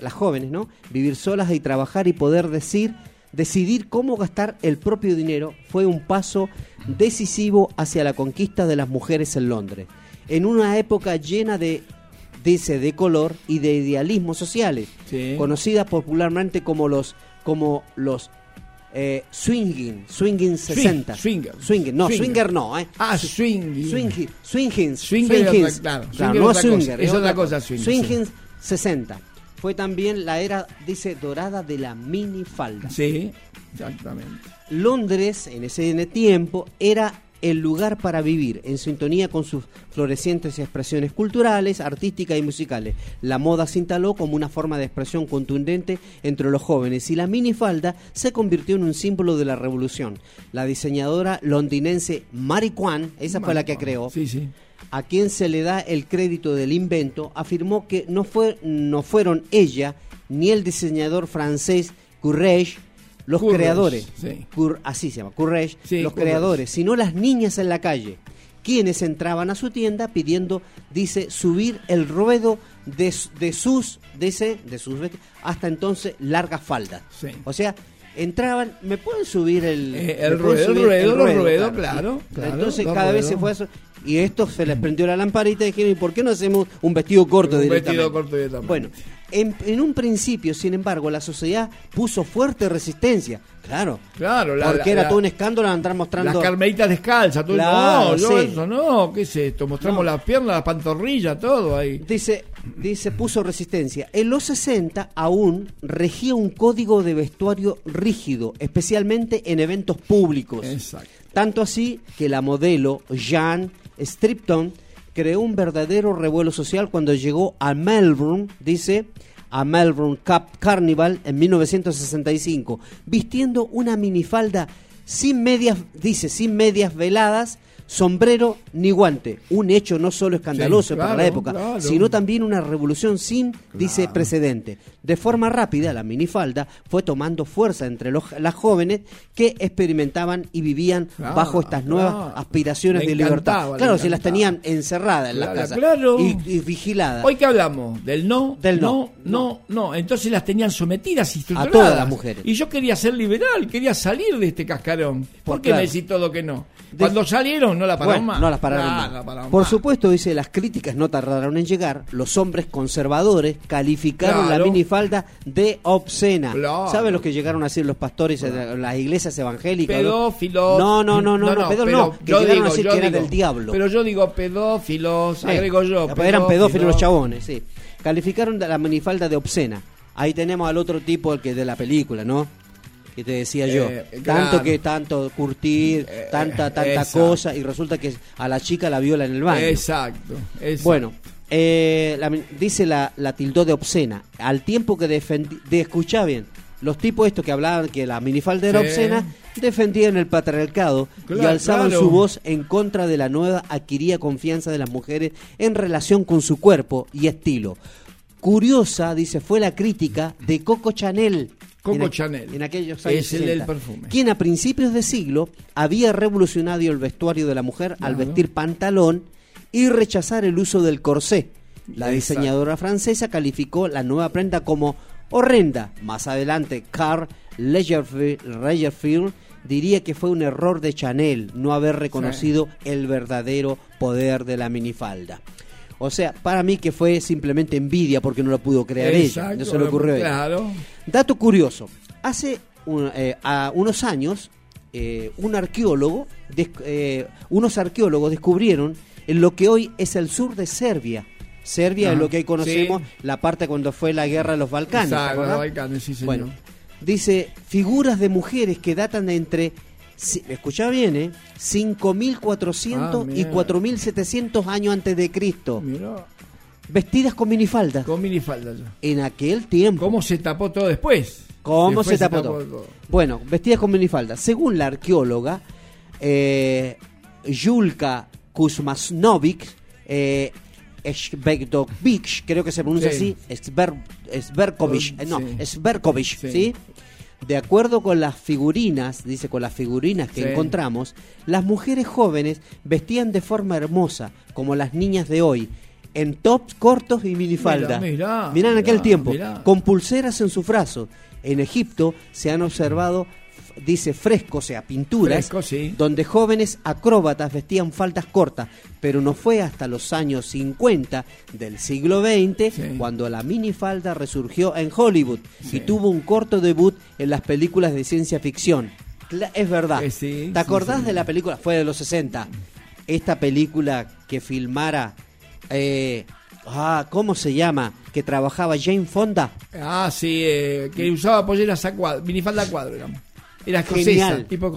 las jóvenes, ¿no? Vivir solas y trabajar y poder decir, decidir cómo gastar el propio dinero fue un paso decisivo hacia la conquista de las mujeres en Londres. En una época llena de dice de color y de idealismos sociales, Sí. conocida popularmente como los como los eh, swinging, swinging 60. swinger. Swinger, no, Swinger. swinger no, ¿eh? Ah, swinging. Swinging, swinging, claro, swinger no es otra cosa, swinger, es otra cosa, swinger, Swinging 60. Fue también la era, dice, dorada de la minifalda. Sí, exactamente. Londres, en ese tiempo, era el lugar para vivir, en sintonía con sus florecientes expresiones culturales, artísticas y musicales. La moda se instaló como una forma de expresión contundente entre los jóvenes y la minifalda se convirtió en un símbolo de la revolución. La diseñadora londinense Mary Kwan, esa fue la que creó, Sí, sí. A quien se le da el crédito del invento, afirmó que no, fue, no fueron ella ni el diseñador francés Courrèges los creadores, sí. Cour- así se llama, Courrèges, Sí, los creadores, sino las niñas en la calle, quienes entraban a su tienda pidiendo, dice, subir el ruedo de, de sus, dice, de sus hasta entonces largas faldas. Sí. O sea, entraban, ¿me pueden subir el, Eh, el ruedo, el ruedo, los ruedos, claro, Entonces cada vez se fue eso. Y esto se les prendió la lamparita y dijeron, ¿y por qué no hacemos un vestido corto Un directamente? vestido corto directamente. Bueno, en, en un principio, sin embargo, la sociedad puso fuerte resistencia. Claro. Claro, la- porque la- era la- todo un escándalo andar mostrando... Las carmelitas descalzas, todo Claro, no, yo sí. eso no, ¿qué es esto? Mostramos No. las piernas, las pantorrillas, todo ahí. Dice, dice, puso resistencia. En los 60 aún regía un código de vestuario rígido, especialmente en eventos públicos. Exacto. Tanto así que la modelo Jean Stripton creó un verdadero revuelo social cuando llegó a Melbourne, dice, a Melbourne Cup Carnival en 1965, vistiendo una minifalda sin medias, dice, sin medias veladas, sombrero ni guante. Un hecho no solo escandaloso Sí, para la época, claro. sino también una revolución sin, dice, precedente. De forma rápida, la minifalda fue tomando fuerza entre los, las jóvenes que experimentaban y vivían bajo estas nuevas aspiraciones Le de libertad. Claro, si las tenían encerradas en la casa y, y vigiladas. Hoy que hablamos del no, Del no, no, no, no, entonces las tenían sometidas y estructuradas. todas las mujeres. Y yo quería ser liberal, quería salir de este cascarón. ¿Por Pues qué me decís todo que no? Cuando salieron no la pararon Bueno, más. no las pararon Nah, más. la pararon Por más. supuesto, dice, las críticas no tardaron en llegar. Los hombres conservadores calificaron Claro. la minifalda de obscena. Claro. ¿Saben lo que llegaron a decir los pastores en las iglesias evangélicas? no? Pedófilos. No, no, no, no, no, pedófilos no, que llegaron digo, a decir que era digo, del diablo. Pero yo digo pedófilos, Sí. agrego yo. Pues eran pedófilos los chabones, sí. Calificaron la minifalda de obscena. Ahí tenemos al otro tipo, el que de la película, ¿no? Que te decía yo. Eh, tanto que tanto curtir, tanta, tanta exacto. cosa, y resulta que a la chica la viola en el baño. Exacto, exacto. Bueno, eh, la dice la, la tildó de obscena. Al tiempo que defendí, de escuchar bien, los tipos estos que hablaban que la minifalda era Sí. obscena, defendían el patriarcado y alzaban claro. su voz en contra de la nueva adquirida confianza de las mujeres en relación con su cuerpo y estilo. Curiosa, dice, fue la crítica de Coco Chanel. Coco en Chanel. En aquellos años Es el del 60, perfume. Quien a principios de siglo había revolucionado el vestuario de la mujer al vestir pantalón y rechazar el uso del corsé. La diseñadora francesa calificó la nueva prenda como horrenda. Más adelante, Karl Lagerfeld, Lagerfeld diría que fue un error de Chanel no haber reconocido el verdadero poder de la minifalda. O sea, para mí que fue simplemente envidia porque no lo pudo crear ella, no se le ocurrió a ella. Claro. Dato curioso, hace un- eh, a unos años eh, un arqueólogo, des- eh, unos arqueólogos descubrieron en lo que hoy es el sur de Serbia. Serbia es lo que hoy conocemos, sí. la parte cuando fue la guerra de los Balcanes. ¿te Exacto, los Balcanes, sí, señor. Bueno, dice figuras de mujeres que datan de entre, si- escucha bien, ¿eh? 5.400 Ah, y mira. 4.700 años antes de Cristo, Mirá, vestidas con minifaldas. con minifalda ya. En aquel tiempo. ¿Cómo se tapó todo después? ¿Cómo Después se tapó todo? Bueno, vestidas con minifalda. Según la arqueóloga eh, Julka Kuzmasnovic, eh, creo que se pronuncia Sí. así, Sverkovich, eh, no, Sí. ¿sí? De acuerdo con las figurinas, dice con las figurinas que Sí. encontramos, las mujeres jóvenes vestían de forma hermosa, como las niñas de hoy, en tops cortos y minifalda. Mirá, mirá, Mirá en aquel mirá, tiempo, mirá. con pulseras en sus brazos. En Egipto se han observado, dice frescos, o sea, pinturas, sí. donde jóvenes acróbatas vestían faldas cortas, pero no fue hasta los años 50 del siglo XX cuando la minifalda resurgió en Hollywood y tuvo un corto debut en las películas de ciencia ficción. Es verdad. Eh, ¿Te acordás de la película? Fue de los 60. Esta película que filmara... eh, ah, ¿Cómo se llama? Que trabajaba Jane Fonda. Ah, sí, eh, que usaba polleras a cuadro, minifalda a cuadro, digamos. Era genial. tipo.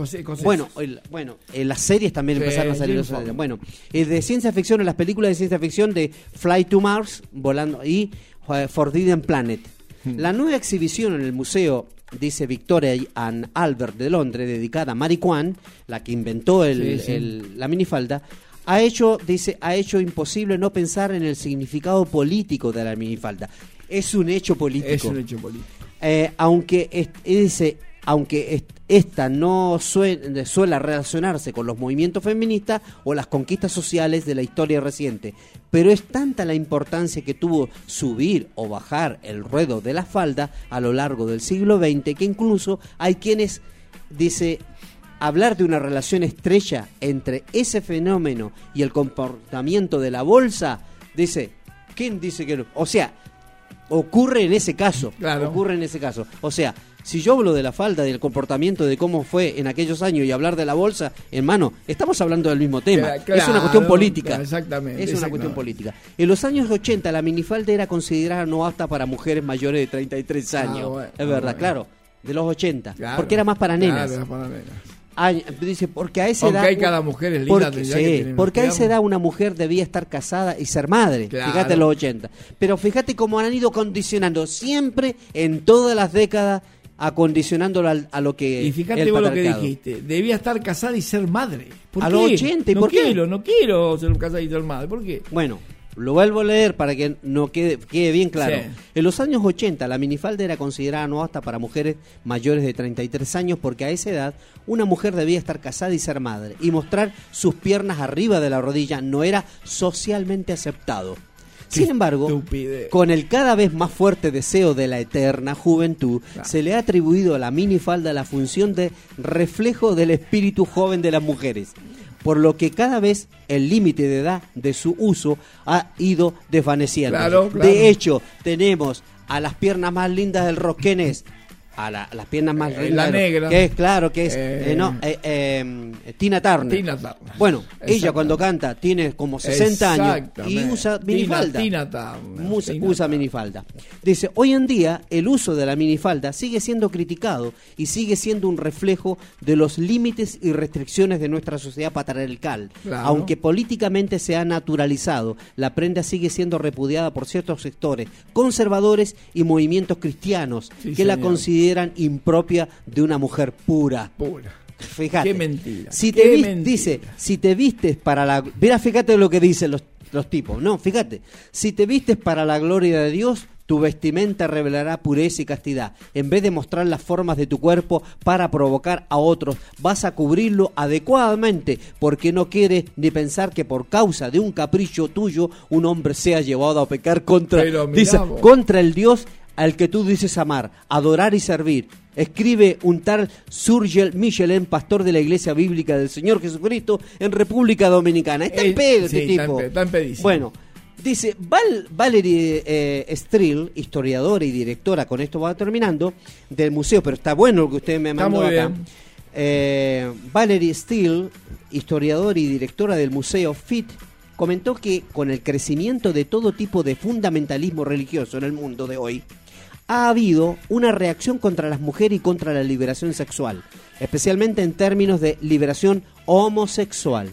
Bueno, el- bueno, en las series también empezaron a salir los. Bueno, eh, de ciencia ficción, en las películas de ciencia ficción de Fly to Mars, volando y eh, Forbidden Planet. Hmm. La nueva exhibición en el museo dice Victoria and Albert de Londres, dedicada a Mary Kwan, la que inventó el- Sí, sí. el- la minifalda, ha hecho, dice, ha hecho imposible no pensar en el significado político de la minifalda. Es un hecho político. es un hecho político. Eh, aunque est- dice aunque est- esta no sue- suele relacionarse con los movimientos feministas o las conquistas sociales de la historia reciente, pero es tanta la importancia que tuvo subir o bajar el ruedo de la falda a lo largo del siglo XX que incluso hay quienes dice hablar de una relación estrecha entre ese fenómeno y el comportamiento de la bolsa, dice, ¿quién dice que no? O sea, ocurre en ese caso. Claro. Ocurre en ese caso. O sea, si yo hablo de la falda, del comportamiento, de cómo fue en aquellos años y hablar de la bolsa, hermano, estamos hablando del mismo tema. Es una cuestión política. claro, exactamente, Es una cuestión política. En los años 80 la minifalda era considerada no apta para mujeres mayores de 33 años. Ah, bueno, es ah, verdad, bueno. claro. De los 80. Claro, porque era más para nenas. claro, era para nenas. Ah, dice, porque a esa Aunque edad. hay cada mujer es linda, porque, sí, que porque a esa edad una mujer debía estar casada y ser madre. Claro. Fíjate en los 80. Pero fíjate cómo han ido condicionando siempre en todas las décadas, acondicionándolo al- a, lo que. Y fíjate vos lo que dijiste. Debía estar casada y ser madre. ¿Por A qué? los 80, ¿y no por qué? quiero, no quiero ser casada y ser madre. ¿Por qué? Bueno, lo vuelvo a leer para que no quede, quede bien claro. Sí. En los años 80 la minifalda era considerada no apta para mujeres mayores de 33 años porque a esa edad una mujer debía estar casada y ser madre y mostrar sus piernas arriba de la rodilla no era socialmente aceptado. Sin embargo, estupidez. con el cada vez más fuerte deseo de la eterna juventud, se le ha atribuido a la minifalda la función de reflejo del espíritu joven de las mujeres, por lo que cada vez el límite de edad de su uso ha ido desvaneciendo. Claro, claro. De hecho, tenemos a las piernas más lindas del rock, A la- las piernas más Eh, la negra. que es claro que es Eh, eh, no, eh, eh, Tina Turner Tina Turner. bueno ella cuando canta tiene como 60 años y usa minifalda Tina Turner, Usa- Tina usa minifalda. Dice, hoy en día el uso de la minifalda sigue siendo criticado y sigue siendo un reflejo de los límites y restricciones de nuestra sociedad patriarcal. Claro. Aunque políticamente se ha naturalizado, la prenda sigue siendo repudiada por ciertos sectores conservadores y movimientos cristianos Sí, que la señor. Consideran impropia de una mujer pura. Pura. Fíjate. Qué mentira. Si te mentira. dice, si te vistes para la mira, fíjate lo que dicen los, los tipos, no, fíjate, si te vistes para la gloria de Dios, tu vestimenta revelará pureza y castidad. En vez de mostrar las formas de tu cuerpo para provocar a otros, vas a cubrirlo adecuadamente, porque no quieres ni pensar que por causa de un capricho tuyo un hombre sea llevado a pecar contra, dice, contra el Dios al que tú dices amar, adorar y servir. Escribe un tal Surgel Michelin, pastor de la Iglesia Bíblica del Señor Jesucristo en República Dominicana. Está en pedo sí, este está en tipo. está en. Bueno, dice Val- Valerie eh, Strill, historiadora y directora, con esto va terminando, del museo, pero está bueno lo que usted me Está mandó muy acá. bien. Eh, Valerie Steele, historiadora y directora del Museo FIT, comentó que con el crecimiento de todo tipo de fundamentalismo religioso en el mundo de hoy, ha habido una reacción contra las mujeres y contra la liberación sexual, especialmente en términos de liberación homosexual.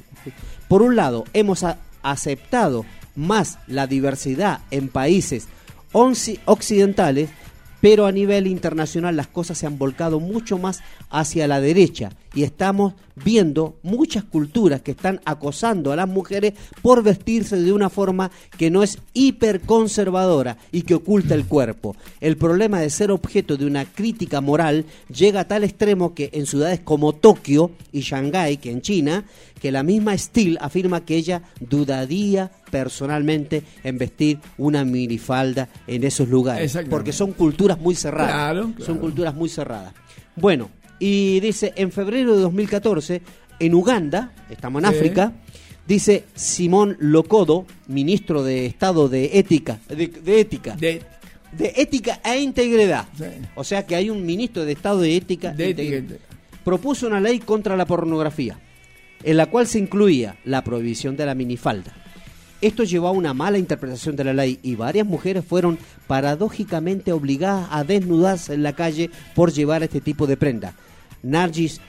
Por un lado, hemos aceptado más la diversidad en países occidentales, pero a nivel internacional las cosas se han volcado mucho más hacia la derecha y estamos viendo muchas culturas que están acosando a las mujeres por vestirse de una forma que no es hiperconservadora y que oculta el cuerpo. El problema de ser objeto de una crítica moral llega a tal extremo que en ciudades como Tokio y Shanghái, que en China, que la misma Steele afirma que ella dudaría personalmente en vestir una minifalda en esos lugares, porque son culturas muy cerradas. Claro, Son culturas muy cerradas. Bueno, y dice, en febrero de 2014, en Uganda, estamos en Sí. África, dice Simón Lokodo, ministro de Estado de Ética, de, de Ética, De, de Ética e Integridad. Sí. O sea que hay un ministro de Estado de Ética, de e. Integridad. propuso una ley contra la pornografía, en la cual se incluía la prohibición de la minifalda. Esto llevó a una mala interpretación de la ley y varias mujeres fueron paradójicamente obligadas a desnudarse en la calle por llevar este tipo de prenda. Nargis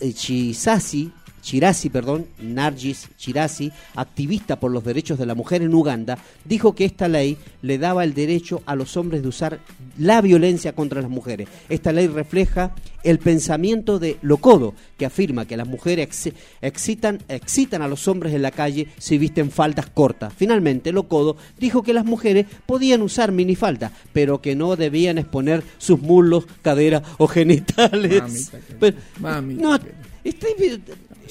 eh, Chisasi, Chirasi, perdón, Nargis Chirasi, activista por los derechos de la mujer en Uganda, dijo que esta ley le daba el derecho a los hombres de usar la violencia contra las mujeres. Esta ley refleja el pensamiento de Locodo, que afirma que las mujeres ex- excitan, excitan a los hombres en la calle si visten faldas cortas. Finalmente, Locodo dijo que las mujeres podían usar minifaldas, pero que no debían exponer sus muslos, caderas o genitales. Mamita que- Pero- mamita no, que-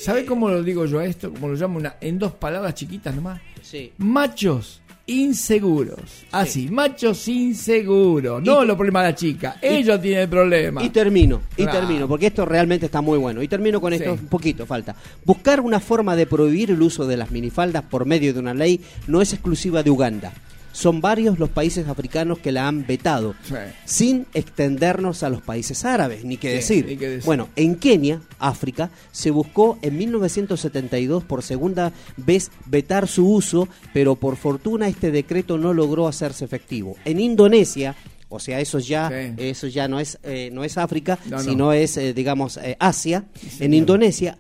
¿Sabe cómo lo digo yo a esto? Como lo llamo una- en dos palabras chiquitas nomás. Sí. Machos inseguros. Así, machos inseguros. No los problemas de la chica. Ellos tienen el problema. Y termino, y Claro. termino, porque esto realmente está muy bueno. Y termino con esto Sí. un poquito, falta. Buscar una forma de prohibir el uso de las minifaldas por medio de una ley no es exclusiva de Uganda. Son varios los países africanos que la han vetado, Sí. sin extendernos a los países árabes, ni que Sí, decir. ni que decir. Bueno, en Kenia, África, se buscó en 1972 por segunda vez vetar su uso, pero por fortuna este decreto no logró hacerse efectivo. En Indonesia, o sea, eso ya, eso ya no es, eh, no es África, No, no. sino es, eh, digamos, eh, Asia. en Indonesia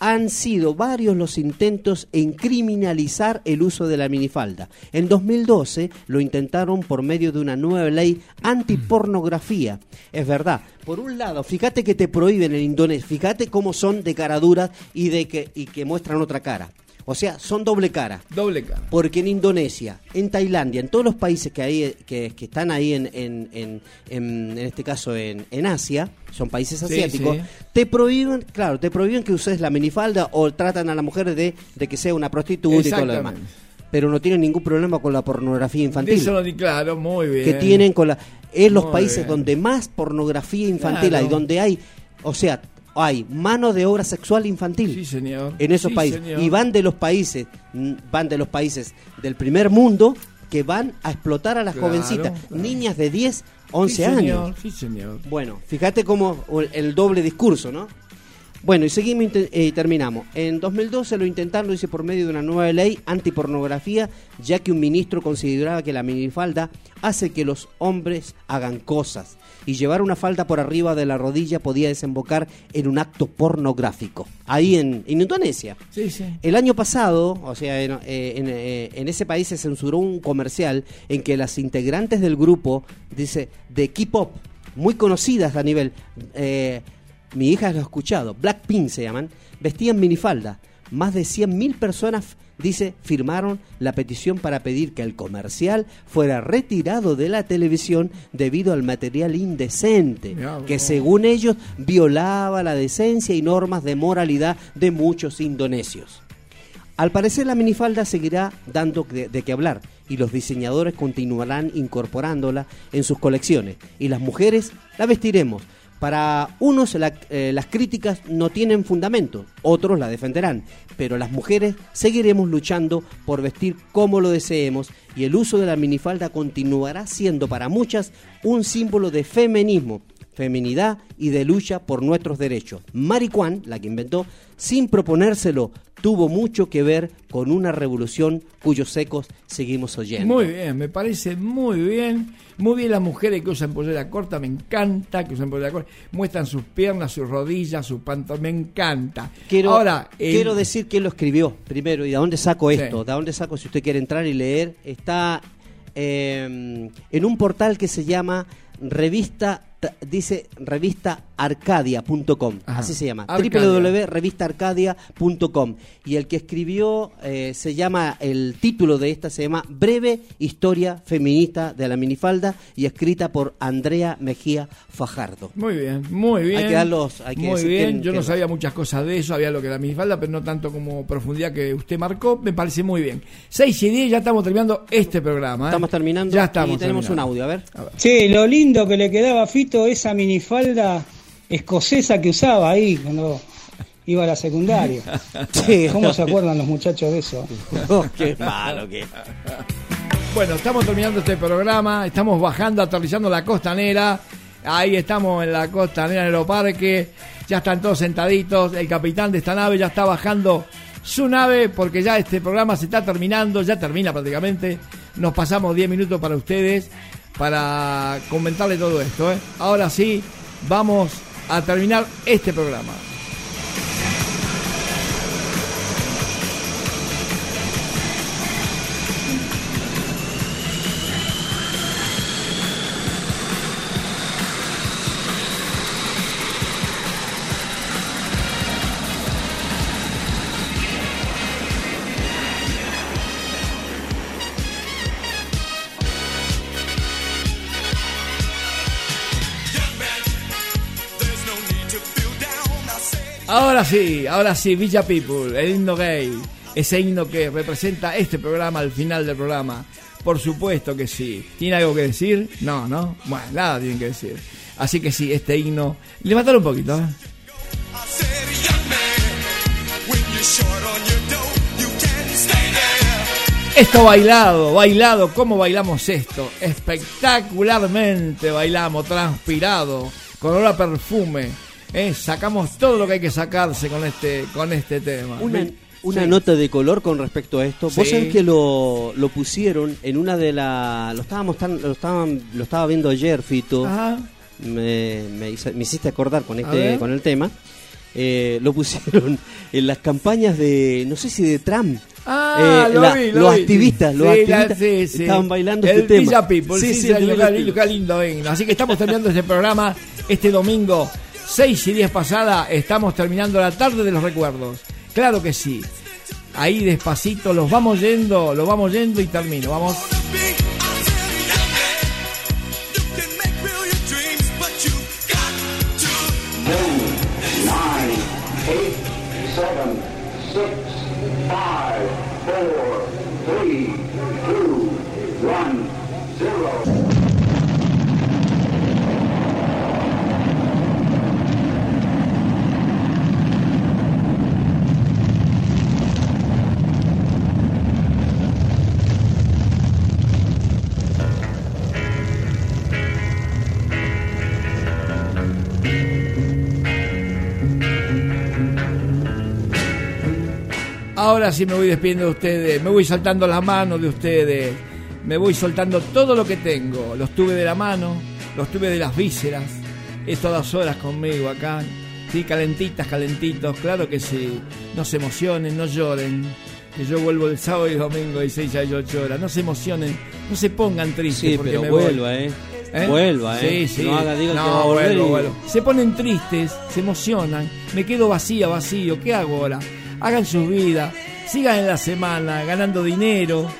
han sido varios los intentos en criminalizar el uso de la minifalda. En 2012 lo intentaron por medio de una nueva ley antipornografía. Es verdad. Por un lado, fíjate que te prohíben en Indonesia, fíjate cómo son de cara dura y de que y que muestran otra cara. O sea, son doble cara. Doble cara. Porque en Indonesia, en Tailandia, en todos los países que, hay, que, que están ahí en, en, en, este caso en, en Asia, son países asiáticos, sí. te prohíben, claro, te prohíben que uses la minifalda o tratan a la mujer de, de que sea una prostituta y todo lo demás. Pero no tienen ningún problema con la pornografía infantil. eso lo di claro, muy bien. que tienen con la es los Muy países bien. donde más pornografía infantil Claro. hay, donde hay, o sea, hay mano de obra sexual infantil. Sí, señor. En esos Sí, países señor. y van de los países van de los países del primer mundo que van a explotar a las Claro, jovencitas, claro. niñas de 10, 11 Sí, años. señor, Sí, señor. Bueno, fíjate cómo el, doble discurso, ¿no? Bueno, y seguimos eh, y terminamos. En 2012 lo intentaron, dice, por medio de una nueva ley antipornografía, ya que un ministro consideraba que la minifalda hace que los hombres hagan cosas y llevar una falda por arriba de la rodilla podía desembocar en un acto pornográfico. Ahí en, en Indonesia. Sí, sí. El año pasado, o sea, en, eh, en, eh, en ese país se censuró un comercial en que las integrantes del grupo, dice, de K-pop, muy conocidas a nivel, eh, mi hija lo ha escuchado, Blackpink se llaman, vestían minifalda. Más de 100.000 personas, dice, firmaron la petición para pedir que el comercial fuera retirado de la televisión debido al material indecente, que según ellos violaba la decencia y normas de moralidad de muchos indonesios. Al parecer la minifalda seguirá dando de, de qué hablar y los diseñadores continuarán incorporándola en sus colecciones y las mujeres la vestiremos. Para unos la- eh, las críticas no tienen fundamento, otros la defenderán, pero las mujeres seguiremos luchando por vestir como lo deseemos y el uso de la minifalda continuará siendo para muchas un símbolo de feminismo, feminidad y de lucha por nuestros derechos. Mary Kwan, la que inventó, sin proponérselo, tuvo mucho que ver con una revolución cuyos ecos seguimos oyendo. Muy bien, me parece muy bien. Muy bien las mujeres que usan pollera corta, me encanta que usan pollera corta. Muestran sus piernas, sus rodillas, sus pantalones, me encanta. Quiero, Ahora, quiero decir quién lo escribió primero y de dónde saco Sí. esto. De dónde saco, si usted quiere entrar y leer, está eh, en un portal que se llama revista, dice revistaarcadia.com, Ajá. así se llama, Arcadia. www.revistaarcadia.com. Y el que escribió eh, se llama, el título de esta se llama Breve Historia Feminista de la Minifalda y escrita por Andrea Mejía Fajardo. Muy bien, muy bien. Hay que darlos- hay que muy decir bien. Yo no sabía muchas cosas de eso, había lo que era mi falda, pero no tanto como profundidad que usted marcó. Me parece muy bien. 6 y 10, ya estamos terminando este programa. ¿eh? Estamos terminando Ya estamos. y tenemos terminando. un audio, a ver. Che, lo lindo que le quedaba a Fito esa minifalda escocesa que usaba ahí cuando iba a la secundaria. Sí. ¿Cómo se acuerdan los muchachos de eso? Oh, qué malo que. Bueno, estamos terminando este programa, estamos bajando, aterrizando la costanera. Ahí estamos en la costanera, en el aeroparque. Ya están todos sentaditos. El capitán de esta nave ya está bajando su nave porque ya este programa se está terminando, ya termina prácticamente. Nos pasamos 10 minutos para ustedes para comentarle todo esto. ¿eh? Ahora sí, vamos a terminar este programa. Sí, ahora sí, Villa People, el himno gay, ese himno que representa este programa al final del programa. Por supuesto que sí. ¿Tiene algo que decir? No, ¿no? Bueno, nada tienen que decir. Así que sí, este himno. Le mataron un poquito, ¿eh? Esto bailado, bailado, ¿cómo bailamos esto? Espectacularmente bailamos, transpirado, con olor a perfume. ¿Eh? Sacamos todo lo que hay que sacarse con este, con este tema. Una, una Sí. nota de color con respecto a esto. Vos Sí. sabés que lo, lo pusieron en una de las... Lo estábamos tan, lo estaban, lo estaba viendo ayer, Fito. Ajá. Me, me, me hiciste acordar con este con el tema. Eh, lo pusieron en las campañas de, no sé si de Trump. Ah, Eh, lo la- vi, lo los vi. activistas, los Sí, la- activistas sí, sí. estaban bailando el este tema. People, sí, Sí, lindo, lindo. Así que estamos terminando este programa este domingo, 6 y 10 pasada, estamos terminando la tarde de los recuerdos. Claro que sí. Ahí despacito los vamos yendo, los vamos yendo y termino. Vamos. Ahora sí me voy despidiendo de ustedes, me voy saltando las manos de ustedes, me voy soltando todo lo que tengo. Los tuve de la mano, los tuve de las vísceras, es todas horas conmigo acá. Sí, calentitas, calentitos, claro que sí. No se emocionen, no lloren. Que yo vuelvo el sábado y domingo de 6 a 8 horas. No se emocionen, no se pongan tristes Sí, porque pero me voy. vuelva, ¿eh? Vuelva, ¿eh? Sí, sí. No haga, diga que No, va a volver vuelvo, y- vuelvo. Se ponen tristes, se emocionan. Me quedo vacía, vacío. ¿Qué hago ahora? Hagan sus vidas, sigan en la semana ganando dinero,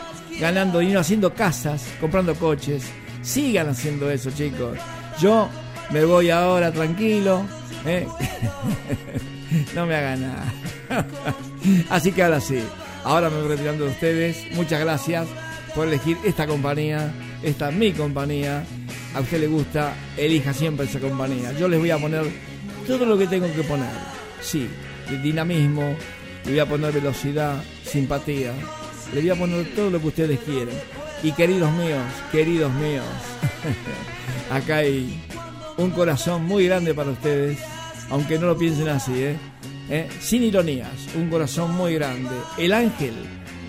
ganando dinero, haciendo casas, comprando coches. Sigan haciendo eso, chicos. Yo me voy ahora tranquilo. ¿eh? no me hagan nada. Así que ahora sí. Ahora me voy retirando de ustedes. Muchas gracias por elegir esta compañía. Esta mi compañía. A usted le gusta, elija siempre esa compañía. Yo les voy a poner todo lo que tengo que poner. Sí, dinamismo, le voy a poner velocidad, simpatía. Le voy a poner todo lo que ustedes quieran. Y queridos míos, queridos míos, acá hay un corazón muy grande para ustedes, aunque no lo piensen así, ¿eh? ¿Eh? Sin ironías, un corazón muy grande. El ángel,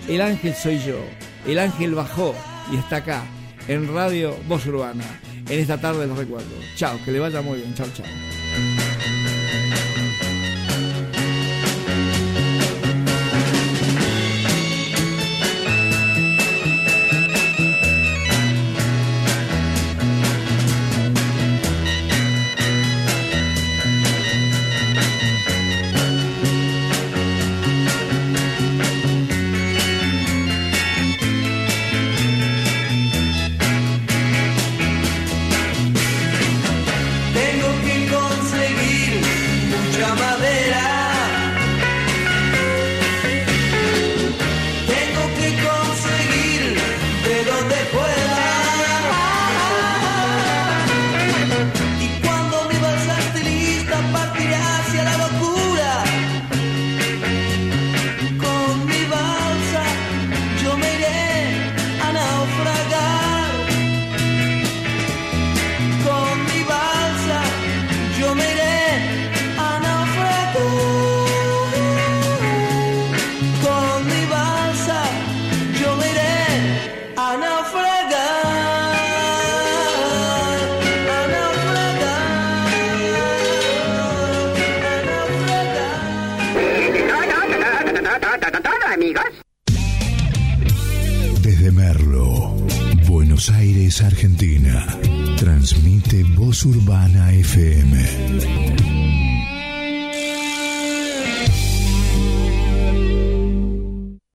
el ángel soy yo. El ángel bajó y está acá, en Radio Voz Urbana, en esta tarde de los recuerdos. Chao, que le vaya muy bien. Chao, chao.